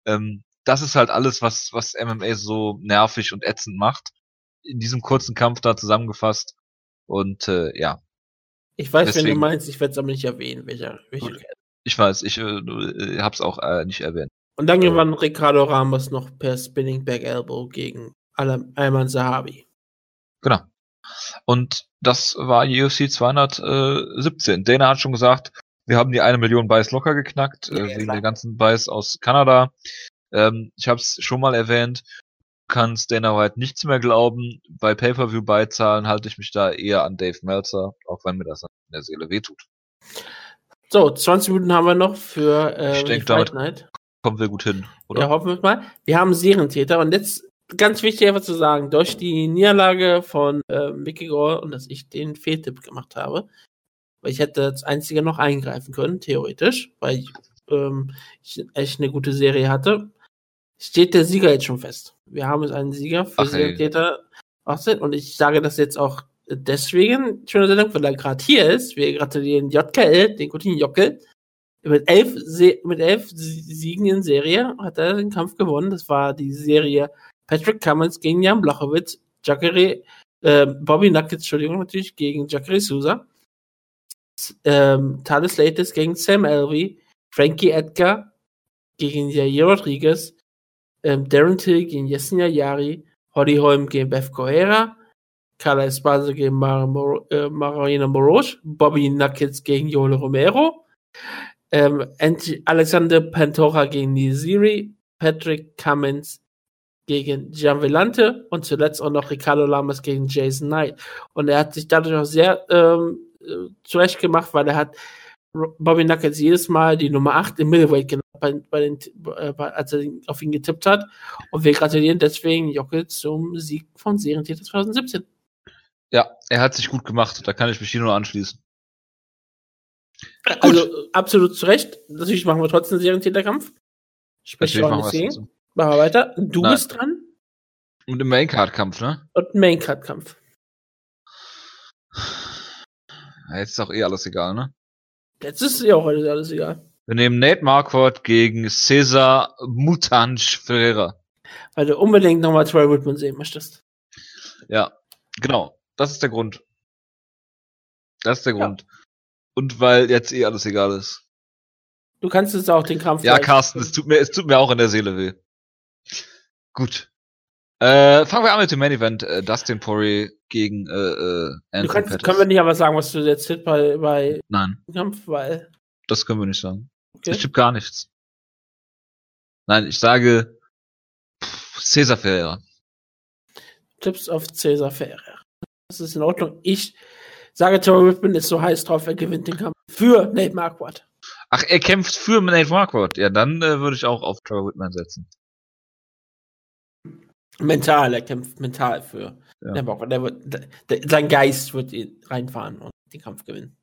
Ähm, das ist halt alles, was, was MMA so nervig und ätzend macht. In diesem kurzen Kampf da zusammengefasst. Und äh, ja. Ich weiß, Deswegen, wenn du meinst, ich werde es aber nicht erwähnen, welcher, welcher Ich weiß, ich äh, hab's auch äh, nicht erwähnt. Und dann gewann Ricardo Ramos noch per Spinning Back Elbow gegen Ayman Zahabi. Genau. Und das war UFC 217. Dana hat schon gesagt, wir haben die eine Million Buys locker geknackt, äh, ja, äh, wegen der ganzen Buys aus Kanada. Ähm, ich habe es schon mal erwähnt, du kannst Dana White nichts mehr glauben. Bei Pay-Per-View-Beizahlen halte ich mich da eher an Dave Meltzer, auch wenn mir das in der Seele wehtut. So, 20 Minuten haben wir noch für äh, ich denke, damit Night. kommen wir gut hin, oder? Ja, hoffen wir mal. Wir haben Serientäter und jetzt ganz wichtig einfach zu sagen, durch die Niederlage von äh, Mickey Gore und dass ich den Fehltipp gemacht habe, weil ich hätte als einziger noch eingreifen können, theoretisch, weil ich, ähm, ich echt eine gute Serie hatte, steht der Sieger jetzt schon fest. Wir haben jetzt einen Sieger für Täter und ich sage das jetzt auch deswegen, schöner Sendung, weil er gerade hier ist. Wir gratulieren JKL, den guten Jockel. Mit elf, mit elf Siegen in Serie hat er den Kampf gewonnen. Das war die Serie Patrick Cummins gegen Jan Blachowitz, Jacare, äh, Bobby Nuggets, Entschuldigung, natürlich, gegen Jacare Souza, ähm, Thales Latis gegen Sam Elvey, Frankie Edgar gegen Jair Rodriguez, ähm, Darren Till gegen Yesenia Yari, Holly Holm gegen Beth Correa, Carla Esparza gegen Mar Mor äh, Marina Morosch, Bobby Nuggets gegen Joel Romero, ähm, Alexander Pantora gegen Niziri, Patrick Cummins gegen Gian Vellante und zuletzt auch noch Ricardo Lamas gegen Jason Knight. Und er hat sich dadurch auch sehr ähm, äh, zurecht gemacht, weil er hat Bobby Knuckles jedes Mal die Nummer 8 im Middleweight genannt, bei, bei den, äh, als er auf ihn getippt hat. Und wir gratulieren deswegen Jockel zum Sieg von Serientäter 2017. Ja, er hat sich gut gemacht. Da kann ich mich hier nur anschließen. Also gut. absolut zu Recht. Natürlich machen wir trotzdem einen Serientäterkampf. Sprich, wir nicht sehen. Machen wir weiter. Du Nein. bist dran. Und im Maincard-Kampf, ne? Und Maincard-Kampf. Ja, jetzt ist auch eh alles egal, ne? Jetzt ist ja auch heute alles egal. Wir nehmen Nate Marquardt gegen Cesar Mutanch Ferreira. Weil du unbedingt nochmal Troy Whitman sehen möchtest. Ja, genau. Das ist der Grund. Das ist der ja. Grund. Und weil jetzt eh alles egal ist. Du kannst jetzt auch den Kampf. Ja, Carsten, es tut mir, es tut mir auch in der Seele weh. Gut. Äh, fangen wir an mit dem Main Event. Äh, Dustin Poirier gegen äh, äh, Anthony kannst, Pettis. Können wir nicht aber sagen, was du jetzt tippst bei, bei Nein. Kampf, weil. Das können wir nicht sagen. Okay. Ich tippe gar nichts. Nein, ich sage Cesar Ferreira. Tipps auf Cesar Ferreira. Das ist in Ordnung. Ich sage, Terry Whitman ist so heiß drauf, er gewinnt den Kampf für Nate Marquardt. Ach, er kämpft für Nate Marquardt. Ja, dann äh, würde ich auch auf Terry Whitman setzen. Mental, er kämpft mental für ja. der. Der wird, der, sein Geist wird ihn reinfahren und den Kampf gewinnen.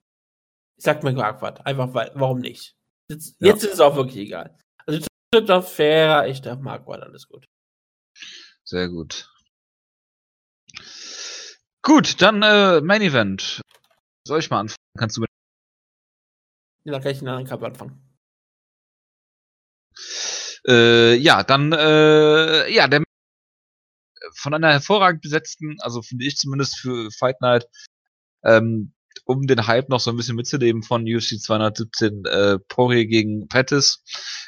Ich sag mir Marquardt, einfach weil, warum nicht? Jetzt, ja. jetzt ist es auch wirklich egal. Also tritt auf fairer, ich darf Marquardt, alles gut. Sehr gut. Gut, dann äh, Main Event. Soll ich mal anfangen? Kannst du mit ja, dann kann ich einen anderen Kampf anfangen. Äh, ja, dann, äh, ja, der von einer hervorragend besetzten, also finde ich zumindest für Fight Night, ähm, um den Hype noch so ein bisschen mitzunehmen von UFC 217 äh, Poirier gegen Pettis.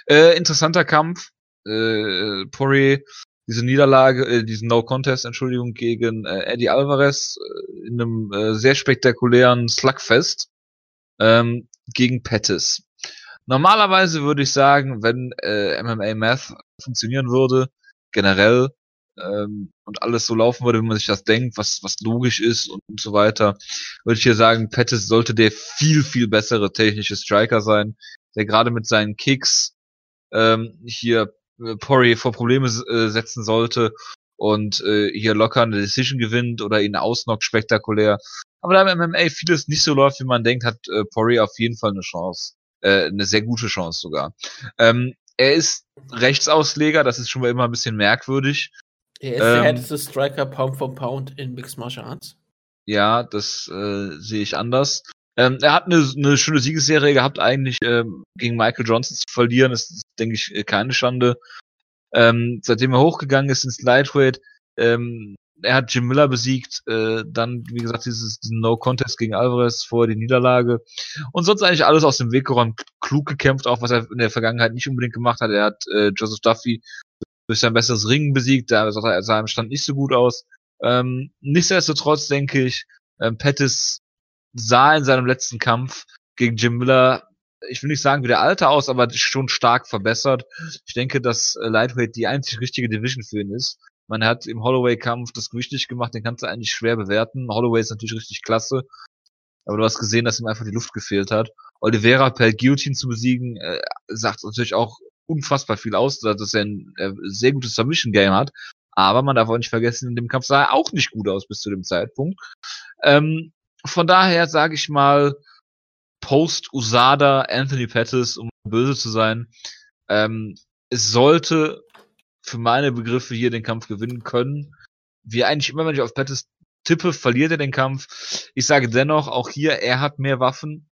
Äh, interessanter Kampf. Äh, Poirier, diese Niederlage, äh, diesen No Contest, Entschuldigung, gegen äh, Eddie Alvarez äh, in einem äh, sehr spektakulären Slugfest ähm, gegen Pettis. Normalerweise würde ich sagen, wenn äh, MMA Math funktionieren würde, generell ähm, und alles so laufen würde, wie man sich das denkt, was, was logisch ist und, und so weiter, würde ich hier sagen, Pettis sollte der viel, viel bessere technische Striker sein, der gerade mit seinen Kicks ähm, hier äh, Pori vor Probleme äh, setzen sollte und äh, hier locker eine Decision gewinnt oder ihn ausnockt, spektakulär. Aber da im MMA vieles nicht so läuft, wie man denkt, hat äh, Pori auf jeden Fall eine Chance. Äh, eine sehr gute Chance sogar. Ähm, er ist Rechtsausleger, das ist schon mal immer ein bisschen merkwürdig. Er ist ähm, der härteste Striker Pound for Pound in Mixed Martial Arts. Ja, das äh, sehe ich anders. Ähm, er hat eine, eine schöne Siegesserie gehabt, eigentlich ähm, gegen Michael Johnson zu verlieren, ist, denke ich, äh, keine Schande. Ähm, seitdem er hochgegangen ist ins Lightweight, ähm, er hat Jim Miller besiegt, äh, dann, wie gesagt, dieses No-Contest gegen Alvarez, vorher die Niederlage. Und sonst eigentlich alles aus dem Weg geräumt, klug gekämpft, auch was er in der Vergangenheit nicht unbedingt gemacht hat. Er hat äh, Joseph Duffy durch sein besseres Ringen besiegt, da sah er im Stand nicht so gut aus. Ähm, nichtsdestotrotz denke ich, ähm, Pettis sah in seinem letzten Kampf gegen Jim Miller, ich will nicht sagen wie der Alte aus, aber schon stark verbessert. Ich denke, dass äh, Lightweight die einzig richtige Division für ihn ist. Man hat im Holloway-Kampf das Gewicht nicht gemacht, den kannst du eigentlich schwer bewerten. Holloway ist natürlich richtig klasse, aber du hast gesehen, dass ihm einfach die Luft gefehlt hat. Oliveira per Guillotine zu besiegen, äh, sagt natürlich auch unfassbar viel aus, dass er ein äh, sehr gutes Submission-Game hat. Aber man darf auch nicht vergessen, in dem Kampf sah er auch nicht gut aus bis zu dem Zeitpunkt. Ähm, von daher sage ich mal, Post Usada, Anthony Pettis, um böse zu sein, ähm, es sollte für meine Begriffe hier den Kampf gewinnen können. Wie eigentlich immer, wenn ich auf Pettis tippe, verliert er den Kampf. Ich sage dennoch, auch hier, er hat mehr Waffen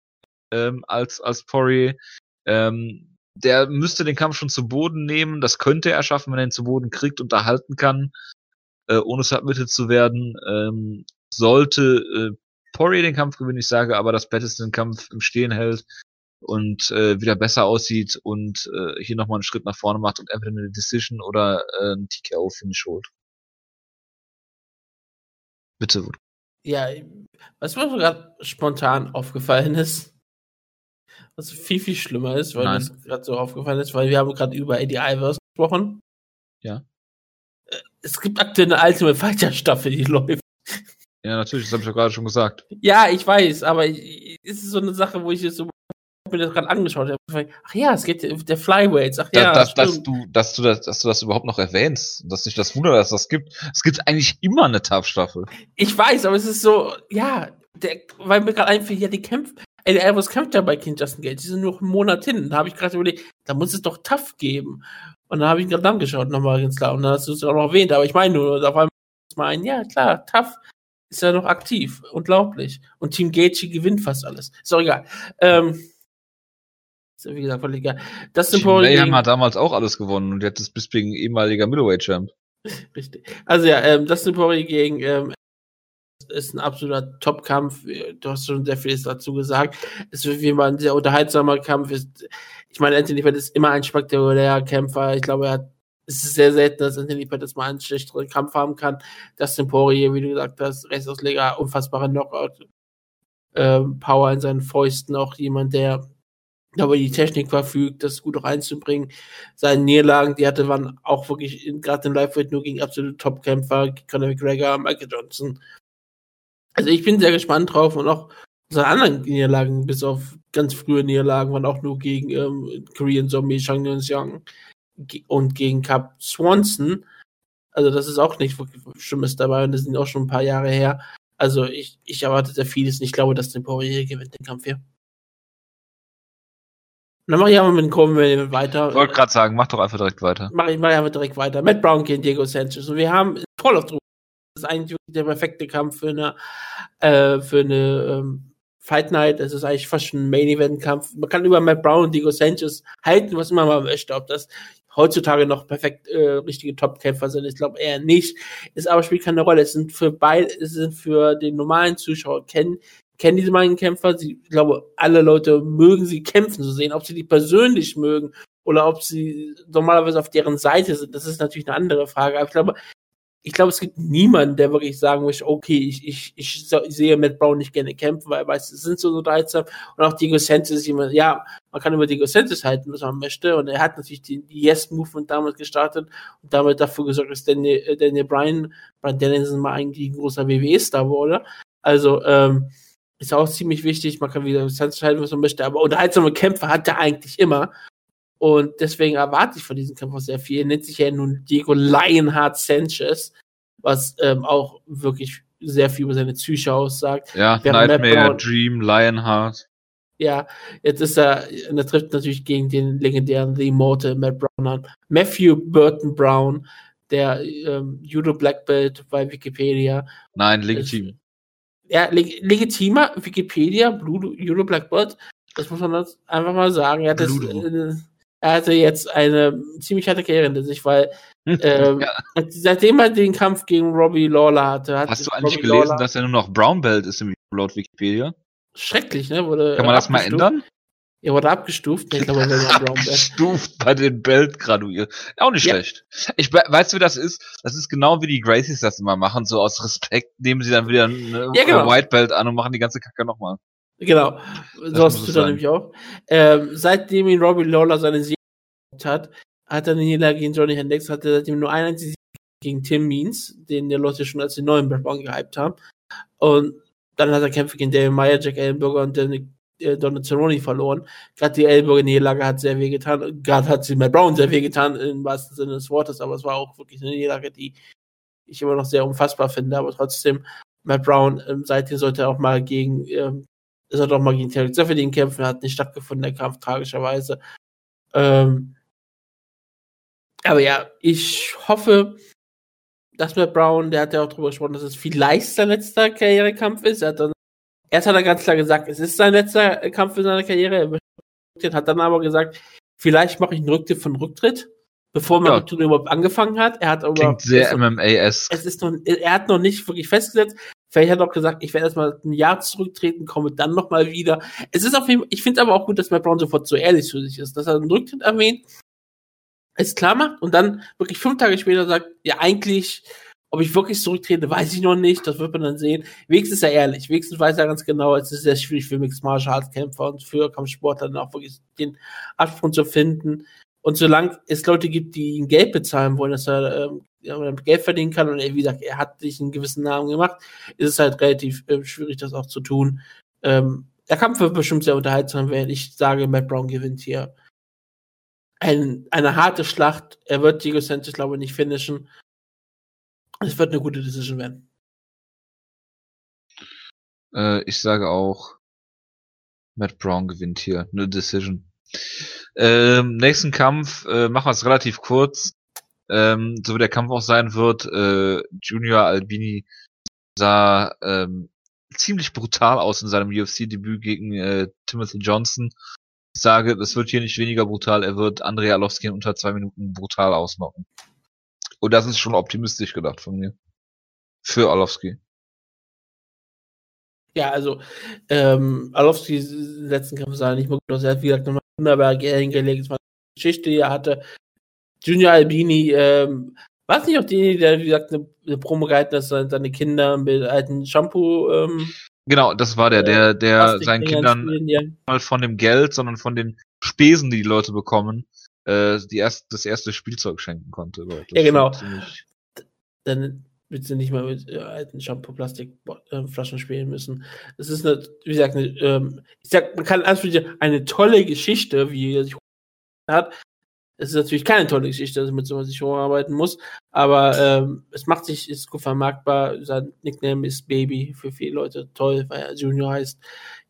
ähm, als, als Poirier. Ähm, der müsste den Kampf schon zu Boden nehmen. Das könnte er schaffen, wenn er ihn zu Boden kriegt und erhalten kann, äh, ohne submitted zu werden. Ähm, sollte äh, Poirier den Kampf gewinnen, ich sage aber, dass Pettis den Kampf im Stehen hält und äh, wieder besser aussieht und äh, hier nochmal einen Schritt nach vorne macht und entweder eine Decision oder äh, ein TKO-Finish holt. Bitte. Ja, was mir gerade spontan aufgefallen ist, was viel, viel schlimmer ist, weil Nein. das gerade so aufgefallen ist, weil wir haben gerade über Eddie Ivers gesprochen. Ja. Äh, es gibt aktuell eine Ultimate Fighter Staffel, die läuft. Ja, natürlich, das habe ich doch gerade schon gesagt. Ja, ich weiß, aber es ist so eine Sache, wo ich jetzt so mir das gerade angeschaut habe. Ach ja, es geht der Flyweights. Ach ja, dass, dass, du, dass du das, dass du das überhaupt noch erwähnst, dass nicht das Wunder, dass das gibt. Es gibt eigentlich immer eine Tough-Staffel. Ich weiß, aber es ist so, ja, der, weil mir gerade einfällt, ja, die kämpft, ey, Elvis kämpft ja bei King Justin Gates. Die sind nur einen Monat hin. Da habe ich gerade überlegt, da muss es doch Tough geben. Und dann habe ich gerade angeschaut, nochmal ganz klar. Und dann hast du es auch noch erwähnt. Aber ich meine nur, auf einmal mal ein, ja, klar, Tough ist ja noch aktiv. Unglaublich. Und Team Gaethje gewinnt fast alles. Ist auch egal. Ähm, ist wie gesagt völlig egal. Das Mayhem hat damals auch alles gewonnen und jetzt ist Bisping ehemaliger Middleweight-Champ. Richtig. Also ja, ähm, das Poirier gegen ähm, ist ein absoluter Top-Kampf. Du hast schon sehr vieles dazu gesagt. Es wird wie immer ein sehr unterhaltsamer Kampf. Ich meine, Anthony Pettis ist immer ein spektakulärer Kämpfer. Ich glaube, er hat es ist sehr selten, dass Anthony Pettis mal einen schlechteren Kampf haben kann. Das Poirier, wie du gesagt hast, Rechtsausleger, unfassbare Knockout, ähm, Power in seinen Fäusten, auch jemand, der über die Technik verfügt, das gut reinzubringen. Seine Niederlagen, die hatte, waren auch wirklich gerade im Live-Weight nur gegen absolute Top-Kämpfer, Conor McGregor, Michael Johnson. Also ich bin sehr gespannt drauf und auch seine anderen Niederlagen, bis auf ganz frühe Niederlagen, waren auch nur gegen ähm, Korean Zombie, Shang Young und gegen Cap Swanson. Also das ist auch nicht wirklich Schlimmes dabei und das sind auch schon ein paar Jahre her. Also ich, ich erwarte sehr vieles und ich glaube, dass der Poirier gewinnt den Kampf hier. Und dann mache ich einfach mit dem Kurven weiter. Ich wollte gerade sagen, mach doch einfach direkt weiter. Mach ich mach einfach direkt weiter. Matt Brown gegen Diego Sanchez. Und wir haben voll auf Druck. Das ist eigentlich der perfekte Kampf für eine, äh, für eine ähm, Fight Night. Das ist eigentlich fast schon ein Main Event Kampf. Man kann über Matt Brown und Diego Sanchez halten, was immer man möchte. Ob das heutzutage noch perfekt äh, richtige Top-Kämpfer sind. Ich glaube eher nicht. Ist aber spielt keine Rolle. Es sind für beide, es sind für den normalen Zuschauer kennen kennen diese beiden Kämpfer. Sie, ich glaube, alle Leute mögen sie kämpfen zu sehen. Ob sie die persönlich mögen oder ob sie normalerweise auf deren Seite sind, das ist natürlich eine andere Frage. Aber ich glaube, ich glaube, es gibt niemanden, der wirklich sagen möchte, okay, ich, ich, ich, sehe Matt Brown nicht gerne kämpfen, weil er weiß, es sind so unterhaltsam. Und auch Diego Santos ist jemand, ja, man kann über Diego Santos halten, was man möchte. Und er hat natürlich die, Yes-Movement damals gestartet und damit dafür gesorgt, dass Daniel, äh, Daniel Bryan, Bryan Dennison mal eigentlich ein großer WWE-Star wurde. Also, ähm, ist auch ziemlich wichtig. Man kann wieder Santos halten, was man möchte. Aber unterhaltsame Kämpfe hat er eigentlich immer. Und deswegen erwarte ich von diesem Kampf auch sehr viel. Er nennt sich ja nun Diego Lionheart Sanchez, was ähm, auch wirklich sehr viel über seine Psyche aussagt. Ja, Während Nightmare, Brown, Dream, Lionheart. Ja, jetzt ist er, er trifft natürlich gegen den legendären The Immortal Matt Brown an. Matthew Burton Brown, der ähm, Judo Black Belt bei Wikipedia. Nein, legitim. Ist, ja, leg legitimer Wikipedia, Blue, Judo Black Belt. Das muss man einfach mal sagen. Hat das, er hatte jetzt eine ziemlich harte Karriere hinter sich, weil ähm, ja. seitdem er den Kampf gegen Robbie Lawler hatte, hat Hast du eigentlich Robbie gelesen, Lawler dass er nur noch Brown Belt ist im laut Wikipedia? Schrecklich, ne? Wurde Kann man das mal ändern? Er wurde abgestuft. Ich glaube, er abgestuft bei den Belt graduiert. Auch nicht ja. schlecht. Ich weißt du, wie das ist? Das ist genau wie die Gracies das immer machen, so aus Respekt nehmen sie dann wieder eine ja, genau. White Belt an und machen die ganze Kacke nochmal. Genau, so hast du dann nämlich auch. Ähm, seitdem ihn Robbie Lawler seine hat, hat er eine Niederlage gegen Johnny Hendricks, hat er seitdem nur einen einzigen gegen Tim Means, den die Leute schon als den neuen Backbone gehypt haben. Und dann hat er Kämpfe gegen David Meyer, Jack Ellenberger und Danny, äh, Donald verloren. Gerade die Ellenberger Niederlage hat sehr weh getan. Gerade hat sie Matt Brown sehr weh getan, im wahrsten Sinne des Wortes, aber es war auch wirklich eine Niederlage, die ich immer noch sehr unfassbar finde, aber trotzdem, Matt Brown, ähm, seitdem sollte er auch mal gegen ähm, er doch mal gegen Terry Zephyrdin kämpfen, hat nicht stattgefunden, der Kampf, tragischerweise. Ähm, aber ja, ich hoffe, dass Matt Brown, der hat ja auch drüber gesprochen, dass es vielleicht sein letzter Karrierekampf ist. Er hat dann, erst hat er ganz klar gesagt, es ist sein letzter Kampf in seiner Karriere. Er hat dann aber gesagt, vielleicht mache ich einen Rücktritt von Rücktritt, bevor man ja. überhaupt angefangen hat. Er hat aber Klingt sehr MMA-esque. Es ist noch, er hat noch nicht wirklich festgesetzt. Vielleicht hat er auch gesagt, ich werde erstmal ein Jahr zurücktreten, komme dann nochmal wieder. Es ist auf jeden Fall, ich finde aber auch gut, dass Matt Brown sofort so ehrlich zu sich ist, dass er einen Rücktritt erwähnt, es klar macht und dann wirklich fünf Tage später sagt, ja, eigentlich, ob ich wirklich zurücktrete, weiß ich noch nicht, das wird man dann sehen. Wenigstens ist er ehrlich, wenigstens weiß er ganz genau, es ist sehr schwierig für Mixed Martial Arts Kämpfer und für Kampfsportler dann auch wirklich den Absprung zu finden. Und solange es Leute gibt, die ihn Geld bezahlen wollen, dass er ähm, Geld verdienen kann und er, wie gesagt, er hat sich einen gewissen Namen gemacht, ist es halt relativ äh, schwierig, das auch zu tun. Ähm, der Kampf wird bestimmt sehr unterhaltsam werden. Ich sage, Matt Brown gewinnt hier. Ein, eine harte Schlacht. Er wird Diego Sanchez, glaube ich, nicht finishen. Es wird eine gute Decision werden. Äh, ich sage auch, Matt Brown gewinnt hier. Eine Decision. Ähm, nächsten Kampf äh, machen wir es relativ kurz ähm, so wie der Kampf auch sein wird. Äh, Junior Albini sah ähm, ziemlich brutal aus in seinem UFC-Debüt gegen äh, Timothy Johnson. Sage, das wird hier nicht weniger brutal, er wird Andrei Arlovski in unter zwei Minuten brutal ausmachen. Und das ist schon optimistisch gedacht von mir. Für Arlovski. Ja, also ähm, Arlovski letzten Kampf sah nicht mehr gut aus. Er hat, wie gesagt, nochmal wunderbar hingelegt. Es war eine Geschichte, die er hatte. Junior Albini, ähm, war es nicht auch die, der, wie gesagt, eine, eine Promo gehalten hat, dass seine Kinder mit alten Shampoo, ähm, Genau, das war der, der, der seinen Kindern spielen, ja. mal von dem Geld, sondern von den Spesen, die die Leute bekommen, äh, die erst, das erste Spielzeug schenken konnte. ja, genau. Dann wird sie nicht mal mit äh, alten Shampoo-Plastikflaschen äh, spielen müssen. Es ist eine, wie gesagt, eine, ähm, ich sag, man kann eine tolle Geschichte, wie er sich hat, es ist natürlich keine tolle Geschichte, dass mit so sich hocharbeiten muss, aber ähm, es macht sich, ist gut vermarktbar. Sein Nickname ist Baby für viele Leute toll, weil er Junior heißt.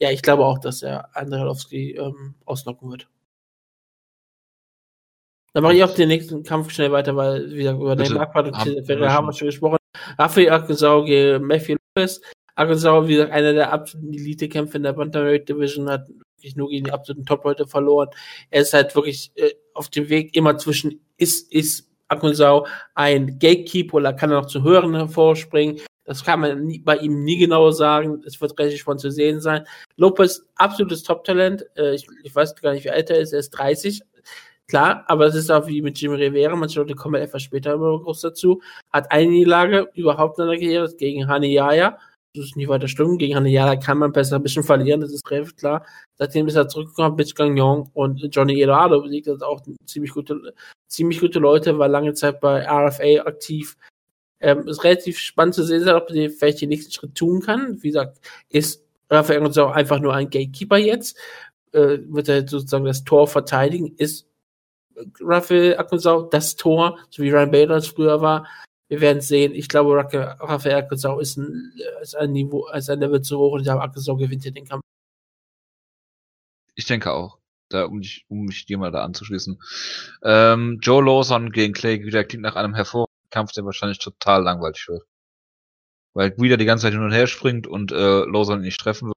Ja, ich glaube auch, dass er Andrelowski ähm, auslocken wird. Dann mache ich auch den nächsten Kampf schnell weiter, weil, wie gesagt, über den Marktwert und Ferrer haben wir schon gesprochen. Rafael Arkansau gegen Matthew Lopez. Arkansau, wie gesagt, einer der absoluten Elite-Kämpfe in der Bantamweight Division, hat wirklich nur gegen die absoluten Top-Leute verloren. Er ist halt wirklich äh, auf dem Weg immer zwischen, ist, ist Akonsau ein Gatekeeper oder kann er noch zu höheren hervorspringen? Das kann man nie, bei ihm nie genau sagen. Es wird relativ spannend zu sehen sein. Lopez, absolutes Top-Talent. Äh, ich, ich weiß gar nicht, wie alt er ist. Er ist 30. klar, aber es ist auch wie mit Jim Rivera, manche Leute kommen etwas später immer groß dazu, hat eine Niederlage überhaupt in der Karriere gegen Hani Yaya, das ist nicht weiter schlimm, gegen Hani Yaya kann man besser ein bisschen verlieren, das ist relativ klar. Seitdem ist er zurückgekommen, Bitch Gagnon und Johnny Eduardo besiegt, das auch ziemlich gute, ziemlich gute Leute, war lange Zeit bei RFA aktiv, ähm, ist relativ spannend zu sehen, ob sie vielleicht den nächsten Schritt tun kann. Wie gesagt, ist Raphael Gonzalo einfach nur ein Gatekeeper jetzt. Äh, wird er sozusagen das Tor verteidigen? Ist Raphael Akonsau das Tor, so wie Ryan Bader es früher war? Wir werden sehen. Ich glaube, Raphael Akonsau ist ein, ist ein Niveau, ist ein Level zu hoch und ich glaube, Akonsau gewinnt hier den Kampf. Ich denke auch. Da, um, dich, um mich dir mal da anzuschließen. Ähm, Joe Lawson gegen Clay wieder klingt nach einem hervorragenden Kampf, der wahrscheinlich total langweilig wird. Weil wieder die ganze Zeit hin und her springt und äh, Lawson nicht treffen wird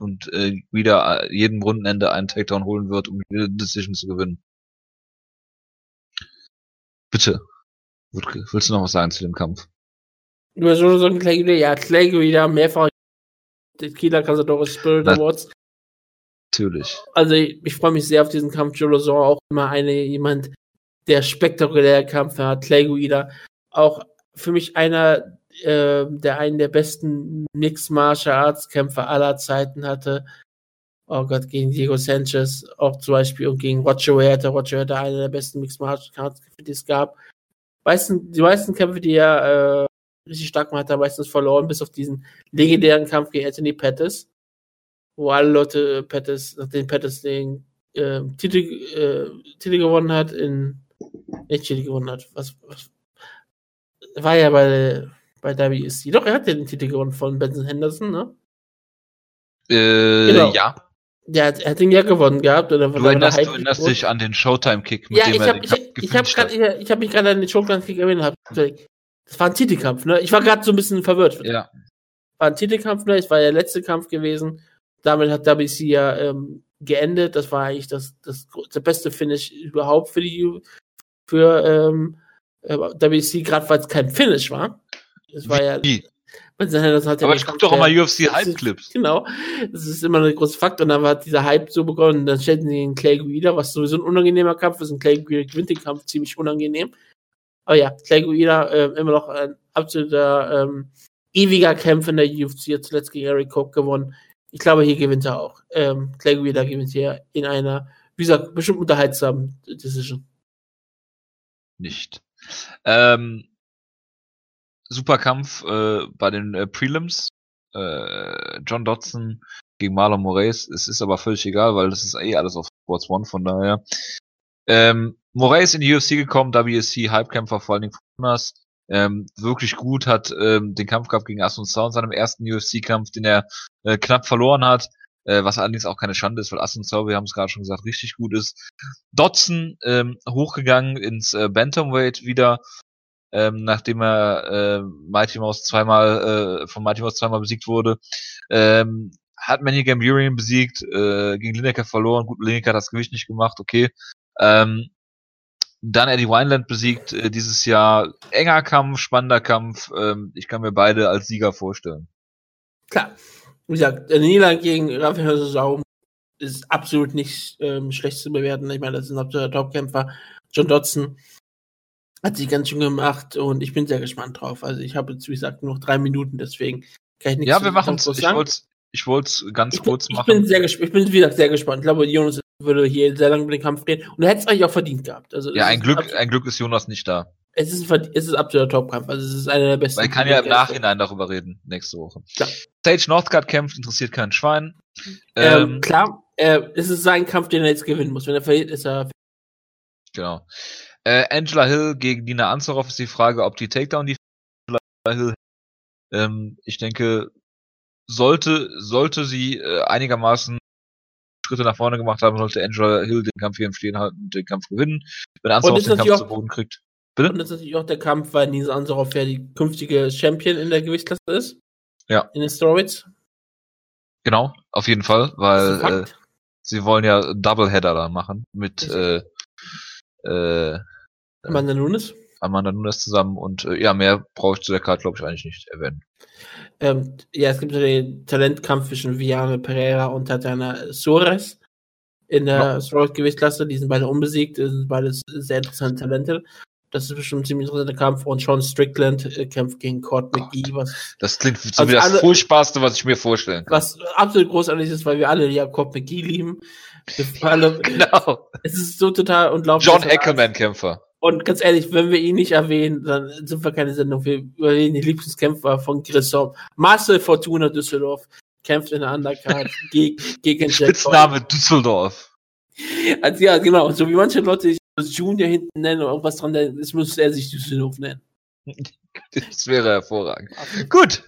und äh, wieder äh, jedem Rundenende einen Takedown holen wird, um die Decision zu gewinnen. Bitte. Willst du noch was sagen zu dem Kampf? Über so ein Clay, ja, Clay wieder mehrfach Kieler Cazadores Spirit Awards. Natürlich. Also ich, ich freue mich sehr auf diesen Kampf. Joe Lozon auch immer eine jemand, der spektakuläre Kampf hat. Clay Guida auch für mich einer, äh, der einen der besten Mixed Martial Arts Kämpfer aller Zeiten hatte. Oh Gott, gegen Diego Sanchez auch zum Beispiel und gegen Roger Huerta. Roger Huerta einer der besten Mixed Martial Arts Kämpfe, die es gab. Meisten, die meisten Kämpfe, die er äh, richtig stark gemacht hat, er meistens verloren, bis auf diesen legendären Kampf gegen Anthony Pettis, wo alle Leute äh, Pettis, nachdem Pettis den äh, Titel, äh, Titel gewonnen hat, in nicht Titel gewonnen hat. Was, was war ja bei, bei WSC. Doch, er hat den Titel gewonnen von Benson Henderson, ne? Äh, genau. ja. Ja, er hat ihn ja gewonnen gehabt. Oder du erinnerst, du erinnerst dich an den Showtime-Kick, mit ja, dem ich hab, er den ich, ich, hab grad, ich, ich hab mich gerade an den Showtime-Kick erinnert. Das war ein Titelkampf, ne? Ich war gerade so ein bisschen verwirrt. Ja. War ein Titelkampf, ne? Es war der letzte Kampf gewesen. Damit hat WC ja ähm, geendet. Das war eigentlich das, das, das beste Finish überhaupt für die für ähm, äh, WC, gerade weil es kein Finish war. Es war ja. Wie? Das hat ja Aber ich guck doch immer UFC Hype-Clips. Genau. Das ist immer ein großer Fakt. Und dann hat dieser Hype so begonnen. Und dann stellten sie den Clay Guida, was sowieso ein unangenehmer Kampf ist. Ein Clay Guida gewinnt den Kampf ziemlich unangenehm. Aber ja, Clay Guida äh, immer noch ein absoluter ähm, ewiger Kämpfer in der UFC. Hat zuletzt gegen Eric Cook gewonnen. Ich glaube, hier gewinnt er auch. Ähm, Clay Guida gewinnt hier in einer, wie gesagt, bestimmt unterhaltsamen Decision. Nicht. Ähm, super Kampf äh, bei den äh, Prelims. Äh, John Dodson gegen Marlon Moraes. Es ist aber völlig egal, weil das ist eh alles auf Sports One, von daher. Ähm, Moraes in die UFC gekommen, WSC Hypekämpfer, vor allen Dingen von ähm, wirklich gut, hat ähm, den Kampf gehabt gegen Aston Sound, seinem ersten UFC-Kampf, den er äh, knapp verloren hat, äh, was allerdings auch keine Schande ist, weil Aston Sound, wir haben es gerade schon gesagt, richtig gut ist. Dodson ähm, hochgegangen ins äh, Bantamweight wieder, ähm, nachdem er äh, Mighty Mouse zweimal äh, von Mighty Mouse zweimal besiegt wurde. Ähm, hat Manny Gamburian besiegt, äh, gegen Lineker verloren. Gut, Lineker hat das Gewicht nicht gemacht, okay. Ähm, dann Eddie Wineland besiegt äh, dieses Jahr. Enger Kampf, spannender Kampf. Ähm, ich kann mir beide als Sieger vorstellen. Klar. Wie gesagt, Niederlage gegen Raphael Sau ist absolut nicht ähm, schlecht zu bewerten. Ich meine, das ist ein absoluter Topkämpfer. John Dodson hat sich ganz schön gemacht und ich bin sehr gespannt drauf. Also ich habe jetzt, wie gesagt, noch drei Minuten, deswegen kann ich nichts Ja, wir machen es. Ich wollte ich wollte ganz ich kurz bin, machen. Ich bin sehr. Ich bin, wie gesagt, sehr gespannt. Ich glaube, Jonas würde hier sehr lange über den Kampf reden und er hätte es eigentlich auch verdient gehabt. Also, ja, ein Glück, ein Glück ist Jonas nicht da. Es ist, es ist absoluter Topkampf. Also es ist einer der besten. Man kann ja im Nachhinein darüber reden, nächste Woche. Klar. Sage Northcutt kämpft, interessiert kein Schwein. Ähm, ähm, klar, äh, es ist sein Kampf, den er jetzt gewinnen muss. Wenn er verliert, ist er. Genau. Äh, Angela Hill gegen Dina Ansaroff ist die Frage, ob die Takedown die Angela Hill. Ähm, ich denke, sollte, sollte sie äh, einigermaßen Schritte nach vorne gemacht haben, sollte Angela Hill den Kampf hier im Stehen halten und den Kampf gewinnen. Wenn Ansaroff den Kampf auch, zu Boden kriegt. Bitte? Und das ist natürlich auch der Kampf, weil Nils Ansaroff ja die künftige Champion in der Gewichtsklasse ist. Ja. In den Steroids. Genau, auf jeden Fall, weil äh, sie wollen ja Doubleheader da machen mit äh, äh, Amanda Nunes. Amanda Nunes zusammen und äh, ja, mehr brauche ich zu der Karte, glaube ich, eigentlich nicht erwähnen. Ähm, ja, es gibt ja den Talentkampf zwischen Viane Pereira und Tatiana Soares. in der Strawweight-Gewichtsklasse. Die sind beide unbesiegt, sind beide sehr interessante Talente. Das ist bestimmt ein ziemlich interessanter Kampf. Und Sean Strickland äh, kämpft gegen Cord McGee. Was, das klingt so also wie das alle, furchtbarste, was ich mir vorstellen kann. Was absolut großartig ist, weil wir alle ja Cord McGee lieben. Alle, genau. Es ist so total unglaublich. John Eckelman-Kämpfer. Und ganz ehrlich, wenn wir ihn nicht erwähnen, dann sind wir keine Sendung. Wir überlegen die Lieblingskämpfer von Grissom. Marcel Fortuna Düsseldorf kämpft in der Undercard gegen, gegen Spitzname Düsseldorf. Also ja, genau. So wie manche Leute das Junior hinten nennen oder irgendwas dran, das müsste er sich Düsseldorf nennen. Das wäre hervorragend. Gut.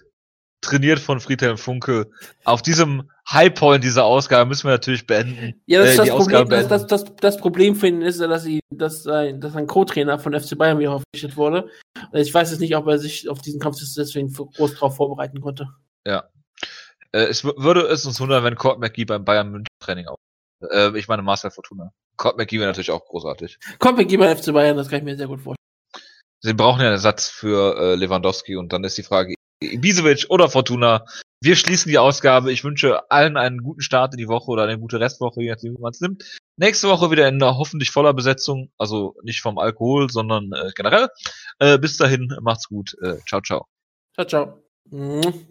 Trainiert von Friedhelm Funke. Auf diesem Highpoint dieser Ausgabe müssen wir natürlich beenden. Ja, das, äh, das, Problem, das, das, das, das, Problem für ihn ist, dass, sie, dass, dass ein Co-Trainer von FC Bayern wieder verpflichtet wurde. Ich weiß jetzt nicht, ob er sich auf diesen Kampf deswegen groß drauf vorbereiten konnte. Ja. Äh, es würde es uns wundern, wenn Court McGee beim Bayern München Training auch. Äh, ich meine Marcel Fortuna. Court McGee wäre natürlich auch großartig. Court McGee beim FC Bayern, das kann ich mir sehr gut vorstellen. Sie brauchen ja einen Ersatz für äh, Lewandowski und dann ist die Frage, Ibisevic oder Fortuna. Wir schließen die Ausgabe. Ich wünsche allen einen guten Start in die Woche oder eine gute Restwoche, je nachdem, wie man es nimmt. Nächste Woche wieder in hoffentlich voller Besetzung, also nicht vom Alkohol, sondern äh, generell. Äh, bis dahin, macht's gut. Äh, ciao, ciao. Ciao, ciao.